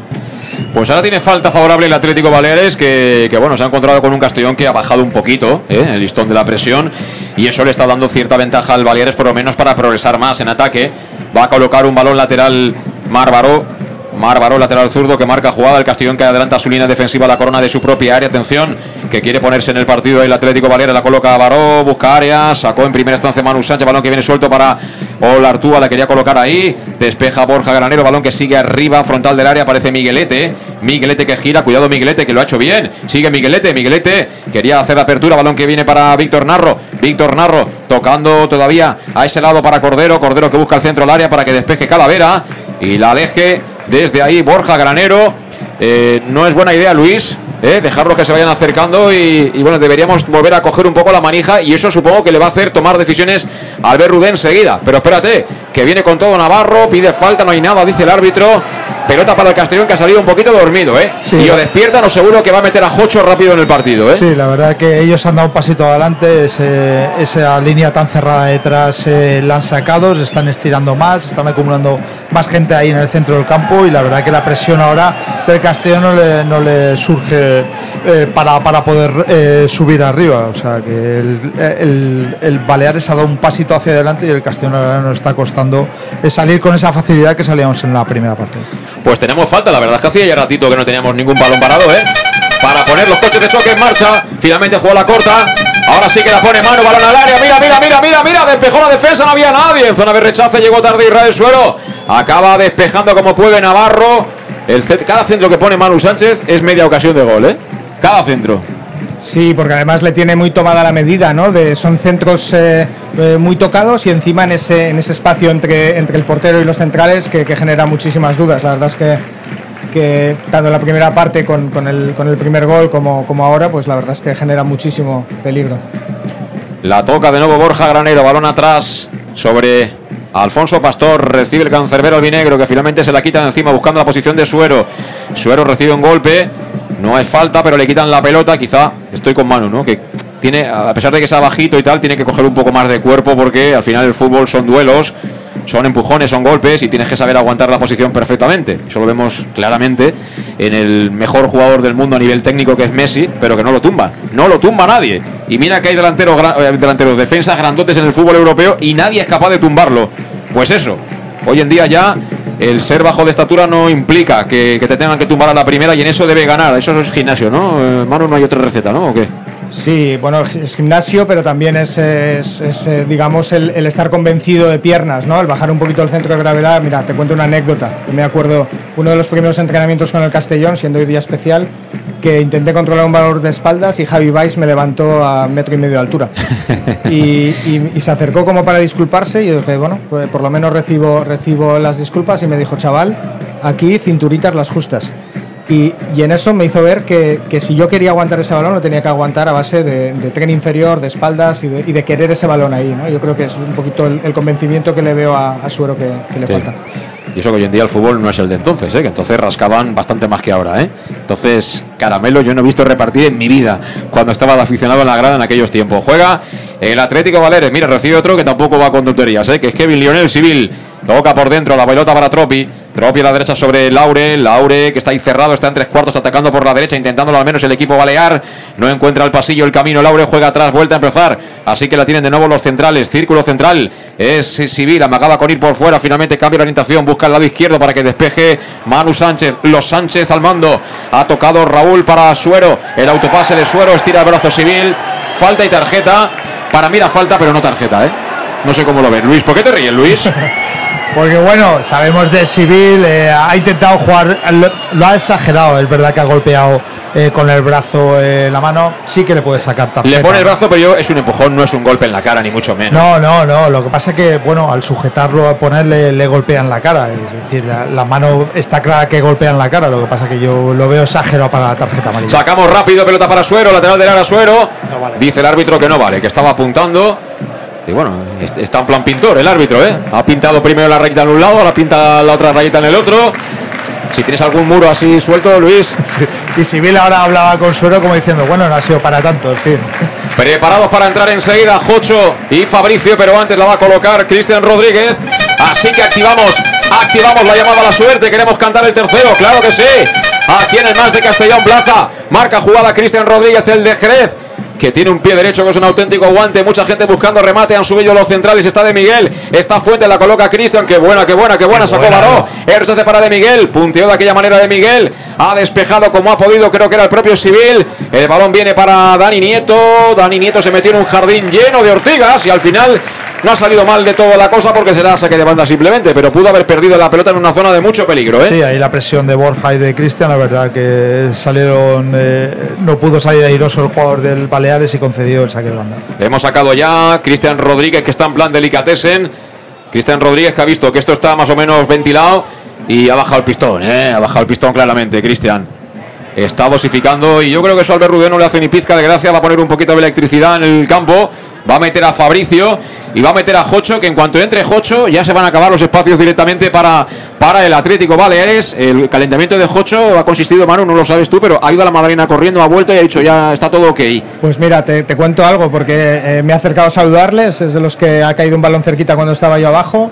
Pues ahora tiene falta favorable el Atlético Baleares, que, bueno, se ha encontrado con un Castellón que ha bajado un poquito ¿eh? el listón de la presión y eso le está dando cierta ventaja al Baleares, por lo menos para progresar más en ataque. Va a colocar un balón lateral Márvaro, Márvaro, lateral zurdo que marca jugada. El Castellón que adelanta su línea defensiva a la corona de su propia área. Atención, que quiere ponerse en el partido. El Atlético Baleares la coloca a Baró, busca área. Sacó en primera instancia Manu Sánchez. Balón que viene suelto para Olartúa. La quería colocar ahí. Despeja Borja Granero. Balón que sigue arriba, frontal del área. Aparece Miguelete. Miguelete que gira. Cuidado, Miguelete que lo ha hecho bien. Sigue Miguelete. Miguelete quería hacer apertura. Balón que viene para Víctor Narro. Víctor Narro tocando todavía a ese lado para Cordero. Cordero que busca el centro del área para que despeje Calavera. Y la aleje desde ahí Borja Granero. Eh, no es buena idea, Luis. Eh, dejarlos que se vayan acercando y, bueno, deberíamos volver a coger un poco la manija y eso supongo que le va a hacer tomar decisiones al ver Rudén enseguida. Pero espérate, que viene con todo Navarro, pide falta, no hay nada, dice el árbitro. Pelota para el Castellón que ha salido un poquito dormido, ¿eh? Sí. y o despiertan o seguro que va a meter a Jocho rápido en el partido, ¿eh? Sí, la verdad que ellos han dado un pasito adelante, ese- esa línea tan cerrada detrás eh, la han sacado, se están estirando más, están acumulando más gente ahí en el centro del campo y la verdad que la presión ahora del Castellón no le, no le surge eh, para, para poder eh, subir arriba. O sea que el, el, el Baleares ha dado un pasito hacia adelante y el Castellón ahora nos está costando salir con esa facilidad que salíamos en la primera parte. Pues tenemos falta, la verdad es que hacía ya ratito que no teníamos ningún balón parado, ¿eh? Para poner los coches de choque en marcha. Finalmente jugó la corta. Ahora sí que la pone mano, balón al área. Mira, mira, mira, mira, mira. Despejó la defensa, no había nadie. En zona de rechace llegó tarde Israel Suero. Acaba despejando como puede Navarro. Cada centro que pone Manu Sánchez es media ocasión de gol, ¿eh? Cada centro. Sí, porque además le tiene muy tomada la medida, ¿no? Son centros eh, eh, muy tocados y encima en ese, en ese espacio entre, entre el portero y los centrales que, que genera muchísimas dudas. La verdad es que, que tanto en la primera parte con, con el, con el primer gol como, como ahora, pues la verdad es que genera muchísimo peligro. La toca de nuevo Borja Granero, balón atrás sobre Alfonso Pastor, recibe el cancerbero albinegro que finalmente se la quita de encima buscando la posición de Suero. Suero recibe un golpe, no es falta, pero le quitan la pelota, quizá estoy con Manu, ¿no? Que tiene, a pesar de que sea bajito y tal, tiene que coger un poco más de cuerpo porque al final el fútbol son duelos, son empujones, son golpes y tienes que saber aguantar la posición perfectamente. Eso lo vemos claramente en el mejor jugador del mundo a nivel técnico que es Messi, pero que no lo tumba. No lo tumba nadie. Y mira que hay delanteros, eh, delanteros defensas grandotes en el fútbol europeo y nadie es capaz de tumbarlo. Pues eso, hoy en día ya el ser bajo de estatura no implica que, que te tengan que tumbar a la primera y en eso debe ganar. Eso es gimnasio, ¿no? Eh, Manu, no hay otra receta, ¿no? ¿O qué? Sí, bueno, es gimnasio, pero también es, es- es, eh, digamos, el, el estar convencido de piernas, ¿no? El bajar un poquito el centro de gravedad. Mira, te cuento una anécdota. Me acuerdo uno de los primeros entrenamientos con el Castellón, siendo hoy día especial, que intenté controlar un valor de espaldas y Javi Weiss me levantó a metro y medio de altura. Y, y- y se acercó como para disculparse y yo dije, bueno, pues por lo menos recibo, recibo las disculpas y me dijo, chaval, aquí cinturitas las justas. Y, y en eso me hizo ver que, que si yo quería aguantar ese balón, lo tenía que aguantar a base de, de tren inferior, de espaldas y de, y de querer ese balón ahí. ¿no? Yo creo que es un poquito el, el convencimiento que le veo a, a Suero que, que le Sí. falta. Y eso que hoy en día el fútbol no es el de entonces, ¿eh? que entonces rascaban bastante más que ahora. ¿eh? Entonces, caramelo yo no he visto repartir en mi vida cuando estaba de aficionado en la grada en aquellos tiempos. Juega el Atlético Valeres. Mira, recibe otro que tampoco va con tonterías, ¿eh? que es Kevin Lionel Civil. Toca por dentro la pelota para Tropi. Tropi a la derecha sobre Laure. Laure que está ahí cerrado, está en tres cuartos, atacando por la derecha, intentándolo al menos el equipo balear. No encuentra el pasillo, el camino. Laure juega atrás, vuelta a empezar. Así que la tienen de nuevo los centrales. Círculo central es Civil. Amagaba con ir por fuera. Finalmente cambia la orientación. Busca el lado izquierdo para que despeje Manu Sánchez. Los Sánchez al mando. Ha tocado Raúl para Suero. El autopase de Suero. Estira el brazo Civil. Falta y tarjeta. Para mí falta, pero no tarjeta, ¿eh? No sé cómo lo ves. Luis, ¿por qué te ríes, Luis? Porque bueno, sabemos de Civil, eh, ha intentado jugar, lo, lo ha exagerado, es verdad que ha golpeado eh, con el brazo eh, la mano, sí que le puede sacar tarjeta. Le pone el brazo, pero yo, es un empujón, no es un golpe en la cara, ni mucho menos. No, no, no, lo que pasa es que, bueno, al sujetarlo, a ponerle, le golpean la cara, es decir, la, la mano está clara que golpean la cara, lo que pasa es que yo lo veo exagerado para la tarjeta amarilla. Sacamos rápido, pelota para Suero, lateral del área Suero. Dice el árbitro que no vale, que estaba apuntando. Y bueno, est- está en plan pintor el árbitro, ¿eh? Ha pintado primero la rayita en un lado, ahora pinta la otra rayita en el otro. Si tienes algún muro así suelto, Luis. Y Civil ahora hablaba con Suero como diciendo, bueno, no ha sido para tanto, en fin. Preparados para entrar enseguida Jocho y Fabricio, pero antes la va a colocar Cristian Rodríguez. Así que activamos, activamos la llamada a la suerte. Queremos cantar el tercero, claro que sí. Aquí en el más de Castellón Plaza. Marca jugada Cristian Rodríguez, el de Jerez. Que tiene un pie derecho que es un auténtico guante. Mucha gente buscando remate. Han subido los centrales. Está de Miguel. Esta fuente la coloca Cristian. Qué buena, qué buena, qué buena. Sacó buena, Baró. Rechace para de Miguel. Punteó de aquella manera de Miguel. Ha despejado como ha podido. Creo que era el propio Civil. El balón viene para Dani Nieto. Dani Nieto se metió en un jardín lleno de ortigas. Y al final no ha salido mal de toda la cosa porque será saque de banda simplemente. Pero pudo haber perdido la pelota en una zona de mucho peligro. ¿eh? Sí, ahí la presión de Borja y de Cristian, la verdad que salieron, eh, no pudo salir airoso el jugador del Baleares y concedió el saque de banda. Hemos sacado ya Cristian Rodríguez, que está en plan delicatessen. Cristian Rodríguez, que ha visto que esto está más o menos ventilado y ha bajado el pistón, ¿eh? ha bajado el pistón claramente, Cristian. Está dosificando y yo creo que eso Albert Rubio no le hace ni pizca de gracia. Va a poner un poquito de electricidad en el campo. Va a meter a Fabricio y va a meter a Jocho, que en cuanto entre Jocho ya se van a acabar los espacios directamente para, para el Atlético Baleares. El calentamiento de Jocho ha consistido, Manu, no lo sabes tú, pero ha ido a la Madalena corriendo, ha vuelto y ha dicho ya está todo ok. Pues mira, te, te cuento algo porque eh, me he acercado a saludarles, es de los que ha caído un balón cerquita cuando estaba yo abajo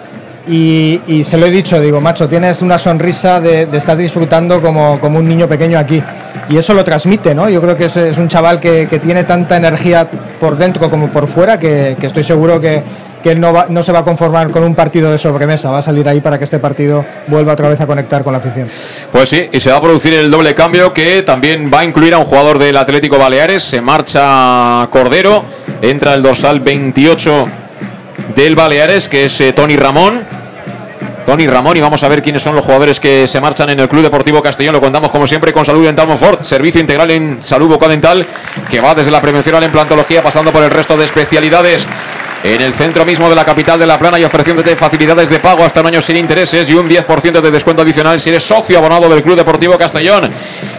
y, y se lo he dicho, digo, macho, tienes una sonrisa de, de estar disfrutando como, como un niño pequeño aquí y eso lo transmite, ¿no? Yo creo que es, es un chaval que, que tiene tanta energía por dentro como por fuera que, que estoy seguro que, que él no, va- no se va a conformar con un partido de sobremesa, va a salir ahí para que este partido vuelva otra vez a conectar con la afición. Pues sí, y se va a producir el doble cambio que también va a incluir a un jugador del Atlético Baleares. Se marcha Cordero, entra el dorsal 28 del Baleares, que es eh, Tony Ramón. Tony Ramón y vamos a ver quiénes son los jugadores que se marchan en el Club Deportivo Castellón. Lo contamos como siempre con Salud Dental Monfort, servicio integral en salud bucodental que va desde la prevención a la implantología pasando por el resto de especialidades. En el centro mismo de la capital de La Plana y ofreciéndote facilidades de pago hasta un año sin intereses y un 10% de descuento adicional si eres socio abonado del Club Deportivo Castellón.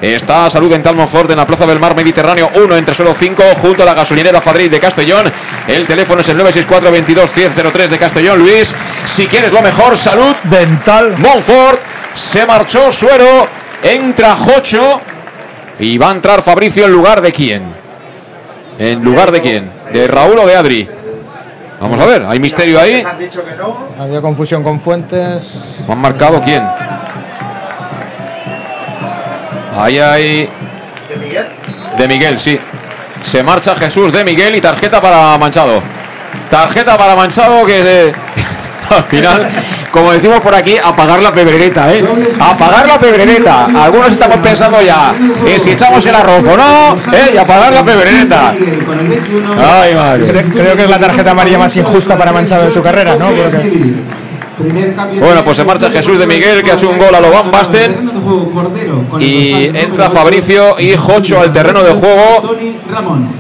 Está Salud Dental Monfort en la Plaza del Mar Mediterráneo 1 entre suelo 5 junto a la gasolinera Fadril de Castellón. El teléfono es el 964 22 103 de Castellón. Luis, si quieres lo mejor, Salud Dental Monfort. Se marchó Suero, entra Jocho y va a entrar Fabricio en lugar de quién. ¿En lugar de quién? ¿De Raúl o de Adri? Vamos a ver, hay misterio ahí. han dicho que no. Había confusión con Fuentes. ¿Han marcado quién? Ahí hay. ¿De Miguel? De Miguel, sí. Se marcha Jesús de Miguel y tarjeta para Manchado. Tarjeta para Manchado que al final como decimos por aquí, apagar la pebrereta, ¿eh? Apagar la pebrereta. Algunos estamos pensando ya en si echamos el arroz o no, ¿eh? Y apagar la pebrereta. Ay, madre. Creo que es la tarjeta amarilla más injusta para Manchado en su carrera, ¿no? Bueno, pues se marcha Jesús de Miguel, que ha hecho un gol a lo Van Basten. Y entra Fabricio y Jocho al terreno de juego.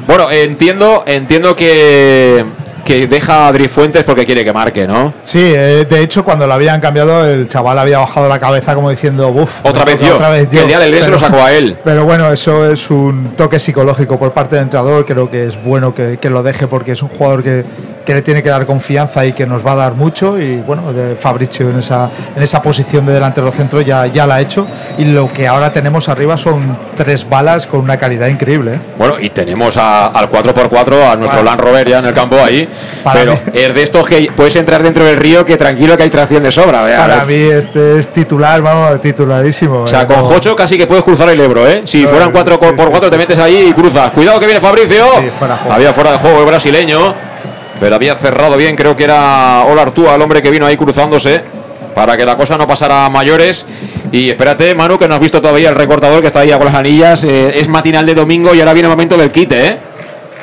Bueno, entiendo, entiendo que que deja a Adri Fuentes porque quiere que marque, ¿no? Sí, eh, de hecho, cuando lo habían cambiado, el chaval había bajado la cabeza como diciendo, uff, otra vez yo. Otra vez yo. Que el día del día se lo sacó a él. Pero bueno, eso es un toque psicológico por parte del entrenador. Creo que es bueno que, que lo deje porque es un jugador que, que le tiene que dar confianza y que nos va a dar mucho. Y bueno, de Fabricio en esa, en esa posición de delantero centro ya, ya la ha hecho. Y lo que ahora tenemos arriba son tres balas con una calidad increíble. ¿eh? Bueno, y tenemos al 4x4 a nuestro Land Rover ya en el campo ahí. pero es de estos que puedes entrar dentro del río que tranquilo que hay tracción de sobra. Para mí este es titular, vamos, titularísimo. O sea, con Jocho casi que puedes cruzar el Ebro, ¿eh? Si fueran 4x4 te metes ahí y cruzas. Cuidado que viene Fabricio. Había fuera de juego el brasileño. Pero había cerrado bien, creo que era Ola Artúa, el hombre que vino ahí cruzándose para que la cosa no pasara a mayores. Y espérate, Manu, que no has visto todavía el recortador que está ahí con las anillas. Eh, es matinal de domingo y ahora viene el momento del quite, ¿eh?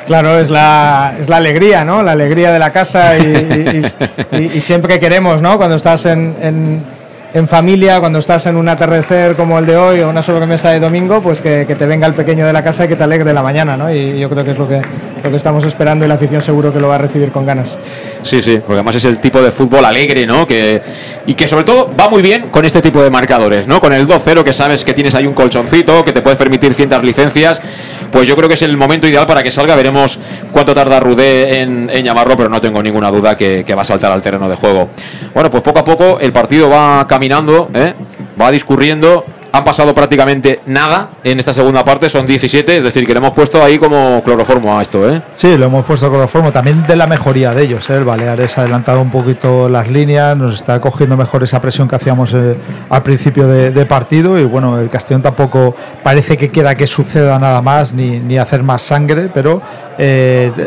Claro, es la, es la alegría, ¿no? La alegría de la casa y, siempre queremos, ¿no? Cuando estás en en familia, cuando estás en un atardecer como el de hoy o una sobremesa de domingo, pues que, te venga el pequeño de la casa y que te alegre de la mañana, ¿no? Y yo creo que es lo que, lo que estamos esperando y la afición seguro que lo va a recibir con ganas. Sí, sí, porque además es el tipo de fútbol alegre, ¿no? Que, y que sobre todo va muy bien con este tipo de marcadores, ¿no? Con el 2-0 que sabes que tienes ahí un colchoncito, que te puedes permitir ciertas licencias, pues yo creo que es el momento ideal para que salga. Veremos cuánto tarda Rudé en, llamarlo, pero no tengo ninguna duda que, que va a saltar al terreno de juego. Bueno, pues poco a poco el partido va caminando ¿eh? va discurriendo. Han pasado prácticamente nada en esta segunda parte, son 17, es decir, que le hemos puesto ahí como cloroformo a esto. ¿eh? Sí, lo hemos puesto cloroformo, también de la mejoría de ellos. ¿eh? El Baleares ha adelantado un poquito las líneas, nos está cogiendo mejor esa presión que hacíamos eh, al principio de, partido y bueno, el Castellón tampoco parece que quiera que suceda nada más ni, ni hacer más sangre, pero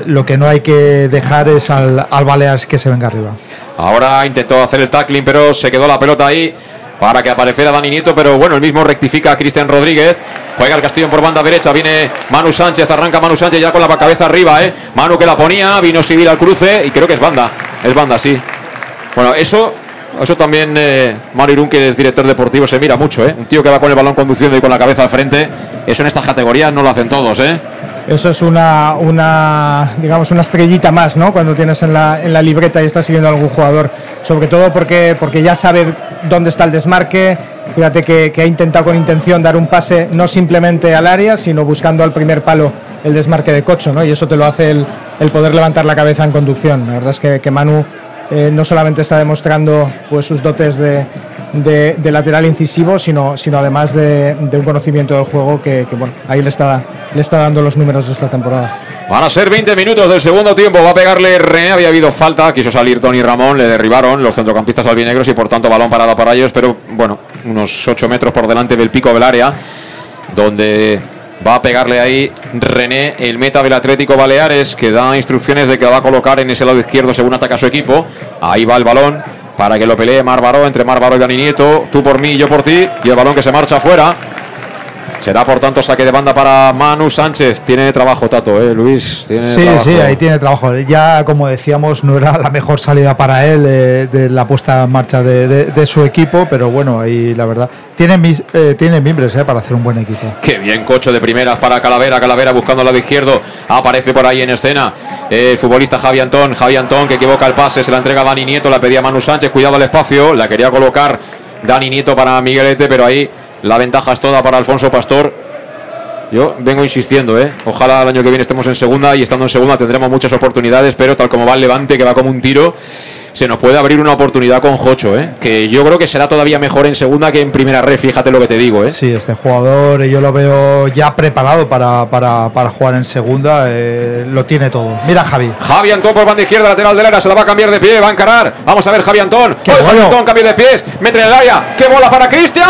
lo que no hay que dejar es al, al Baleares que se venga arriba. Ahora intentó hacer el tackling, pero se quedó la pelota ahí para que apareciera Dani Nieto, pero bueno, el mismo rectifica a Cristian Rodríguez. Juega el Castellón por banda derecha, viene Manu Sánchez, arranca Manu Sánchez ya con la cabeza arriba, ¿eh? Manu que la ponía, vino Civil al cruce y creo que es banda, es banda, sí. Bueno, eso, eso también eh, Mario Irún, que es director deportivo, se mira mucho, ¿eh? Un tío que va con el balón conduciendo y con la cabeza al frente, eso en estas categorías no lo hacen todos, ¿eh? eso es una, una, digamos, una estrellita más, ¿no? Cuando tienes en la, en la libreta y estás siguiendo a algún jugador, sobre todo porque, porque ya sabe dónde está el desmarque, fíjate que, ha intentado con intención dar un pase no simplemente al área, sino buscando al primer palo el desmarque de Cocho, ¿no? Y eso te lo hace el, el poder levantar la cabeza en conducción. La verdad es que, que Manu eh, no solamente está demostrando pues, sus dotes de, de, lateral incisivo, sino, sino además de, un conocimiento del juego que, bueno, ahí le está, le está dando los números de esta temporada. Van a ser 20 minutos del segundo tiempo. Va a pegarle René. Había habido falta. Quiso salir Tony Ramón. Le derribaron los centrocampistas albinegros y por tanto balón parada para ellos. Pero bueno, unos 8 metros por delante del pico del área. Donde va a pegarle ahí René, el meta del Atlético Baleares, que da instrucciones de que va a colocar en ese lado izquierdo según ataca su equipo. Ahí va el balón para que lo pelee Marbaró entre Marbaró y Dani Nieto. Tú por mí, yo por ti. Y el balón que se marcha afuera. Será por tanto saque de banda para Manu Sánchez. Tiene trabajo, Tato, ¿eh, Luis? sí, sí, ahí tiene trabajo. Ya, como decíamos, no era la mejor salida para él eh, de la puesta en marcha de, su equipo, pero bueno, ahí la verdad. Tiene, mis, eh, tiene mimbres eh, para hacer un buen equipo. Qué bien, cocho de primeras para Calavera. Calavera buscando el lado izquierdo. Aparece por ahí en escena el futbolista Javi Antón. Javi Antón que equivoca el pase, se la entrega a Dani Nieto, la pedía Manu Sánchez. Cuidado al espacio, la quería colocar Dani Nieto para Miguelete, pero ahí la ventaja es toda para Alfonso Pastor. Yo vengo insistiendo, ¿eh? Ojalá el año que viene estemos en segunda y estando en segunda tendremos muchas oportunidades, pero tal como va el Levante, que va como un tiro, se nos puede abrir una oportunidad con Jocho, ¿eh? Que yo creo que será todavía mejor en segunda que en primera red, fíjate lo que te digo, ¿eh? Sí, este jugador yo lo veo ya preparado para, para, para jugar en segunda, eh, lo tiene todo. Mira Javi. Javi Antón por banda izquierda, lateral de la se la va a cambiar de pie, va a encarar. Vamos a ver Javi Antón. Qué Javi Antón cambia de pies, mete en el área. ¡Qué bola para Cristian!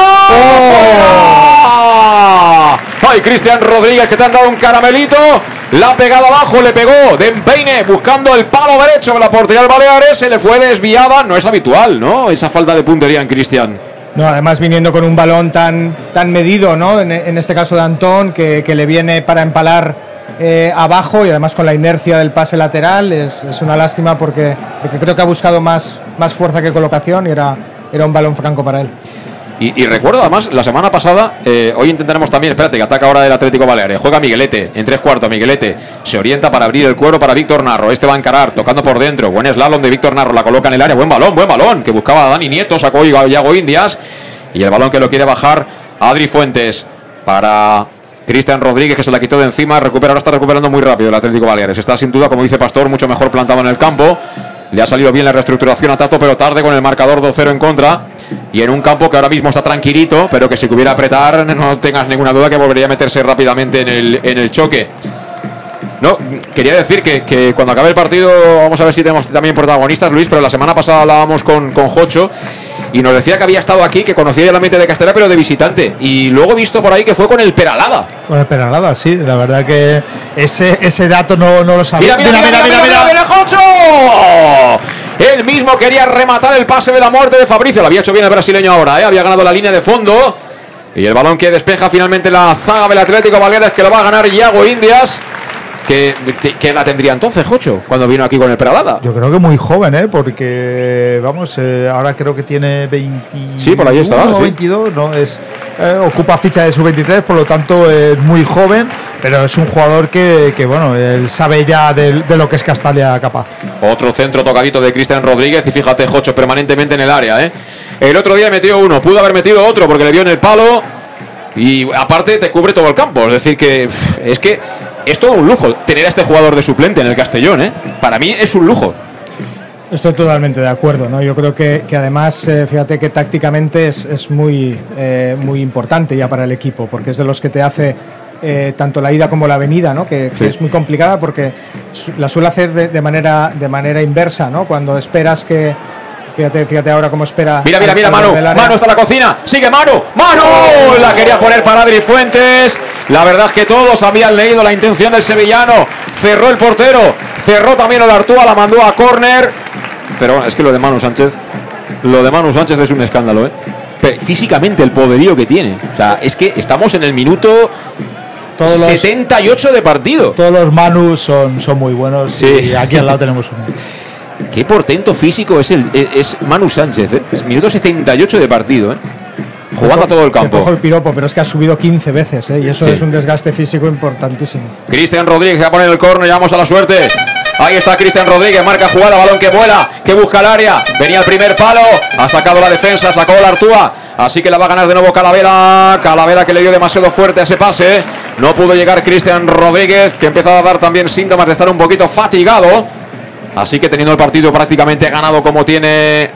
¡Oh! Ay, Cristian Rodríguez que te han dado un caramelito. La ha pegado abajo, le pegó de empeine buscando el palo derecho de la portería del Baleares. Se le fue desviada. No es habitual, ¿no? Esa falta de puntería en Cristian. No, además viniendo con un balón tan, tan medido, ¿no? En, en este caso de Antón, que, que le viene para empalar eh, abajo y además con la inercia del pase lateral. Es, es una lástima porque, porque creo que ha buscado más, más fuerza que colocación y era, era un balón franco para él. Y, recuerdo además, la semana pasada, eh, hoy intentaremos también, espérate, que ataca ahora el Atlético Baleares. Juega Miguelete, en tres cuartos, Miguelete. Se orienta para abrir el cuero para Víctor Narro. Este va a encarar, tocando por dentro. Buen slalom de Víctor Narro, la coloca en el área. Buen balón, buen balón, que buscaba a Dani Nieto, sacó Yago Indias. Y el balón que lo quiere bajar Adri Fuentes para Cristian Rodríguez, que se la quitó de encima. Recupera, ahora está recuperando muy rápido el Atlético Baleares. Está sin duda, como dice Pastor, mucho mejor plantado en el campo. Le ha salido bien la reestructuración a Tato, pero tarde con el marcador 2-0 en contra. Y en un campo que ahora mismo está tranquilito, pero que si hubiera apretar, no tengas ninguna duda que volvería a meterse rápidamente en el, en el choque. No, quería decir que, que, cuando acabe el partido, vamos a ver si tenemos también protagonistas, Luis, pero la semana pasada hablábamos con, con Jocho y nos decía que había estado aquí, que conocía el ambiente de Castella, pero de visitante. Y luego he visto por ahí que fue con el Peralada. Con el Peralada, sí, la verdad que ese, ese dato no, no lo sabía. Mira, mira, mira, mira, mira, mira, Jocho. Él mismo quería rematar el pase de la muerte de Fabricio. Lo había hecho bien el brasileño ahora, ¿eh? había ganado la línea de fondo. Y el balón que despeja finalmente la zaga del Atlético Baleares, que lo va a ganar Iago Indias. ¿Qué, ¿Qué, edad tendría entonces, Jocho, cuando vino aquí con el Peralada? Yo creo que muy joven, ¿eh? Porque, vamos, eh, ahora creo que tiene 20. Sí, por ahí sí. 22, ¿no? Es, eh, ocupa ficha de sub-23, por lo tanto es muy joven, pero es un jugador que, que bueno, él sabe ya de, de, lo que es Castalia capaz. Otro centro tocadito de Cristian Rodríguez y fíjate, Jocho permanentemente en el área, ¿eh? El otro día metió uno, pudo haber metido otro porque le dio en el palo. Y aparte te cubre todo el campo. Es decir, que es que es todo un lujo tener a este jugador de suplente en el Castellón, ¿eh? Para mí es un lujo. Estoy totalmente de acuerdo, ¿no? Yo creo que, que además, eh, fíjate que tácticamente es, es muy, eh, muy importante ya para el equipo, porque es de los que te hace eh, tanto la ida como la venida, ¿no? Que, Sí. que es muy complicada porque la suele hacer de, de manera, de manera inversa, ¿no? Cuando esperas que. Fíjate, fíjate ahora cómo espera. Mira, mira, mira, Manu. Manu está en la cocina. Sigue Manu. Manu. La quería poner para Adri Fuentes. La verdad es que todos habían leído la intención del sevillano. Cerró el portero. Cerró también el Artúa. La mandó a córner. Pero es que lo de Manu Sánchez. Lo de Manu Sánchez es un escándalo, ¿eh? Pero físicamente el poderío que tiene. O sea, es que estamos en el minuto Todos los- 78 de partido. Todos los Manus son, son muy buenos Sí. y aquí al lado tenemos uno. Qué portento físico es el es Manu Sánchez, ¿eh? Es minuto 78 de partido, ¿eh? Jugando a todo el Te cojo campo. el piropo, pero es que ha subido 15 veces, ¿eh? Y eso Sí. es un desgaste físico importantísimo. Cristian Rodríguez va a poner el córner, llamamos a la suerte. Ahí está Cristian Rodríguez, marca jugada, balón que vuela, que busca el área. Venía el primer palo, ha sacado la defensa, sacó la Artúa. Así que la va a ganar de nuevo Calavera. Calavera que le dio demasiado fuerte a ese pase. No pudo llegar Cristian Rodríguez, que empieza a dar también síntomas de estar un poquito fatigado. Así que teniendo el partido prácticamente ganado como tiene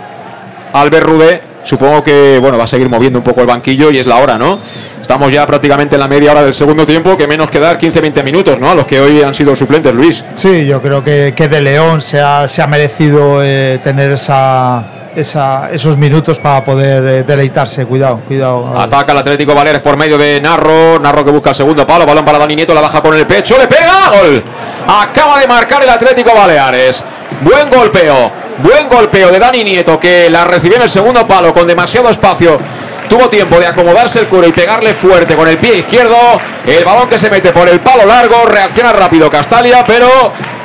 Albert Rudé, supongo que bueno, va a seguir moviendo un poco el banquillo y es la hora, ¿no? Estamos ya prácticamente en la media hora del segundo tiempo, que menos que dar 15-20 minutos, ¿no? A los que hoy han sido suplentes, Luis. Sí, yo creo que, que De León se ha, se ha merecido eh, tener esa, esa- esos minutos para poder eh, deleitarse. Cuidado, cuidado. Ataca el Atlético Baleares por medio de Narro. Narro que busca el segundo palo. Balón para Dani Nieto. La baja con el pecho. Le pega. Gol. Acaba de marcar el Atlético Baleares. Buen golpeo. Buen golpeo de Dani Nieto que la recibió en el segundo palo con demasiado espacio. Tuvo tiempo de acomodarse el cuero y pegarle fuerte con el pie izquierdo. El balón que se mete por el palo largo. Reacciona rápido Castalia, pero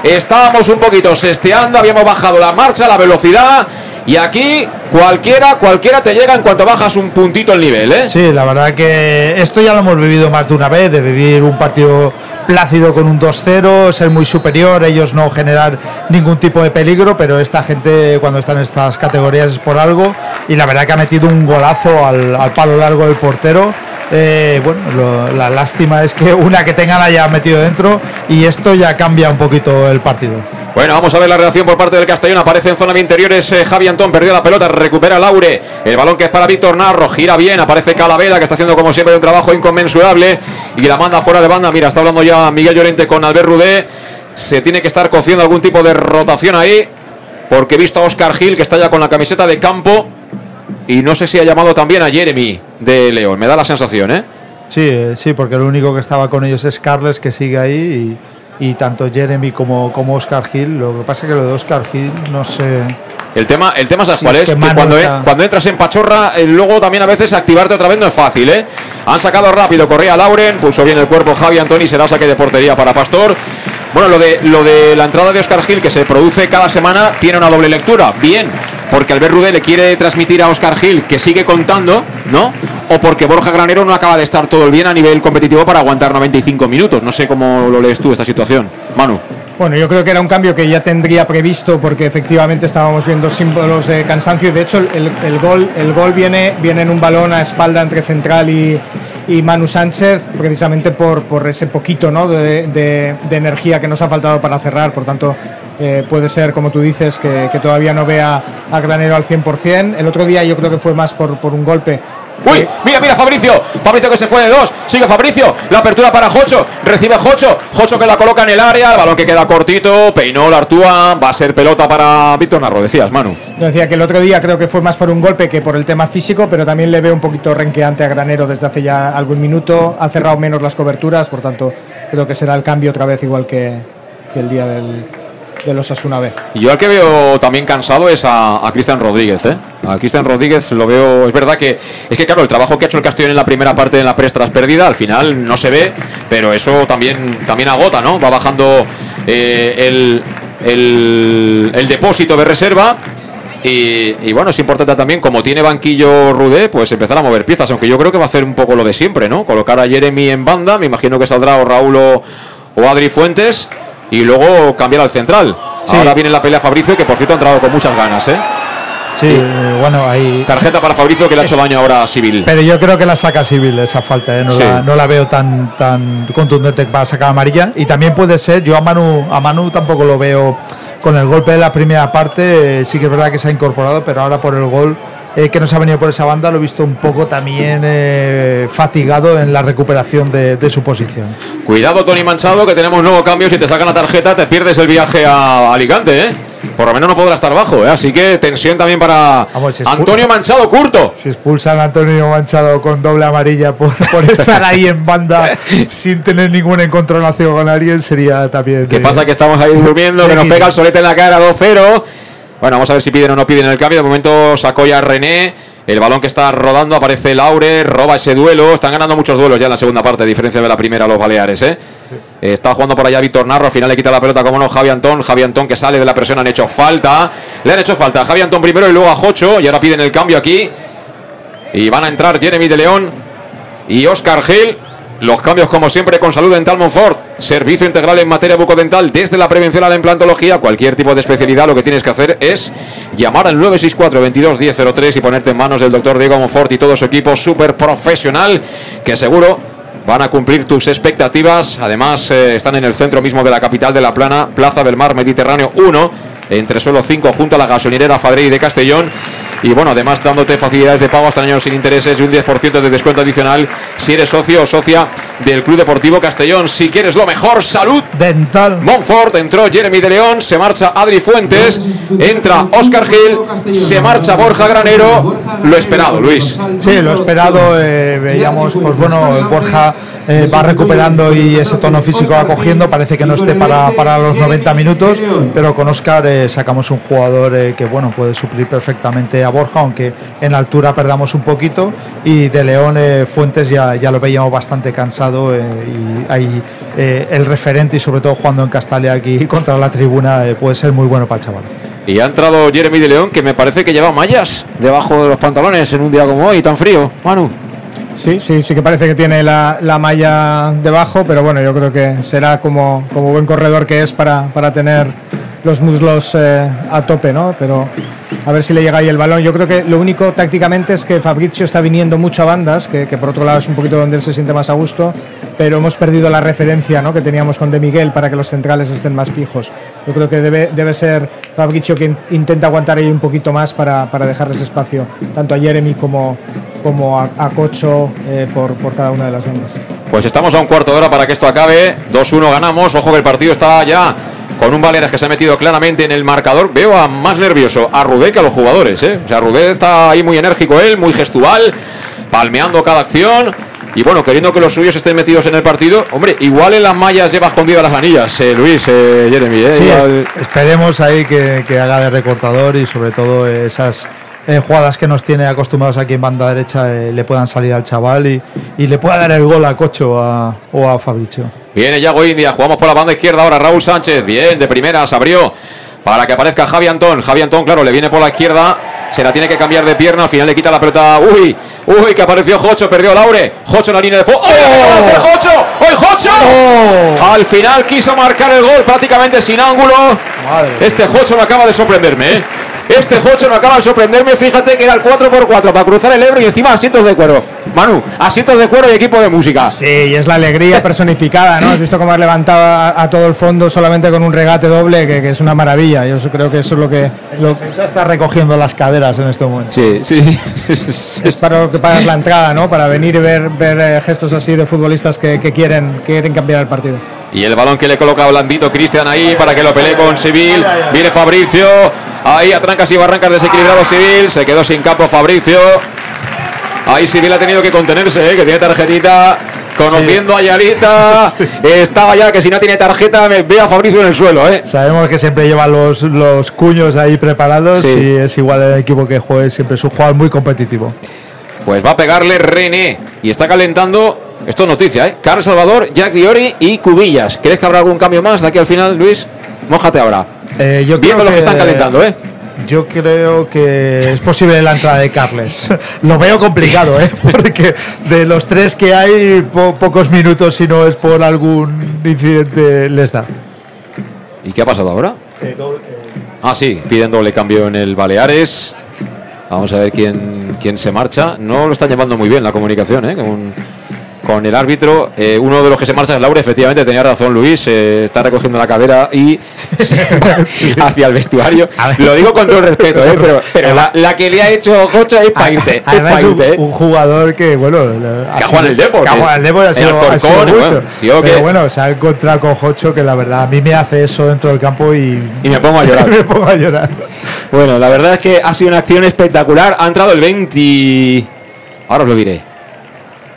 estábamos un poquito sesteando. Habíamos bajado la marcha, la velocidad. Y aquí cualquiera, cualquiera te llega en cuanto bajas un puntito el nivel, ¿eh? Sí, la verdad que esto ya lo hemos vivido más de una vez, de vivir un partido plácido con un 2-0, ser muy superior, ellos no generar ningún tipo de peligro, pero esta gente cuando está en estas categorías es por algo y la verdad que ha metido un golazo al, al palo largo del portero. Eh, bueno, lo- la lástima es que una que tengan haya metido dentro y esto ya cambia un poquito el partido. Bueno, vamos a ver la reacción por parte del Castellón. Aparece en zona de interiores eh, Javi Antón, perdió la pelota, recupera Laure. El balón que es para Víctor Narro, gira bien, aparece Calavera, que está haciendo como siempre un trabajo inconmensurable y la manda fuera de banda. Mira, está hablando ya Miguel Llorente con Albert Rudé. Se tiene que estar cociendo algún tipo de rotación ahí, porque he visto a Oscar Gil, que está ya con la camiseta de campo. Y no sé si ha llamado también a Jeremy de León, me da la sensación, ¿eh? Sí, eh, sí, porque el único que estaba con ellos es Carles, que sigue ahí, y tanto Jeremy como, como Oscar Hill. Lo que pasa es que lo de Oscar Hill, no sé. El tema, el tema ¿sabes Sí, cuál es es? que cuando, cuando entras en pachorra, eh, luego también a veces activarte otra vez no es fácil, ¿eh? Han sacado rápido, corría Lauren, pulsó bien el cuerpo Javi Antoni, será saque de portería para Pastor. Bueno, lo de, lo de la entrada de Oscar Gil, que se produce cada semana, tiene una doble lectura. Bien, porque Albert Rudé le quiere transmitir a Oscar Gil que sigue contando, ¿no? O porque Borja Granero no acaba de estar todo el bien a nivel competitivo para aguantar 95 minutos. No sé cómo lo lees tú esta situación. Manu. Bueno, yo creo que era un cambio que ya tendría previsto porque efectivamente estábamos viendo símbolos de cansancio. De hecho, el, el gol, el gol viene, viene en un balón a espalda entre Central y, y Manu Sánchez, precisamente por, por ese poquito ¿no? de, de- de energía que nos ha faltado para cerrar. Por tanto, eh, puede ser, como tú dices, que, que todavía no vea a Granero al 100%. El otro día yo creo que fue más por, por un golpe. Uy, mira, mira Fabricio. Fabricio que se fue de dos. Sigue Fabricio. La apertura para Jocho. Recibe Jocho. Jocho que la coloca en el área. El balón que queda cortito. Peinó la Artúa. Va a ser pelota para Víctor Narro, decías, Manu. Decía que el otro día creo que fue más por un golpe que por el tema físico, pero también le veo un poquito renqueante a Granero desde hace ya algún minuto. Ha cerrado menos las coberturas, por tanto, creo que será el cambio otra vez igual que, que el día del, de los Asuna B. Yo al que veo también cansado es a, Cristian Rodríguez, ¿eh? A Cristian Rodríguez lo veo. Es verdad que. Es que, claro, el trabajo que ha hecho el Castellón en la primera parte de la press tras perdida, al final no se ve, pero eso también, también agota, ¿no? Va bajando eh, el, el, el depósito de reserva. Y, y bueno, es importante también, como tiene banquillo Rudé, pues empezar a mover piezas, aunque yo creo que va a hacer un poco lo de siempre, ¿no? Colocar a Jeremy en banda, me imagino que saldrá o Raúl o, o Adri Fuentes, y luego cambiar al central. Ahora viene la pelea Fabricio, que por cierto ha entrado con muchas ganas, ¿eh? Sí, bueno, ahí. Tarjeta para Fabricio que le ha hecho daño ahora a Civil. Pero yo creo que la saca civil esa falta, ¿eh? no, Sí. la, no la veo tan, tan contundente para sacar amarilla. Y también puede ser, yo a Manu, a Manu tampoco lo veo con el golpe de la primera parte, sí que es verdad que se ha incorporado, pero ahora por el gol eh, que nos ha venido por esa banda lo he visto un poco también eh, fatigado en la recuperación de, de su posición. Cuidado, Tony Manchado, que tenemos nuevo cambio. Si te sacan la tarjeta, te pierdes el viaje a Alicante, ¿eh? Por lo menos no podrá estar bajo, ¿eh? Así que tensión también para Antonio Manchado Curto. Si expulsan a Antonio Manchado con doble amarilla por, por estar ahí en banda sin tener ningún encontronación con alguien, sería también. ¿Qué de- pasa? Que estamos ahí durmiendo, que nos pega el solete en la cara 2-0. Bueno, vamos a ver si piden o no piden el cambio. De momento sacó ya René. El balón que está rodando, aparece Laure, roba ese duelo. Están ganando muchos duelos ya en la segunda parte, a diferencia de la primera los Baleares, ¿eh? Está jugando por allá Víctor Narro, al final le quita la pelota, como no, Javi Antón. Javi Antón que sale de la presión, han hecho falta. Le han hecho falta a Javi Antón primero y luego a Jocho. Y ahora piden el cambio aquí. Y van a entrar Jeremy de León y Oscar Gil. Los cambios, como siempre, con Salud Dental Monfort. Servicio integral en materia bucodental, desde la prevención a la implantología, cualquier tipo de especialidad. Lo que tienes que hacer es llamar al 964 22 1003 y ponerte en manos del doctor Diego Monfort y todo su equipo súper profesional, que seguro van a cumplir tus expectativas. Además, eh, están en el centro mismo de la capital de La Plana, Plaza del Mar Mediterráneo 1, entre suelo 5, junto a la gasolinera Fadrey de Castellón. Y bueno, además dándote facilidades de pago hasta años sin intereses y un 10% de descuento adicional si eres socio o socia del Club Deportivo Castellón. Si quieres lo mejor, salud. Dental. Montfort, entró Jeremy de León, se marcha Adri Fuentes, entra Oscar Gil, se marcha Borja Granero. Lo esperado, Luis. Sí, lo esperado. eh, veíamos, pues bueno, Borja eh, va recuperando y ese tono físico va cogiendo. Parece que no esté para, para los 90 minutos, pero con Oscar eh, sacamos un jugador que bueno puede suplir perfectamente a Borja, aunque en altura perdamos un poquito. Y de León eh, Fuentes ya, ya lo veíamos bastante cansado eh, y ahí eh, el referente y sobre todo jugando en Castalia aquí contra la tribuna eh, puede ser muy bueno para el chaval. Y ha entrado Jeremy de León, que me parece que lleva mallas debajo de los pantalones en un día como hoy, tan frío. Manu. Sí, sí, sí que parece que tiene la, la malla debajo, pero bueno, yo creo que será como, como buen corredor que es para, para tener los muslos eh, a tope, ¿no? Pero a ver si le llega ahí el balón. Yo creo que lo único tácticamente es que Fabrizio está viniendo mucho a bandas, que, por otro lado es un poquito donde él se siente más a gusto, pero hemos perdido la referencia ¿no? que teníamos con De Miguel para que los centrales estén más fijos. Yo creo que debe, debe ser Fabrizio quien intenta aguantar ahí un poquito más para, para dejarles espacio, tanto a Jeremy como, como a, a Cocho eh, por, por cada una de las bandas. Pues estamos a un cuarto de hora para que esto acabe. 2-1 ganamos. Ojo que el partido está ya con un Valeras que se ha metido claramente en el marcador. Veo a más nervioso a Rudé que a los jugadores. ¿eh? O sea, Rudé está ahí muy enérgico él, muy gestual, palmeando cada acción. Y bueno, queriendo que los suyos estén metidos en el partido, hombre, igual en las mallas lleva escondido las anillas, eh, Luis, eh, Jeremy. eh, Sí, igual- esperemos ahí que, que haga de recortador y sobre todo esas eh, jugadas que nos tiene acostumbrados aquí en banda derecha eh, le puedan salir al chaval y, y le pueda dar el gol a Cocho a- o a Fabricio. Viene Yago India, jugamos por la banda izquierda ahora Raúl Sánchez, bien, de primera, se abrió para que aparezca Javi Antón. Javi Antón, claro, le viene por la izquierda, se la tiene que cambiar de pierna, al final le quita la pelota. Uy, uy, que apareció Jocho, perdió Laure. Jocho en la línea de fondo. ¡Oh! acaba de hacer Jocho! ¡Oh, Jocho! Al final quiso marcar el gol prácticamente sin ángulo. Este Jocho me acaba de sorprenderme, ¿eh? Este Jocho me acaba de sorprenderme. Fíjate que era el 4x4 para cruzar el Ebro y encima asientos de cuero. Manu, asientos de cuero y equipo de música. Sí, y es la alegría personificada, ¿no? Has visto cómo has levantado a, a todo el fondo solamente con un regate doble, que, que es una maravilla. Yo creo que eso es lo que... Lo, defensa está recogiendo las caderas en este momento. Sí, sí. es para lo que pagas la entrada, ¿no? Para venir y ver, ver eh, gestos así de futbolistas que, que quieren, quieren cambiar el partido. Y el balón que le coloca Blandito Cristian ahí para que lo pelee con Civil. Viene Fabricio. Ahí a trancas y barrancas desequilibrado Civil. Se quedó sin campo Fabricio. Ahí Civil ha tenido que contenerse, ¿eh? que tiene tarjetita. Conociendo a Yarita, estaba ya que si no tiene tarjeta me ve a Fabricio en el suelo. ¿eh? Sabemos que siempre lleva los, los cuños ahí preparados Sí. y es igual el equipo que juegue, siempre es un jugador muy competitivo. Pues va a pegarle René. Y está calentando. Esto es noticia, ¿eh? Carlos Salvador, Jack Diori y Cubillas. ¿Crees que habrá algún cambio más de aquí al final, Luis? Mójate ahora. Eh, yo Viendo creo los que están calentando, ¿eh? Yo creo que es posible la entrada de Carles. Lo veo complicado, ¿eh? Porque de los tres que hay, po- pocos minutos, si no es por algún incidente, les da. ¿Y qué ha pasado ahora? Ah, sí, piden doble cambio en el Baleares. Vamos a ver quién, quién se marcha. No lo están llevando muy bien la comunicación, ¿eh? Con, con el árbitro. Eh, uno de los que se marcha es Laura, efectivamente, tenía razón Luis. eh, está recogiendo la cadera y se va hacia el vestuario. Lo digo con todo el respeto, ¿eh? Pero, pero la, la que le ha hecho Jocho es para irte. Pa' un, irte, ¿eh? un jugador que, bueno, Que ha jugado en el Depor, Que ha que- jugado en el Depor, ha sido, ha sido Alcorcón, mucho. bueno, tío, Pero que- bueno, se ha encontrado con Jocho que la verdad a mí me hace eso dentro del campo y, Y me pongo a llorar. me pongo a llorar. Bueno, la verdad es que ha sido una acción espectacular. Ha entrado el 20. Ahora os lo diré.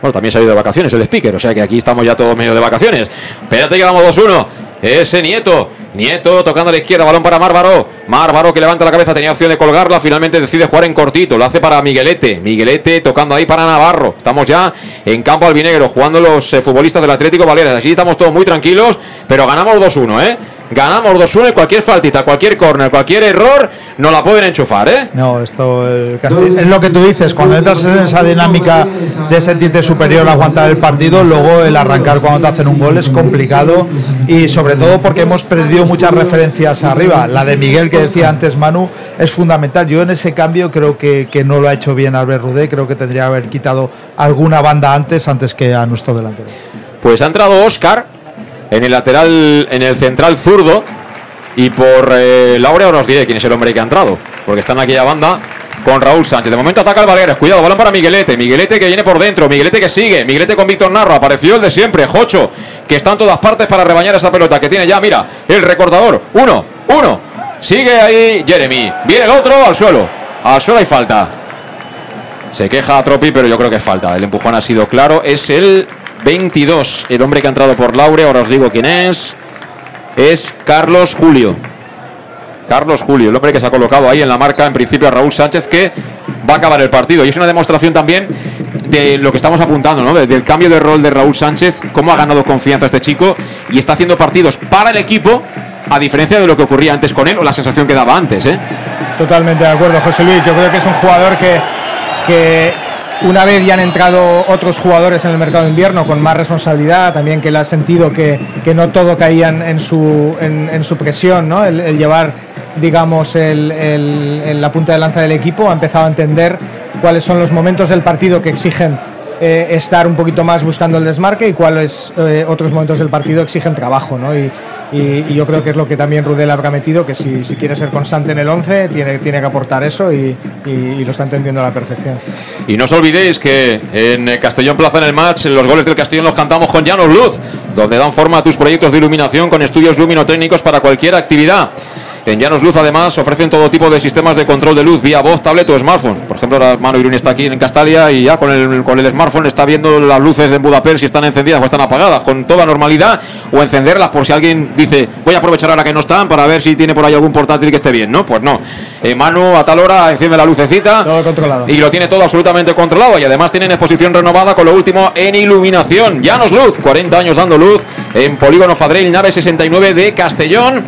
Bueno, también se ha ido de vacaciones el speaker, o sea que aquí estamos ya todos medio de vacaciones. Espérate que vamos 2-1. Ese Nieto. Nieto tocando a la izquierda, balón para Márvaro. Márvaro que levanta la cabeza, tenía opción de colgarla, finalmente decide jugar en cortito, lo hace para Miguelete. Miguelete tocando ahí para Navarro. Estamos ya en campo albinegro, jugando los eh, futbolistas del Atlético Baleares. Así estamos todos muy tranquilos, pero ganamos 2-1, ¿eh? Ganamos 2-1 y cualquier faltita, cualquier córner, cualquier error, nos la pueden enchufar, ¿eh? No, esto el Castell- es lo que tú dices, cuando entras en esa dinámica de sentirte superior a aguantar el partido, luego el arrancar cuando te hacen un gol es complicado y sobre todo porque hemos perdido muchas referencias arriba. La de Miguel que decía antes Manu es fundamental. Yo en ese cambio creo que, que no lo ha hecho bien Albert Rudé, creo que tendría que haber quitado alguna banda antes, antes que a nuestro delantero. Pues ha entrado Oscar en el lateral, en el central zurdo. Y por eh, Laura ahora os diré quién es el hombre que ha entrado. Porque está en aquella banda con Raúl Sánchez. De momento ataca el Baleares. Cuidado, balón para Miguelete. Miguelete que viene por dentro. Miguelete que sigue. Miguelete con Víctor Narro. Apareció el de siempre. Jocho. Que está en todas partes para rebañar esa pelota. Que tiene ya, mira, el recortador. Uno, uno. Sigue ahí Jeremy. Viene el otro al suelo. Al suelo hay falta. Se queja a Tropi, pero yo creo que es falta. El empujón ha sido claro. Es el 22. El hombre que ha entrado por Laure. Ahora os digo quién es. Es Carlos Julio. Carlos Julio, el hombre que se ha colocado ahí en la marca, en principio a Raúl Sánchez, que va a acabar el partido. Y es una demostración también de lo que estamos apuntando, ¿no? De- Del cambio de rol de Raúl Sánchez, cómo ha ganado confianza este chico y está haciendo partidos para el equipo, a diferencia de lo que ocurría antes con él o la sensación que daba antes, ¿eh? Totalmente de acuerdo, José Luis. Yo creo que es un jugador que, que una vez ya han entrado otros jugadores en el mercado de invierno con más responsabilidad, también que él ha sentido que, que no todo caía en, su, en, su presión, ¿no? el, llevar, digamos, la punta de lanza del equipo, ha empezado a entender cuáles son los momentos del partido que exigen eh, estar un poquito más buscando el desmarque y cuáles eh, otros momentos del partido exigen trabajo. ¿no? Y, y- yo creo que es lo que también Rudel habrá metido, que si, si quiere ser constante en el 11, tiene, tiene que aportar eso y, y- y lo está entendiendo a la perfección. Y no os olvidéis que en eh, Castellón Plaza en el match, los goles del Castellón los cantamos con Llanos Luz, donde dan forma a tus proyectos de iluminación con estudios luminotécnicos para cualquier actividad. En Llanos Luz, además, ofrecen todo tipo de sistemas de control de luz vía voz, tablet o smartphone. Por ejemplo, ahora Mano Irún está aquí en Castalia y ya con el, con el smartphone está viendo las luces en Budapest si están encendidas o están apagadas con toda normalidad o encenderlas por si alguien dice voy a aprovechar ahora que no están para ver si tiene por ahí algún portátil que esté bien, ¿no? Pues no. Eh, Manu a tal hora enciende la lucecita Todo controlado. y lo tiene todo absolutamente controlado y además tienen exposición renovada con lo último en iluminación. Llanos Luz, 40 años dando luz en Polígono Fadrell, nave 69 de Castellón.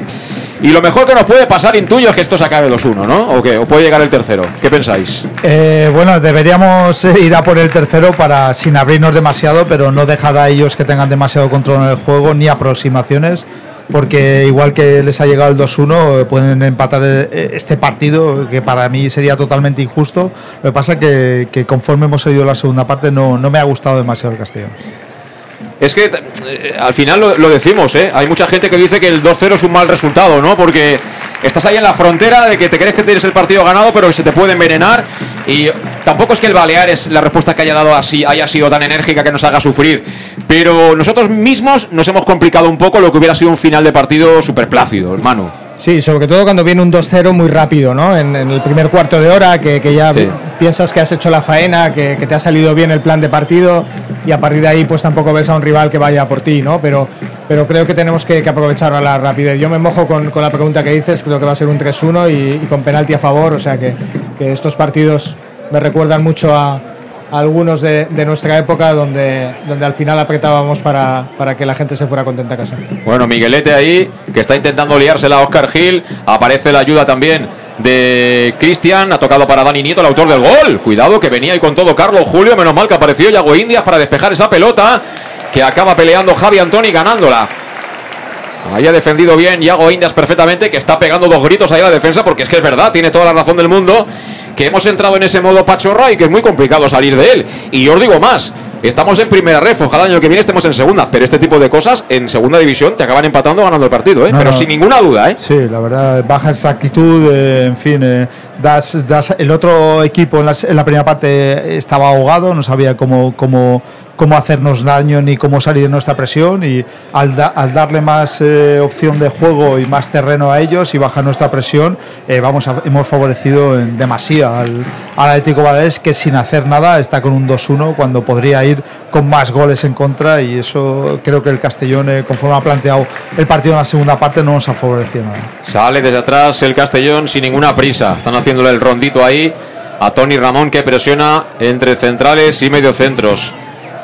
Y lo mejor que nos puede pasar, intuyo, es que esto se acabe 2-1, ¿no? ¿O qué? ¿O puede llegar el tercero? ¿Qué pensáis? Eh, bueno, deberíamos eh, ir a por el tercero para sin abrirnos demasiado, pero no dejar a ellos que tengan demasiado control en el juego ni aproximaciones, porque igual que les ha llegado el 2-1, eh, pueden empatar eh, este partido, que para mí sería totalmente injusto. Lo que pasa es que, que conforme hemos salido la segunda parte no, no me ha gustado demasiado el Castellón. Es que eh, al final lo, decimos, ¿eh? Hay mucha gente que dice que el 2-0 es un mal resultado, ¿no? Porque estás ahí en la frontera de que te crees que tienes el partido ganado, pero que se te puede envenenar. Y tampoco es que el Baleares, la respuesta que haya dado así, haya sido tan enérgica que nos haga sufrir. Pero nosotros mismos nos hemos complicado un poco lo que hubiera sido un final de partido súper plácido, hermano. Sí, sobre todo cuando viene un 2-0 muy rápido, ¿no? En, en el primer cuarto de hora, que, que ya Sí. piensas que has hecho la faena, que, que te ha salido bien el plan de partido y a partir de ahí pues tampoco ves a un rival que vaya por ti, ¿no? Pero, pero creo que tenemos que, que aprovechar a la rapidez. Yo me mojo con, con la pregunta que dices, creo que va a ser un 3-1 y, y con penalti a favor, o sea que, que estos partidos me recuerdan mucho a, a algunos de, de nuestra época donde, donde al final apretábamos para, para que la gente se fuera contenta a casa. Bueno, Miguelete ahí, que está intentando liársela a Oscar Gil. Aparece la ayuda también de Cristian. Ha tocado para Dani Nieto, el autor del gol. Cuidado, que venía ahí con todo Carlos Julio. Menos mal que apareció Yago Indias para despejar esa pelota. Que acaba peleando Javi Antoni ganándola. Ahí ha defendido bien Yago Indias perfectamente, que está pegando dos gritos ahí a la defensa, porque es que es verdad, tiene toda la razón del mundo, que hemos entrado en ese modo pachorra y que es muy complicado salir de él. Y yo os digo más, estamos en primera ref, ojalá el año que viene estemos en segunda, pero este tipo de cosas en segunda división te acaban empatando ganando el partido, ¿eh? No, pero no. sin ninguna duda, ¿eh? Sí, la verdad, baja exactitud, eh, en fin, eh, das, das- el otro equipo en la, en la primera parte estaba ahogado, no sabía cómo, cómo, cómo hacernos daño ni cómo salir de nuestra presión y al, da- al darle más eh, opción de juego y más terreno a ellos y bajar nuestra presión, eh, vamos a- hemos favorecido en demasía al, al Atlético Baleares que sin hacer nada está con un 2-1 cuando podría ir con más goles en contra y eso creo que el Castellón, eh, conforme ha planteado el partido en la segunda parte, no nos ha favorecido nada. Sale desde atrás el Castellón sin ninguna prisa. Están haciéndole el rondito ahí a Tony Ramón que presiona entre centrales y mediocentros.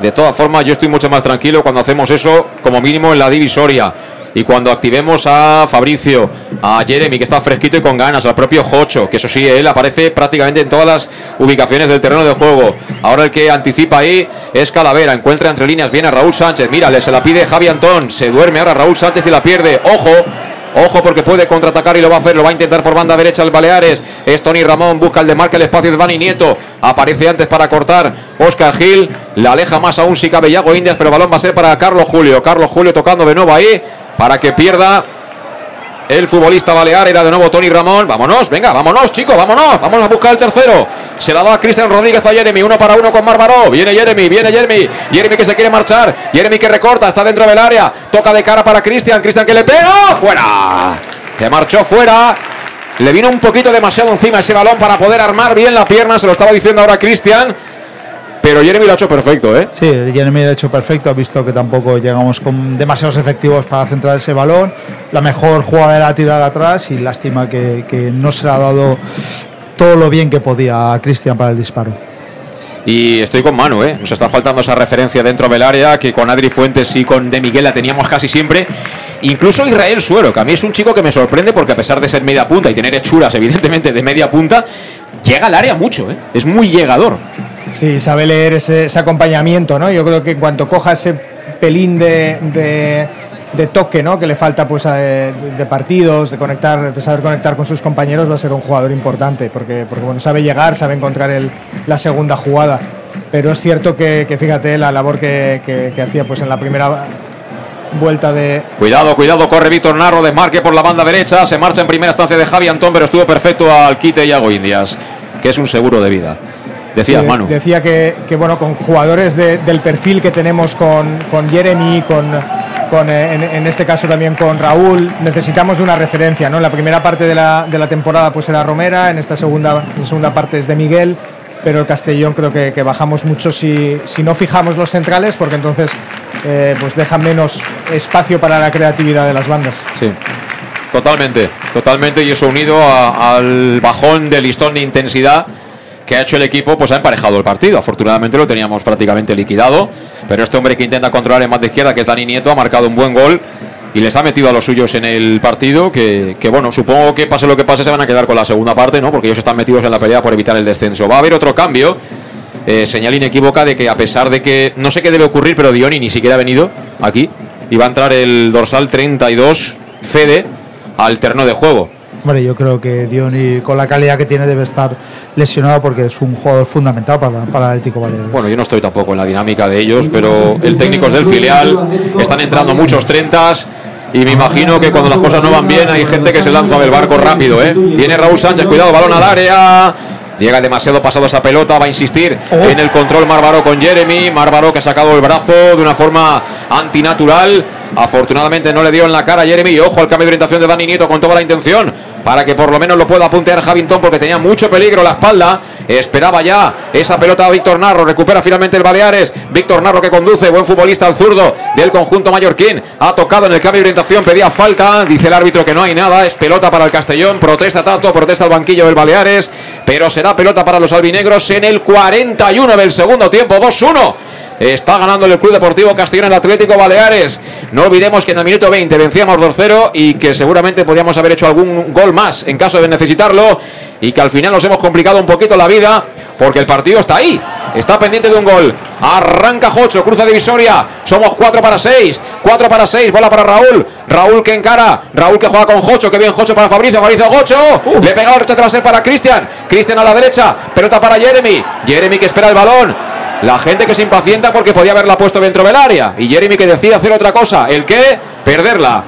De todas formas, yo estoy mucho más tranquilo cuando hacemos eso, como mínimo en la divisoria. Y cuando activemos a Fabricio, a Jeremy, que está fresquito y con ganas, al propio Jocho, que eso sí, él aparece prácticamente en todas las ubicaciones del terreno de juego. Ahora el que anticipa ahí es Calavera, encuentra entre líneas bien a Raúl Sánchez. Mírale, se la pide Javi Antón, se duerme ahora Raúl Sánchez y la pierde. Ojo, Ojo porque puede contraatacar y lo va a hacer, lo va a intentar por banda derecha el Baleares. Es Tony Ramón, busca el de marca el espacio de Dani Nieto. Aparece antes para cortar Oscar Gil. La aleja más aún si cabe Indias, pero el balón va a ser para Carlos Julio. Carlos Julio tocando de nuevo ahí para que pierda el futbolista balear. Era de nuevo Tony Ramón. Vámonos, venga, vámonos, chicos, vámonos. Vamos a buscar el tercero. Se la da a Cristian Rodríguez a Jeremy. Uno para uno con Marbaró. Viene Jeremy, viene Jeremy. Jeremy que se quiere marchar. Jeremy que recorta, está dentro del área. Toca de cara para Cristian. Cristian que le pega. ¡Fuera! Se marchó fuera. Le vino un poquito demasiado encima ese balón para poder armar bien la pierna. Se lo estaba diciendo ahora Cristian. Pero Jeremy lo ha hecho perfecto, ¿eh? Sí, Jeremy lo ha hecho perfecto, ha visto que tampoco llegamos con demasiados efectivos para centrar ese balón. La mejor jugada era tirar atrás y lástima que, que no se le ha dado todo lo bien que podía a Cristian para el disparo. Y estoy con Manu, ¿eh? Nos está faltando esa referencia dentro del área que con Adri Fuentes y con De Miguel la teníamos casi siempre. Incluso Israel Suero, que a mí es un chico que me sorprende porque a pesar de ser media punta y tener hechuras, evidentemente, de media punta, llega al área mucho, ¿eh? Es muy llegador. Sí, sabe leer ese, acompañamiento, ¿no? Yo creo que en cuanto coja ese pelín de, toque, ¿no? Que le falta, pues, a- de, partidos, de conectar, de saber conectar con sus compañeros, va a ser un jugador importante, porque, porque bueno, sabe llegar, sabe encontrar la segunda jugada. Pero es cierto que, fíjate la labor que, que- que hacía, pues, en la primera vuelta de, Cuidado, cuidado, corre Víctor Narro, desmarque por la banda derecha, se marcha en primera instancia de Javi Antón, pero estuvo perfecto al quite Yago Indias, que es un seguro de vida. Decías, Manu. Decía que, que, bueno, con jugadores de- del perfil que tenemos con, con Jeremy, con, con eh, en, en este caso también con Raúl, necesitamos de una referencia, ¿no? En la primera parte de la, de la temporada pues era Romera, en esta segunda, en segunda parte es de Miguel, pero el Castellón creo que, que bajamos mucho si, si no fijamos los centrales, porque entonces eh, pues deja menos espacio para la creatividad de las bandas. Sí. Totalmente, totalmente, y eso unido a- al bajón de listón de intensidad que ha hecho el equipo, pues ha emparejado el partido. Afortunadamente lo teníamos prácticamente liquidado, pero este hombre que intenta controlar en más de izquierda, que es Dani Nieto, ha marcado un buen gol y les ha metido a los suyos en el partido, que, bueno, supongo que pase lo que pase, se van a quedar con la segunda parte, ¿no? Porque ellos están metidos en la pelea por evitar el descenso. Va a haber otro cambio. eh, señal inequívoca de que a pesar de que no sé qué debe ocurrir, pero Dioni ni siquiera ha venido aquí y va a entrar el dorsal 32 Fede al terreno de juego. Hombre, yo creo que Dioni, con la calidad que tiene, debe estar lesionado porque es un jugador fundamental para, para el Atlético Baleares. Bueno, yo no estoy tampoco en la dinámica de ellos, pero el técnico es del filial, están entrando muchos 30 y me imagino que cuando las cosas no van bien hay gente que se lanza del barco rápido, ¿eh? Viene Raúl Sánchez, cuidado, balón al área. Llega demasiado pasado esa pelota, va a insistir en el control Márvaro con Jeremy. Márvaro que ha sacado el brazo de una forma antinatural. Afortunadamente no le dio en la cara a Jeremy. Y ojo al cambio de orientación de Dani Nieto con toda la intención para que por lo menos lo pueda apuntear Javington porque tenía mucho peligro la espalda. Esperaba ya esa pelota a Víctor Narro. Recupera finalmente el Baleares. Víctor Narro que conduce, buen futbolista al zurdo del conjunto mallorquín. Ha tocado en el cambio de orientación, pedía falta. Dice el árbitro que no hay nada. Es pelota para el Castellón. Protesta Tato, protesta el banquillo del Baleares. Pero será pelota para los albinegros en el 41 del segundo tiempo. 2-1. Está ganando el Club Deportivo Castellón el Atlético Baleares. No olvidemos que en el minuto 20 vencíamos 2-0 y que seguramente podíamos haber hecho algún gol más en caso de necesitarlo. Y que al final nos hemos complicado un poquito la vida porque el partido está ahí. Está pendiente de un gol. Arranca Jocho, cruza divisoria. Somos 4 para 6. 4 para 6. Bola para Raúl. Raúl que encara. Raúl que juega con Jocho. Que bien Jocho para Fabricio. Fabricio Jocho. Le pega la rechazo trasera para Cristian. Cristian a la derecha. Pelota para Jeremy. Jeremy que espera el balón. La gente que se impacienta porque podía haberla puesto dentro del área. Y Jeremy que decide hacer otra cosa. ¿El qué? Perderla.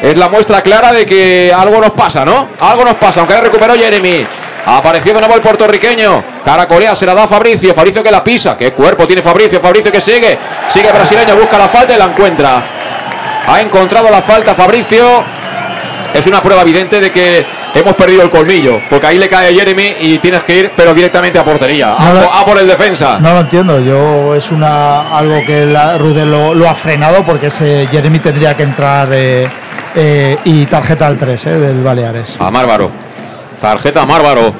Es la muestra clara de que algo nos pasa, ¿no? Algo nos pasa. Aunque la recuperó Jeremy. Apareció de nuevo el puertorriqueño. Caracolea se la da a Fabricio. Fabricio que la pisa. ¿Qué cuerpo tiene Fabricio? Fabricio que sigue. Sigue brasileño. Busca la falta y la encuentra. Ha encontrado la falta Fabricio. Es una prueba evidente de que hemos perdido el colmillo. Porque ahí le cae a Jeremy y tienes que ir, pero directamente a portería. A, No lo- a por el defensa. No lo entiendo, yo es una algo que la, Rudel lo, lo ha frenado porque ese Jeremy tendría que entrar eh, eh, y tarjeta al 3 eh, del Baleares. A Márvaro. Tarjeta a Márvaro.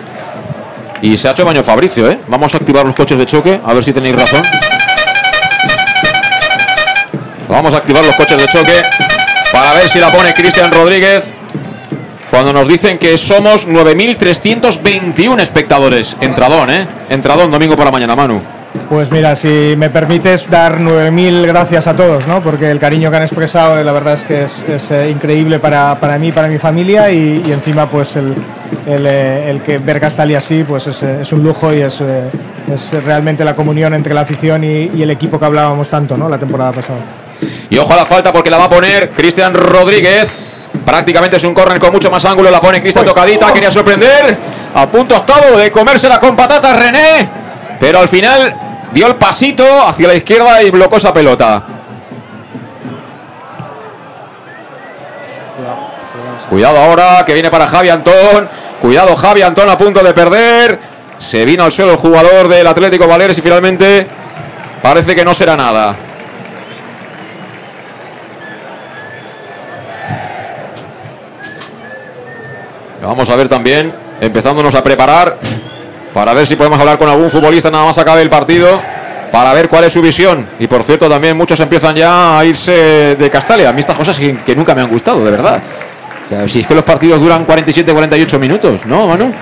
Y se ha hecho baño Fabricio, ¿eh? Vamos a activar los coches de choque, a ver si tenéis razón. Vamos a activar los coches de choque para ver si la pone Cristian Rodríguez. Cuando nos dicen que somos 9.321 espectadores. Entradón, ¿eh? Entradón domingo por la mañana, Manu. Pues mira, si me permites dar 9.000 gracias a todos, ¿no? Porque el cariño que han expresado, eh, la verdad es que es, es, eh, increíble para, para mí, para mi familia y, y encima pues el, el, eh, el que ver Castalia así, pues es, eh, es un lujo y es, eh, es realmente la comunión entre la afición y, y el equipo que hablábamos tanto, ¿no? La temporada pasada. Y ojo a la falta porque la va a poner Cristian Rodríguez. Prácticamente es un córner con mucho más ángulo. La pone Cristian tocadita. Quería sorprender. A punto ha estado de comérsela con patatas René. Pero al final dio el pasito hacia la izquierda y bloqueó esa pelota. Cuidado ahora que viene para Javi Antón. Cuidado Javi Antón a punto de perder. Se vino al suelo el jugador del Atlético Valeres y finalmente parece que no será nada. Vamos a ver también, empezándonos a preparar para ver si podemos hablar con algún futbolista nada más acabe el partido, para ver cuál es su visión. Y por cierto, también muchos empiezan ya a irse de Castalia. A mí estas cosas que, nunca me han gustado, de verdad. Si es que los partidos duran 47-48 minutos, ¿no, Manu?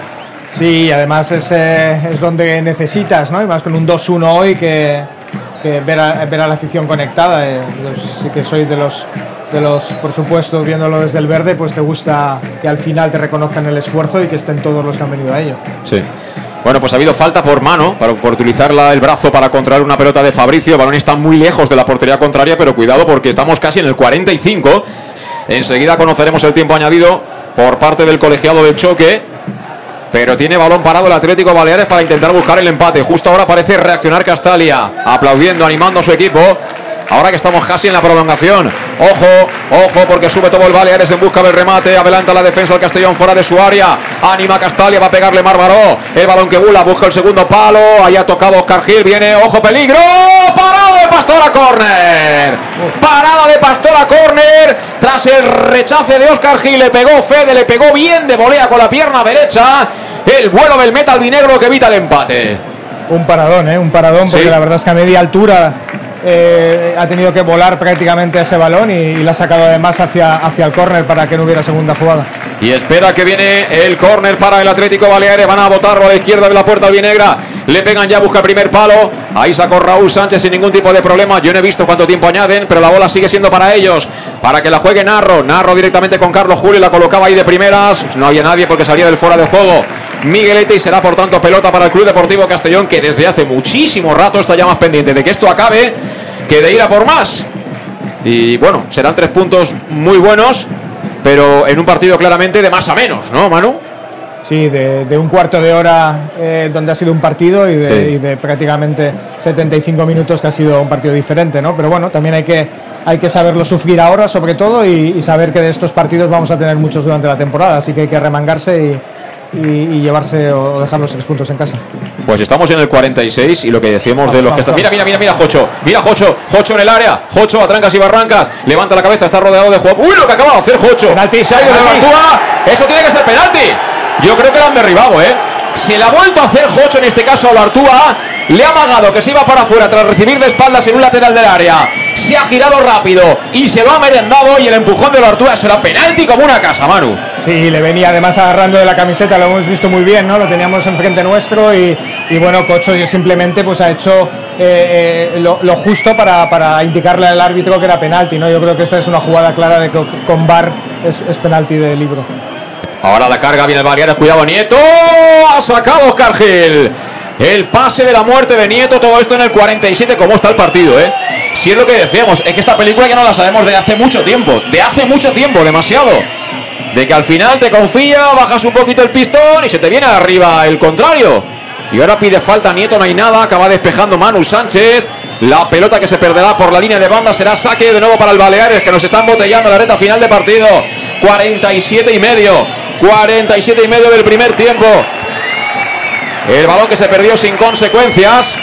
Sí, además es, eh, es donde necesitas, ¿no? Y más con un 2-1 hoy que, ver, a, ver a la afición conectada. eh, sí que soy de los, de los, por supuesto, viéndolo desde el verde, pues te gusta que al final te reconozcan el esfuerzo y que estén todos los que han venido a ello. Sí. Bueno, pues ha habido falta por mano, para, por utilizar la- el brazo para controlar una pelota de Fabricio. Balón está muy lejos de la portería contraria, pero cuidado porque estamos casi en el 45. Enseguida conoceremos el tiempo añadido por parte del colegiado del choque. Pero tiene balón parado el Atlético Baleares para intentar buscar el empate. Justo ahora parece reaccionar Castalia, aplaudiendo, animando a su equipo. Ahora que estamos casi en la prolongación. Ojo, ojo, porque sube todo el Baleares en busca del remate. Adelanta la defensa del Castellón fuera de su área. Anima Castalia, va a pegarle Marbaró. El balón que bula, busca el segundo palo. Ahí ha tocado Oscar Gil. Viene, ojo, peligro. Parado de Pastora Corner. Parada de Pastora Corner. Tras el rechace de Oscar Gil, le pegó Fede, le pegó bien de volea con la pierna derecha. El vuelo del metal vinegro que evita el empate. Un paradón, ¿eh? Un paradón, porque Sí. la verdad es que a media altura eh, ha tenido que volar prácticamente ese balón y, y la ha sacado además hacia, hacia el córner para que no hubiera segunda jugada. Y espera que viene el córner para el Atlético Baleares. Van a botarlo a la izquierda de la puerta albinegra. Le pegan ya, busca primer palo. Ahí sacó Raúl Sánchez sin ningún tipo de problema. Yo no he visto cuánto tiempo añaden, pero la bola sigue siendo para ellos. Para que la juegue Narro. Narro directamente con Carlos Julio. La colocaba ahí de primeras. No había nadie porque salía del fuera de juego. Miguelete y será por tanto pelota para el Club Deportivo Castellón que desde hace muchísimo rato está ya más pendiente de que esto acabe que de ir a por más. Y bueno, serán tres puntos muy buenos, pero en un partido claramente de más a menos, ¿no, Manu? Sí, de, de un cuarto de hora eh, donde ha sido un partido y de, Sí. y de prácticamente 75 minutos que ha sido un partido diferente, ¿no? Pero bueno, también hay que, hay que saberlo sufrir ahora, sobre todo, y, y saber que de estos partidos vamos a tener muchos durante la temporada, así que hay que remangarse y, y- y llevarse o dejar los tres puntos en casa. Pues estamos en el 46 y lo que decíamos de los que están. Mira, mira, mira, mira, Jocho. Mira, Jocho. Jocho en el área. Jocho a trancas y barrancas. Levanta la cabeza, está rodeado de juego. ¡Uy, lo que acaba de hacer Jocho! Penalti. Eso tiene que ser penalti. Yo creo que lo han derribado, ¿eh? Se la ha vuelto a hacer Jocho en este caso a Bartúa. Le ha amagado que se iba para afuera tras recibir de espaldas en un lateral del área. Se ha girado rápido y se lo ha merendado. Y el empujón de Bartúa será penalti como una casa, Manu. Sí, le venía además agarrando de la camiseta, lo hemos visto muy bien, ¿no? Lo teníamos enfrente nuestro y, y bueno, Cocho simplemente pues ha hecho eh, eh, lo, lo justo para, para indicarle al árbitro que era penalti, ¿no? Yo creo que esta es una jugada clara de que con VAR es, es penalti de libro. Ahora la carga viene el Baleares, cuidado Nieto, ha sacado Oscar Gil. El pase de la muerte de Nieto, todo esto en el 47, ¿cómo está el partido, eh? Si es lo que decíamos, es que esta película ya no la sabemos de hace mucho tiempo, de hace mucho tiempo, demasiado. De que al final te confía, bajas un poquito el pistón y se te viene arriba el contrario. Y ahora pide falta Nieto, no hay nada, acaba despejando Manu Sánchez. La pelota que se perderá por la línea de banda será saque de nuevo para el Baleares, que nos están botellando la reta final de partido. 47 y medio. 47 y medio del primer tiempo. El balón que se perdió sin consecuencias.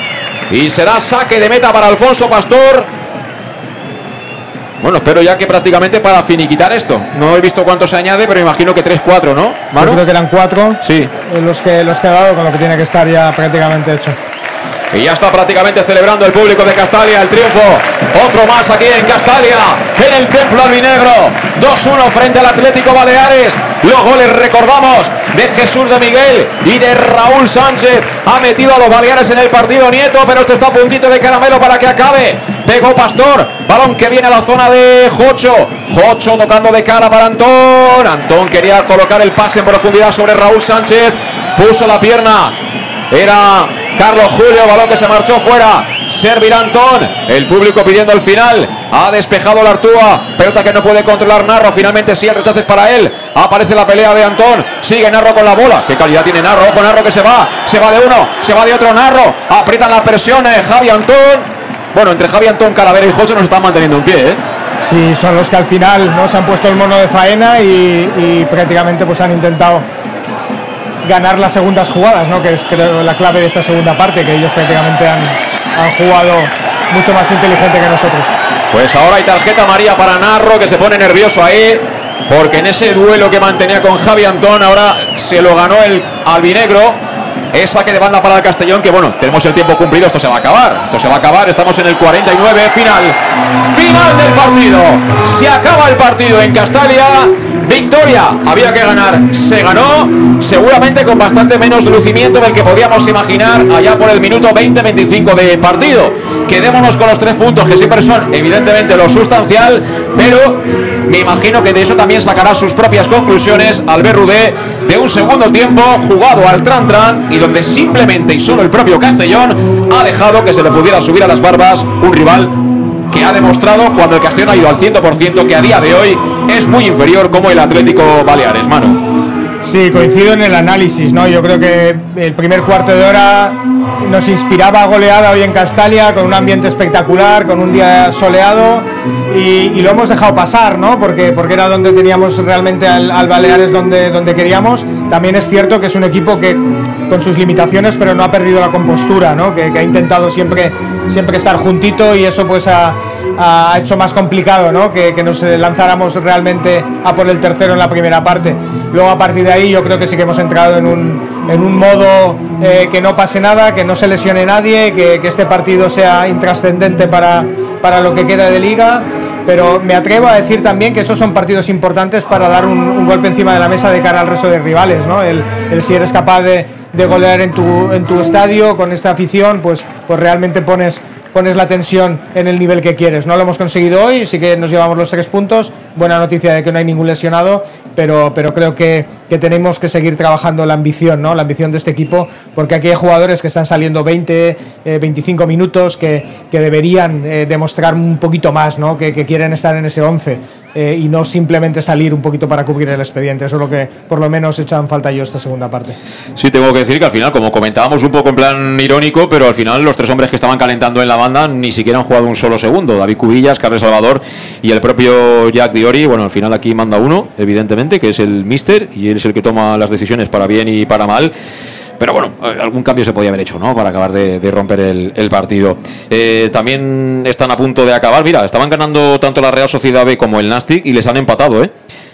Y será saque de meta para Alfonso Pastor. Bueno, espero ya que prácticamente para finiquitar esto. No he visto cuánto se añade, pero imagino que 3-4, ¿no? Yo creo que eran cuatro Sí. eh, los, que, los que ha dado con lo que tiene que estar ya prácticamente hecho. Y ya está prácticamente celebrando el público de Castalia el triunfo. Otro más aquí en Castalia, en el Templo Albinegro. 2-1 frente al Atlético Baleares. Los goles, recordamos, de Jesús de Miguel y de Raúl Sánchez. Ha metido a los Baleares en el partido Nieto, pero esto está a puntito de caramelo para que acabe. Pegó Pastor, balón que viene a la zona de Jocho. Jocho tocando de cara para Antón. Antón quería colocar el pase en profundidad sobre Raúl Sánchez. Puso la pierna. Era Carlos Julio, balón que se marchó fuera. Servirá Antón. El público pidiendo el final. Ha despejado la Artúa. Pelota que no puede controlar Narro. Finalmente sí, el rechazo es para él. Aparece la pelea de Antón. Sigue Narro con la bola. Qué calidad tiene Narro. Ojo Narro que se va. Se va de uno. Se va de otro Narro. Aprietan la presión. eh, Javi Antón. Bueno, entre Javi Antón, Calavera y Jocho nos están manteniendo en pie, ¿eh? Sí, son los que al final ¿no? se han puesto el mono de faena y, y prácticamente pues han intentado ganar las segundas jugadas, ¿no? que es creo la clave de esta segunda parte, que ellos prácticamente han, han jugado mucho más inteligente que nosotros. Pues ahora hay tarjeta María para Narro que se pone nervioso ahí. Porque en ese duelo que mantenía con Javi Antón, ahora se lo ganó el albinegro. Es saque de banda para el Castellón, que bueno, tenemos el tiempo cumplido, esto se va a acabar. Esto se va a acabar, estamos en el 49, final. Final del partido. Se acaba el partido en Castalia. Victoria, había que ganar, se ganó, seguramente con bastante menos lucimiento del que podíamos imaginar allá por el minuto 20-25 de partido. Quedémonos con los tres puntos, que siempre son evidentemente lo sustancial, pero me imagino que de eso también sacará sus propias conclusiones Albert Rudé de un segundo tiempo jugado al tran-tran y donde simplemente y solo el propio Castellón ha dejado que se le pudiera subir a las barbas un rival ha demostrado cuando el Castellón ha ido al 100% que a día de hoy es muy inferior como el Atlético Baleares, Manu. Sí, coincido en el análisis, ¿no? Yo creo que el primer cuarto de hora nos inspiraba goleada hoy en Castalia, con un ambiente espectacular, con un día soleado, y, lo hemos dejado pasar, ¿no? Porque, porque era donde teníamos realmente al, Baleares donde, donde queríamos. También es cierto que es un equipo que, con sus limitaciones, pero no ha perdido la compostura, ¿no? Que, que ha intentado siempre, siempre estar juntito y eso pues ha ha hecho más complicado ¿no? que, nos lanzáramos realmente a por el tercero en la primera parte. Luego a partir de ahí yo creo que sí que hemos entrado en un, en un modo eh, que no pase nada, que no se lesione nadie, que, este partido sea intrascendente para, para lo que queda de liga pero me atrevo a decir también que esos son partidos importantes para dar un, golpe encima de la mesa de cara al resto de rivales, ¿no? El, si eres capaz de, de, golear en tu, en tu estadio con esta afición, pues, pues realmente pones pones la tensión en el nivel que quieres. No lo hemos conseguido hoy, sí que nos llevamos los tres puntos. Buena noticia de que no hay ningún lesionado, pero, pero creo que, que tenemos que seguir trabajando la ambición, ¿no? la ambición de este equipo, porque aquí hay jugadores que están saliendo 20, 25 eh, minutos, que, que deberían eh, demostrar un poquito más, ¿no? que, quieren estar en ese 11. Eh, y no simplemente salir un poquito para cubrir el expediente. Eso es lo que por lo menos en falta yo esta segunda parte. Sí, tengo que decir que al final, como comentábamos un poco en plan irónico, pero al final los tres hombres que estaban calentando en la banda ni siquiera han jugado un solo segundo. David Cubillas, Carlos Salvador y el propio Jack Diori. Bueno, al final aquí manda uno, evidentemente, que es el mister y él es el que toma las decisiones para bien y para mal. Pero bueno, eh, algún cambio se podía haber hecho, ¿no? Para acabar de, romper el, partido. Eh, también están a punto de acabar. Mira, estaban ganando tanto la Real Sociedad B como el Nastic y les han empatado, ¿eh?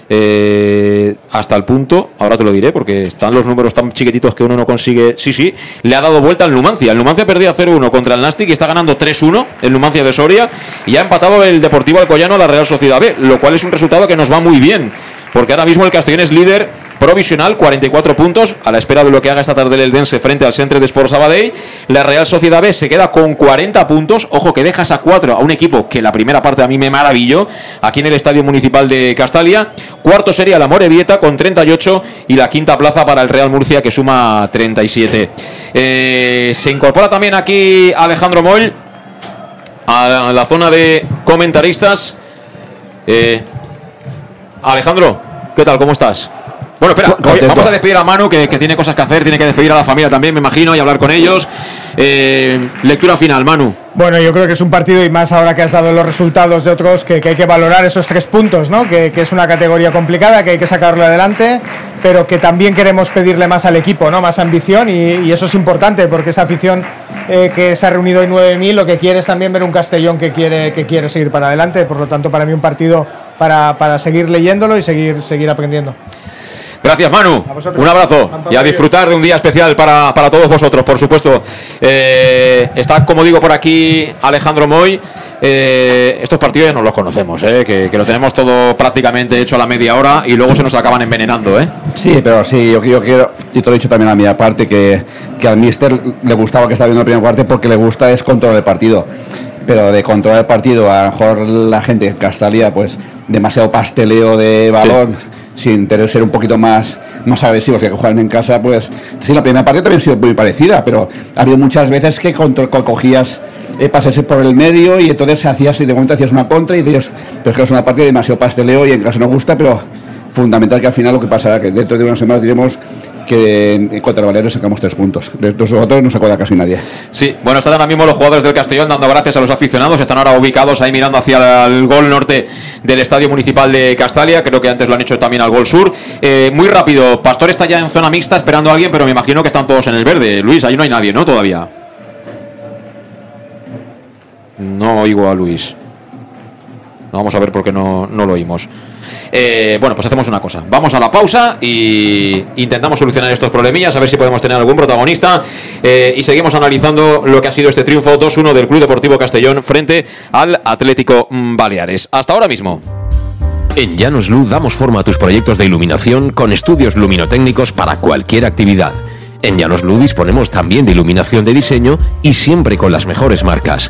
¿Eh? hasta el punto, ahora te lo diré porque están los números tan chiquititos que uno no consigue. Sí, sí, le ha dado vuelta al Numancia. El Numancia perdía 0-1 contra el Nastic y está ganando 3-1 el Numancia de Soria y ha empatado el Deportivo Alcoyano a la Real Sociedad B, lo cual es un resultado que nos va muy bien porque ahora mismo el Castellón es líder provisional, 44 puntos, a la espera de lo que haga esta tarde el Eldense frente al Centre de Sport Sabadell. La Real Sociedad B se queda con 40 puntos. Ojo que dejas a 4 a un equipo que la primera parte a mí me maravilló, aquí en el Estadio Municipal de Castalia. Cuarto sería la Morevieta con 38 y la quinta plaza para el Real Murcia que suma 37. Eh, se incorpora también aquí Alejandro Moll a la zona de comentaristas. Eh, Alejandro, ¿qué tal? ¿Cómo estás? Bueno, espera, vamos a despedir a Manu, que, tiene cosas que hacer, tiene que despedir a la familia también, me imagino, y hablar con ellos. Eh, lectura final, Manu. Bueno, yo creo que es un partido y más ahora que has dado los resultados de otros que, hay que valorar esos tres puntos, ¿no? Que, es una categoría complicada, que hay que sacarlo adelante, pero que también queremos pedirle más al equipo, ¿no? Más ambición y, eso es importante porque esa afición eh, que se ha reunido hoy 9.000 lo que quiere es también ver un Castellón que quiere, que quiere seguir para adelante, por lo tanto para mí un partido para, para seguir leyéndolo y seguir, seguir aprendiendo. Gracias, Manu. Un abrazo y a disfrutar de un día especial para, todos vosotros, por supuesto. Eh, está, como digo, por aquí Alejandro Moy. Eh, estos partidos ya no los conocemos, eh, que, lo tenemos todo prácticamente hecho a la media hora y luego se nos acaban envenenando. ¿eh? Sí, pero sí, yo, quiero, y te lo he dicho también a mi parte, que, que al Mister le gustaba que estaba viendo la primera parte porque le gusta es control del partido pero de controlar el partido, a lo mejor la gente en Castalia, pues demasiado pasteleo de balón sin tener ser un poquito más, más agresivos que juegan en casa, pues sí, la primera parte también ha sido muy parecida, pero ha habido muchas veces que cogías eh, pases por el medio y entonces hacías y de momento hacías una contra y dices, pero es que es una parte demasiado pasteleo y en casa no gusta, pero fundamental que al final lo que pasará que dentro de unas semanas diremos que en contra Valero sacamos tres puntos. De los otros no se acuerda casi nadie. Sí, bueno, están ahora mismo los jugadores del Castellón dando gracias a los aficionados. Están ahora ubicados ahí mirando hacia el gol norte del Estadio Municipal de Castalia. Creo que antes lo han hecho también al gol sur. Eh, muy rápido, Pastor está ya en zona mixta esperando a alguien, pero me imagino que están todos en el verde. Luis, ahí no hay nadie, ¿no? Todavía. No oigo a Luis. Vamos a ver por qué no, no lo oímos. Eh, bueno, pues hacemos una cosa. Vamos a la pausa y intentamos solucionar estos problemillas, a ver si podemos tener algún protagonista. Eh, y seguimos analizando lo que ha sido este triunfo 2-1 del Club Deportivo Castellón frente al Atlético Baleares. Hasta ahora mismo. En Llanos Luz damos forma a tus proyectos de iluminación con estudios luminotécnicos para cualquier actividad. En Llanos disponemos también de iluminación de diseño y siempre con las mejores marcas.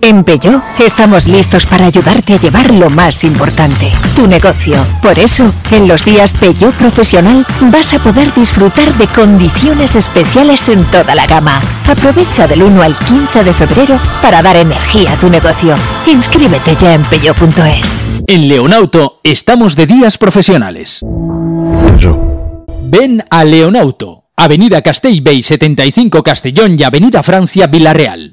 En Peugeot estamos listos para ayudarte a llevar lo más importante, tu negocio. Por eso, en los días Peugeot Profesional vas a poder disfrutar de condiciones especiales en toda la gama. Aprovecha del 1 al 15 de febrero para dar energía a tu negocio. Inscríbete ya en peugeot.es. En Leonauto estamos de días profesionales. Ven a Leonauto, Avenida Castellbey 75 Castellón y Avenida Francia Villarreal.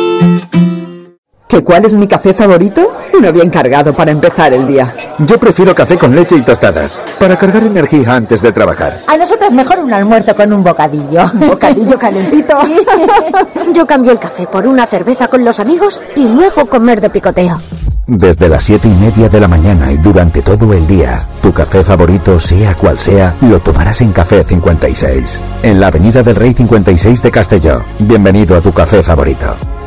¿Que cuál es mi café favorito? Uno bien cargado para empezar el día. Yo prefiero café con leche y tostadas, para cargar energía antes de trabajar. A nosotros mejor un almuerzo con un bocadillo. Bocadillo calentito. Yo cambio el café por una cerveza con los amigos y luego comer de picoteo. Desde las siete y media de la mañana y durante todo el día, tu café favorito, sea cual sea, lo tomarás en Café 56, en la Avenida del Rey 56 de Castelló. Bienvenido a tu café favorito.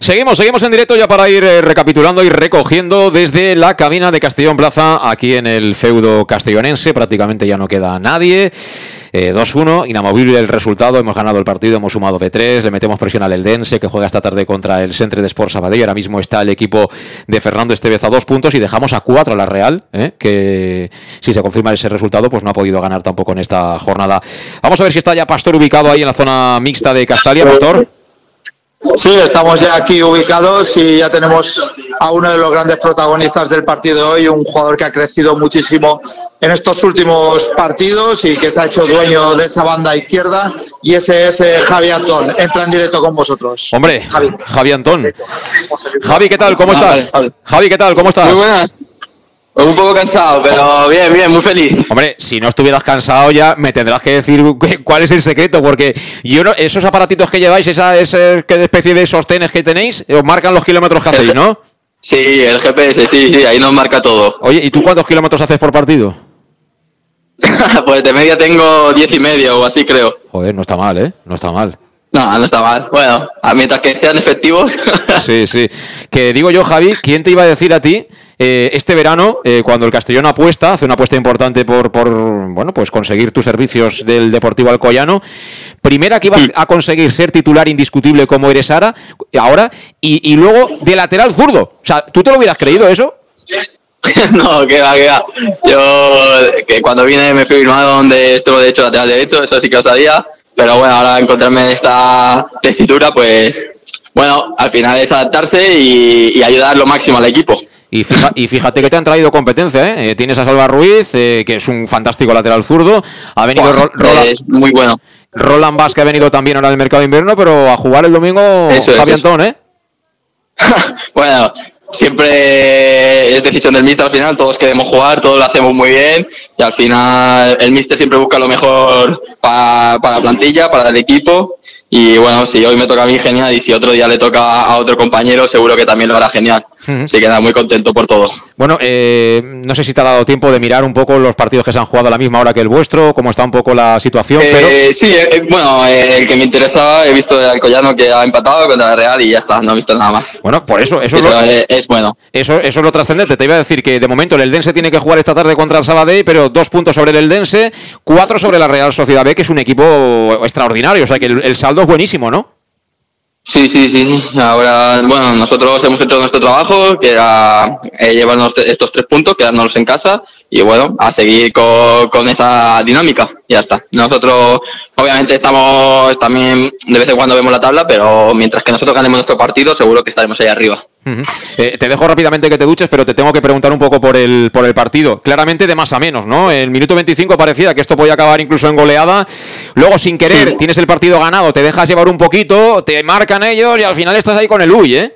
Seguimos, seguimos en directo ya para ir eh, recapitulando y recogiendo desde la cabina de Castellón Plaza, aquí en el feudo castellonense. Prácticamente ya no queda nadie. Eh, 2-1, inamovible el resultado. Hemos ganado el partido, hemos sumado de 3. Le metemos presión al Eldense, que juega esta tarde contra el Centre de Sport Sabadell. Ahora mismo está el equipo de Fernando Estevez a dos puntos y dejamos a 4 a la Real, eh, que si se confirma ese resultado, pues no ha podido ganar tampoco en esta jornada. Vamos a ver si está ya Pastor ubicado ahí en la zona mixta de Castalia. Pastor. Sí, estamos ya aquí ubicados y ya tenemos a uno de los grandes protagonistas del partido de hoy, un jugador que ha crecido muchísimo en estos últimos partidos y que se ha hecho dueño de esa banda izquierda y ese es eh, Javi Antón. Entra en directo con vosotros. Hombre, Javi, Antón. Javi, ¿qué tal? ¿Cómo estás? Javi, ¿qué tal? ¿Cómo estás? Muy buenas. Un poco cansado, pero bien, bien, muy feliz. Hombre, si no estuvieras cansado ya me tendrás que decir cu- cuál es el secreto, porque yo no, esos aparatitos que lleváis, esa, esa ¿qué especie de sostenes que tenéis, os marcan los kilómetros que hacéis, ¿no? Sí, el GPS, sí, sí, ahí nos marca todo. Oye, ¿y tú cuántos kilómetros haces por partido? pues de media tengo diez y medio o así creo. Joder, no está mal, ¿eh? No está mal. No, no está mal. Bueno, mientras que sean efectivos. Sí, sí. Que digo yo, Javi, ¿quién te iba a decir a ti eh, este verano, eh, cuando el Castellón apuesta, hace una apuesta importante por, por, bueno, pues conseguir tus servicios del Deportivo Alcoyano, primera que ibas a conseguir ser titular indiscutible como eres ahora, ahora y, y luego de lateral zurdo. O sea, ¿tú te lo hubieras creído eso? no, que va, que va. Yo que cuando vine me fui firmado donde estuvo de hecho lateral derecho, eso sí que lo sabía. Pero bueno, ahora encontrarme en esta tesitura, pues bueno, al final es adaptarse y, y ayudar lo máximo al equipo. Y, fija- y fíjate que te han traído competencia, ¿eh? Eh, Tienes a Salva Ruiz, eh, que es un fantástico lateral zurdo. Ha venido Ro- Roland, es muy bueno. Roland Vaz, que ha venido también ahora del mercado de invierno, pero a jugar el domingo Eso es, Javi eso. Antón, ¿eh? Bueno, siempre es decisión del míster al final, todos queremos jugar, todos lo hacemos muy bien y al final el míster siempre busca lo mejor pa- para la plantilla, para el equipo y bueno, si hoy me toca a mí genial y si otro día le toca a otro compañero seguro que también lo hará genial. Así que nada, muy contento por todo. Bueno, eh, no sé si te ha dado tiempo de mirar un poco los partidos que se han jugado a la misma hora que el vuestro, cómo está un poco la situación, Eh, pero Sí, eh, eh, bueno, el que me interesaba, he visto el Alcoyano que ha empatado contra la Real y ya está, no he visto nada más. bueno, por eso, eso, lo- es bueno. eso, eso es lo trascendente. Te iba a decir que de momento el Eldense tiene que jugar esta tarde contra el Sabadell, pero dos puntos sobre el Eldense, cuatro sobre la Real Sociedad Que es un equipo extraordinario, o sea que el, saldo es buenísimo, ¿no? Sí, sí, sí. Ahora, bueno, nosotros hemos hecho nuestro trabajo, que era eh, llevarnos estos tres puntos, quedárnoslos en casa y bueno, a seguir con, con esa dinámica. Ya está. Nosotros, obviamente, estamos también, de vez en cuando vemos la tabla, pero mientras que nosotros ganemos nuestro partido, seguro que estaremos ahí arriba. Eh, te dejo rápidamente que te duches, pero te tengo que preguntar un poco por el, por el partido. Claramente de más a menos, ¿no? El minuto 25 parecía que esto podía acabar incluso en goleada. Luego, sin querer, tienes el partido ganado, te dejas llevar un poquito, te marcan ellos y al final estás ahí con el Uy, ¿eh?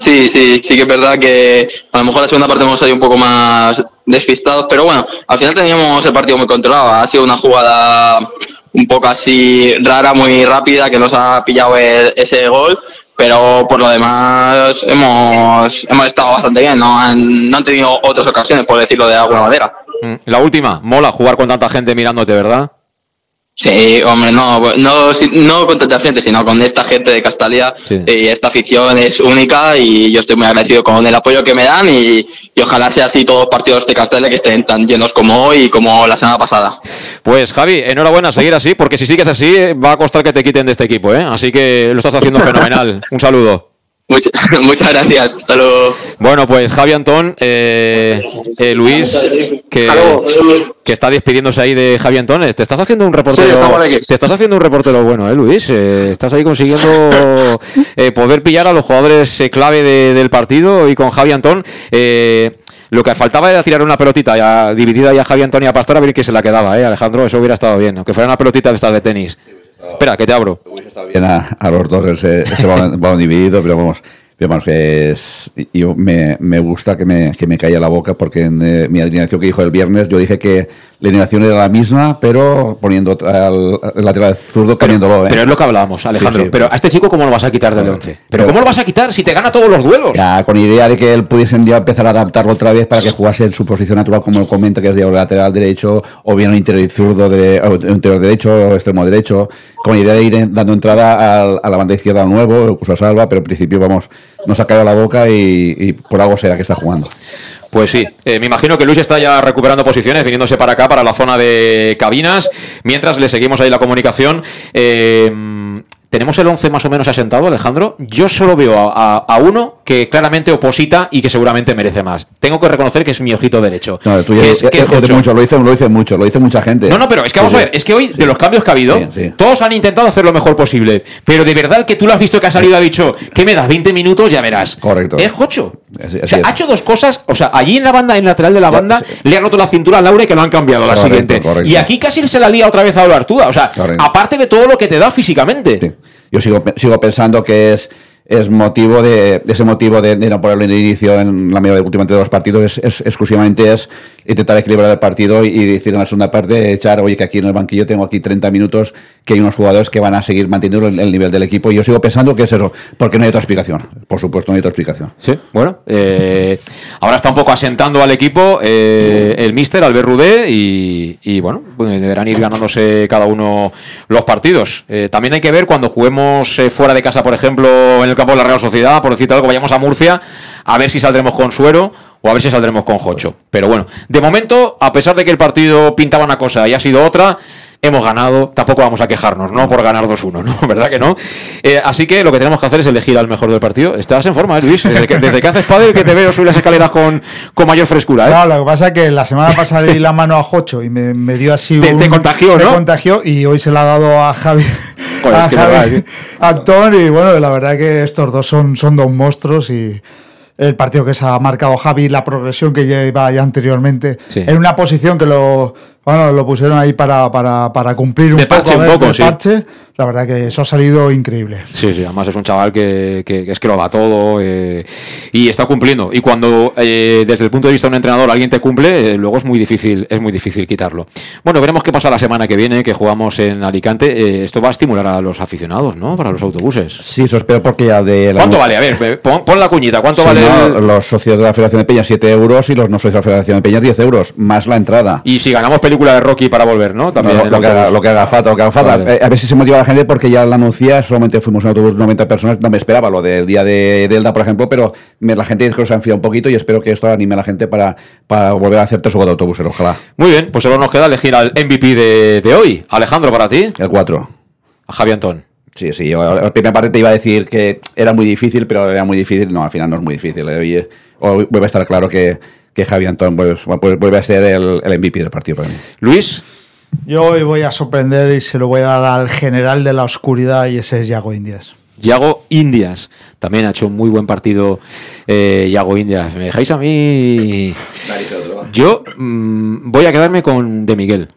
Sí, sí, sí que es verdad que a lo mejor la segunda parte hemos salido un poco más despistados, pero bueno, al final teníamos el partido muy controlado. Ha sido una jugada un poco así rara, muy rápida, que nos ha pillado ese gol, pero por lo demás hemos, hemos estado bastante bien, no han, no han tenido otras ocasiones, por decirlo de alguna manera. Mm. La última, mola jugar con tanta gente mirándote, ¿verdad? Sí, hombre, no, no, no con tanta gente, sino con esta gente de Castalia. Y esta afición es única y yo estoy muy agradecido con el apoyo que me dan y, y ojalá sea así todos los partidos de Castalia que estén tan llenos como hoy y como la semana pasada. Pues Javi, enhorabuena, seguir así, porque si sigues así eh, va a costar que te quiten de este equipo, ¿eh? Así que lo estás haciendo fenomenal. Un saludo. Muchas, muchas gracias. Hasta luego. Bueno, pues Javi Antón, eh, eh, Luis, que, que está despidiéndose ahí de Javi Antón. Te estás haciendo un reportero. Sí, te estás haciendo un reportero bueno, ¿eh, Luis? Eh, estás ahí consiguiendo eh, poder pillar a los jugadores eh, clave de- del partido y con Javi Antón. eh, lo que faltaba era tirar una pelotita ya, dividida ya a Javi Antón y a Pastor a ver quién se la quedaba, ¿eh? Alejandro, eso hubiera estado bien. Aunque fuera una pelotita de estas de tenis. Espera, que te abro. bien a, los dos ese, ese balón dividido, pero vamos, pero vamos, es, yo me, me gusta que me, que me caiga la boca porque en eh, mi alineación que dijo el viernes yo dije que la alineación era la misma, pero poniendo otra- al, al lateral zurdo cambiándolo. ¿eh? Pero es lo que hablábamos, Alejandro. Sí, sí. pero a este chico, ¿cómo lo vas a quitar del 11? ¿Pero cómo lo vas a quitar si te gana todos los duelos? Ya, con idea de que él pudiesen ya empezar a adaptarlo otra vez para que jugase en su posición natural, como él comenta, que es de lateral derecho, o bien un interior zurdo, de, o un interior derecho, o extremo derecho, con idea de ir dando entrada al- a, la banda izquierda al nuevo, incluso a Salva, pero en principio, vamos, nos ha caído la boca y, por algo será que está jugando. Pues sí, eh, me imagino que Luis está ya recuperando posiciones, viniéndose para acá, para la zona de cabinas, mientras le seguimos ahí la comunicación. Eh, ¿Tenemos el 11 más o menos asentado, Alejandro? Yo solo veo a, a- a uno que claramente oposita y que seguramente merece más. Tengo que reconocer que es mi ojito derecho. No, tú que ya- es- ya- que es ya- Jocho. mucho, lo dice, lo dice mucho, lo dice mucha gente. No, no, pero es que vamos Sí, a ver, es que hoy, de los cambios que ha habido, todos han intentado hacer lo mejor posible. Pero de verdad que tú lo has visto que ha salido y ha dicho, ¿qué me das? 20 minutos, ya verás. Correcto. Es Jocho. Así- O sea, es. ha hecho dos cosas. O sea, allí en la banda, en el lateral de la banda, le ha roto la cintura a Laure que lo han cambiado a la Correcto, siguiente. correcto. Y aquí casi se la lía otra vez a Artúa. O sea, Correcto. aparte de todo lo que te da físicamente. Yo sigo, sigo pensando que es, es motivo de, ese motivo de, de no ponerlo en inicio en la mayoría últimamente de los partidos es, es- exclusivamente es intentar equilibrar el partido y, decir en la segunda parte echar oye que aquí en el banquillo tengo aquí 30 minutos que hay unos jugadores que van a seguir manteniendo el, el nivel del equipo y yo sigo pensando que es eso porque no hay otra explicación por supuesto no hay otra explicación Sí, bueno. eh, ahora está un poco asentando al equipo eh, el míster Albert Rudé y, y, bueno, pues deberán ir ganándose cada uno los partidos. Eh, también hay que ver cuando juguemos eh, fuera de casa, por ejemplo, en el campo de la Real Sociedad, por decirte algo, vayamos a Murcia, a ver si saldremos con Suero o a ver si saldremos con Jocho. Pero bueno, de momento, a pesar de que el partido pintaba una cosa y ha sido otra, hemos ganado, tampoco vamos a quejarnos, ¿no? Por ganar 2-1, ¿no? ¿Verdad que no? Eh, así que lo que tenemos que hacer es elegir al mejor del partido. Estás en forma, ¿eh, Luis? Desde que, desde que haces padre que te veo subir las escaleras con, con mayor frescura, ¿eh? No, lo que pasa es que la semana pasada le di la mano a Jocho y me, me dio así Te- un... te contagió, me ¿no? contagió y hoy se la ha dado a Javi... Joder, a es que Javi verdad, sí. Antón y bueno, la verdad que estos dos son, son dos monstruos y el partido que se ha marcado Javi, la progresión que lleva ya anteriormente, Sí. en una posición que lo, bueno, lo pusieron ahí para, para, para cumplir un De parche, poco, un poco, de sí. parche. La verdad que eso ha salido increíble. Sí, sí, además es un chaval que, que- que es que lo va todo eh, y está cumpliendo. Y cuando eh, desde el punto de vista de un entrenador alguien te cumple, eh, luego es muy difícil, es muy difícil quitarlo. Bueno, veremos qué pasa la semana que viene, que jugamos en Alicante. Eh, esto va a estimular a los aficionados, ¿no? Para los autobuses. sí eso espero porque ya de la ¿Cuánto vale? A ver, ve- pon, pon la cuñita. ¿Cuánto Sí, vale? no, el- los socios de la Federación de Peñas 7 euros y los no socios de la Federación de Peñas 10 euros más la entrada Y si ganamos película de Rocky para volver, ¿no? También No, lo, que haga, autobús. lo que haga falta, lo que haga falta. Vale. Eh, a ver si se motiva la gente porque ya la anuncia, solamente fuimos en autobús 90 personas, no me esperaba lo del día de Delta, por ejemplo, pero me- la gente dice que se enfriado un poquito y espero que esto anime a la gente para, para volver a hacer tres o cuatro autobuses, ojalá. Muy bien, pues solo nos queda elegir al MVP de, de hoy. Alejandro, para ti. El 4. A Javi Antón. Sí, sí, yo la primera parte te iba a decir que era muy difícil, pero era muy difícil. No, al final no es muy difícil. eh. Hoy, hoy vuelve a estar claro que, que Javi Antón vuelve, vuelve a ser el, el MVP del partido para mí. Luis. Yo hoy voy a sorprender y se lo voy a dar al general de la oscuridad y ese es Yago Indias. Yago Indias. También ha hecho un muy buen partido eh, Yago Indias. ¿Me dejáis a mí? Yo mm, voy a quedarme con De Miguel.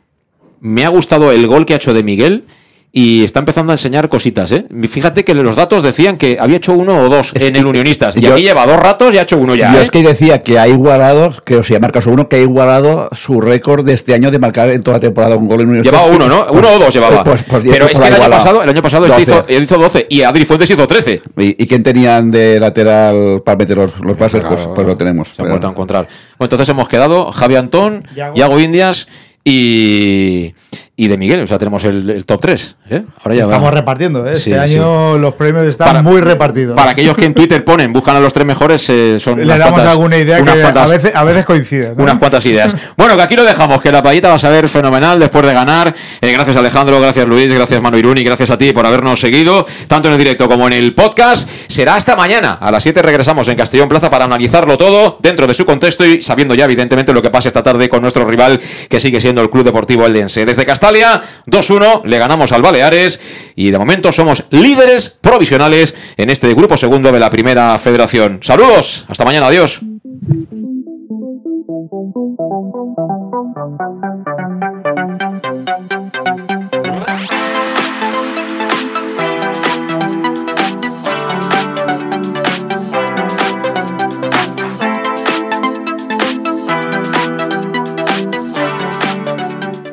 Me ha gustado el gol que ha hecho De Miguel y está empezando a enseñar cositas. ¿eh? Fíjate que los datos decían que había hecho uno o dos en el Unionistas. Y yo- aquí lleva dos ratos y ha hecho uno ya. Yo ¿eh? es que decía que ha igualado, que o sea, marca su uno, que ha igualado su récord de este año de marcar en toda la temporada un gol en un Llevaba uno, ¿no? Uno o dos llevaba. Pues, pues, Pero es pues que el año pasado, el año pasado este 12. hizo, él hizo 12 y Adri Fuentes hizo 13. ¿Y, y quién tenían de lateral para meter los, los pases? Pues, pues lo tenemos. Se han vuelto a encontrar. Bueno, entonces hemos quedado Javi Antón, Yago. Yago Indias y, y de Miguel. O sea, tenemos el, el top 3. ¿eh? Ahora ya Estamos va. repartiendo. ¿eh? Sí, este sí. año los premios están Para- muy repartidos. Para aquellos que en Twitter ponen, buscan a los tres mejores, eh, son Le damos cuantas- alguna idea que cuantas- a, veces, a veces coincide. ¿no? unas cuantas ideas. Bueno, que aquí lo dejamos, que la payita va a saber fenomenal después de ganar. Eh, gracias Alejandro, gracias Luis, gracias Manu Iruni, gracias a ti por habernos seguido, tanto en el directo como en el podcast. Será hasta mañana. A las 7 regresamos en Castellón Plaza para analizarlo todo dentro de su contexto y sabiendo ya, evidentemente, lo que pase esta tarde con nuestro rival, que sigue siendo el Club Deportivo Eldense. Desde Castalia, 2-1, le ganamos al Baleares y de momento somos líderes provisionales en este grupo segundo de la Primera Federación. Saludos, hasta mañana, adiós.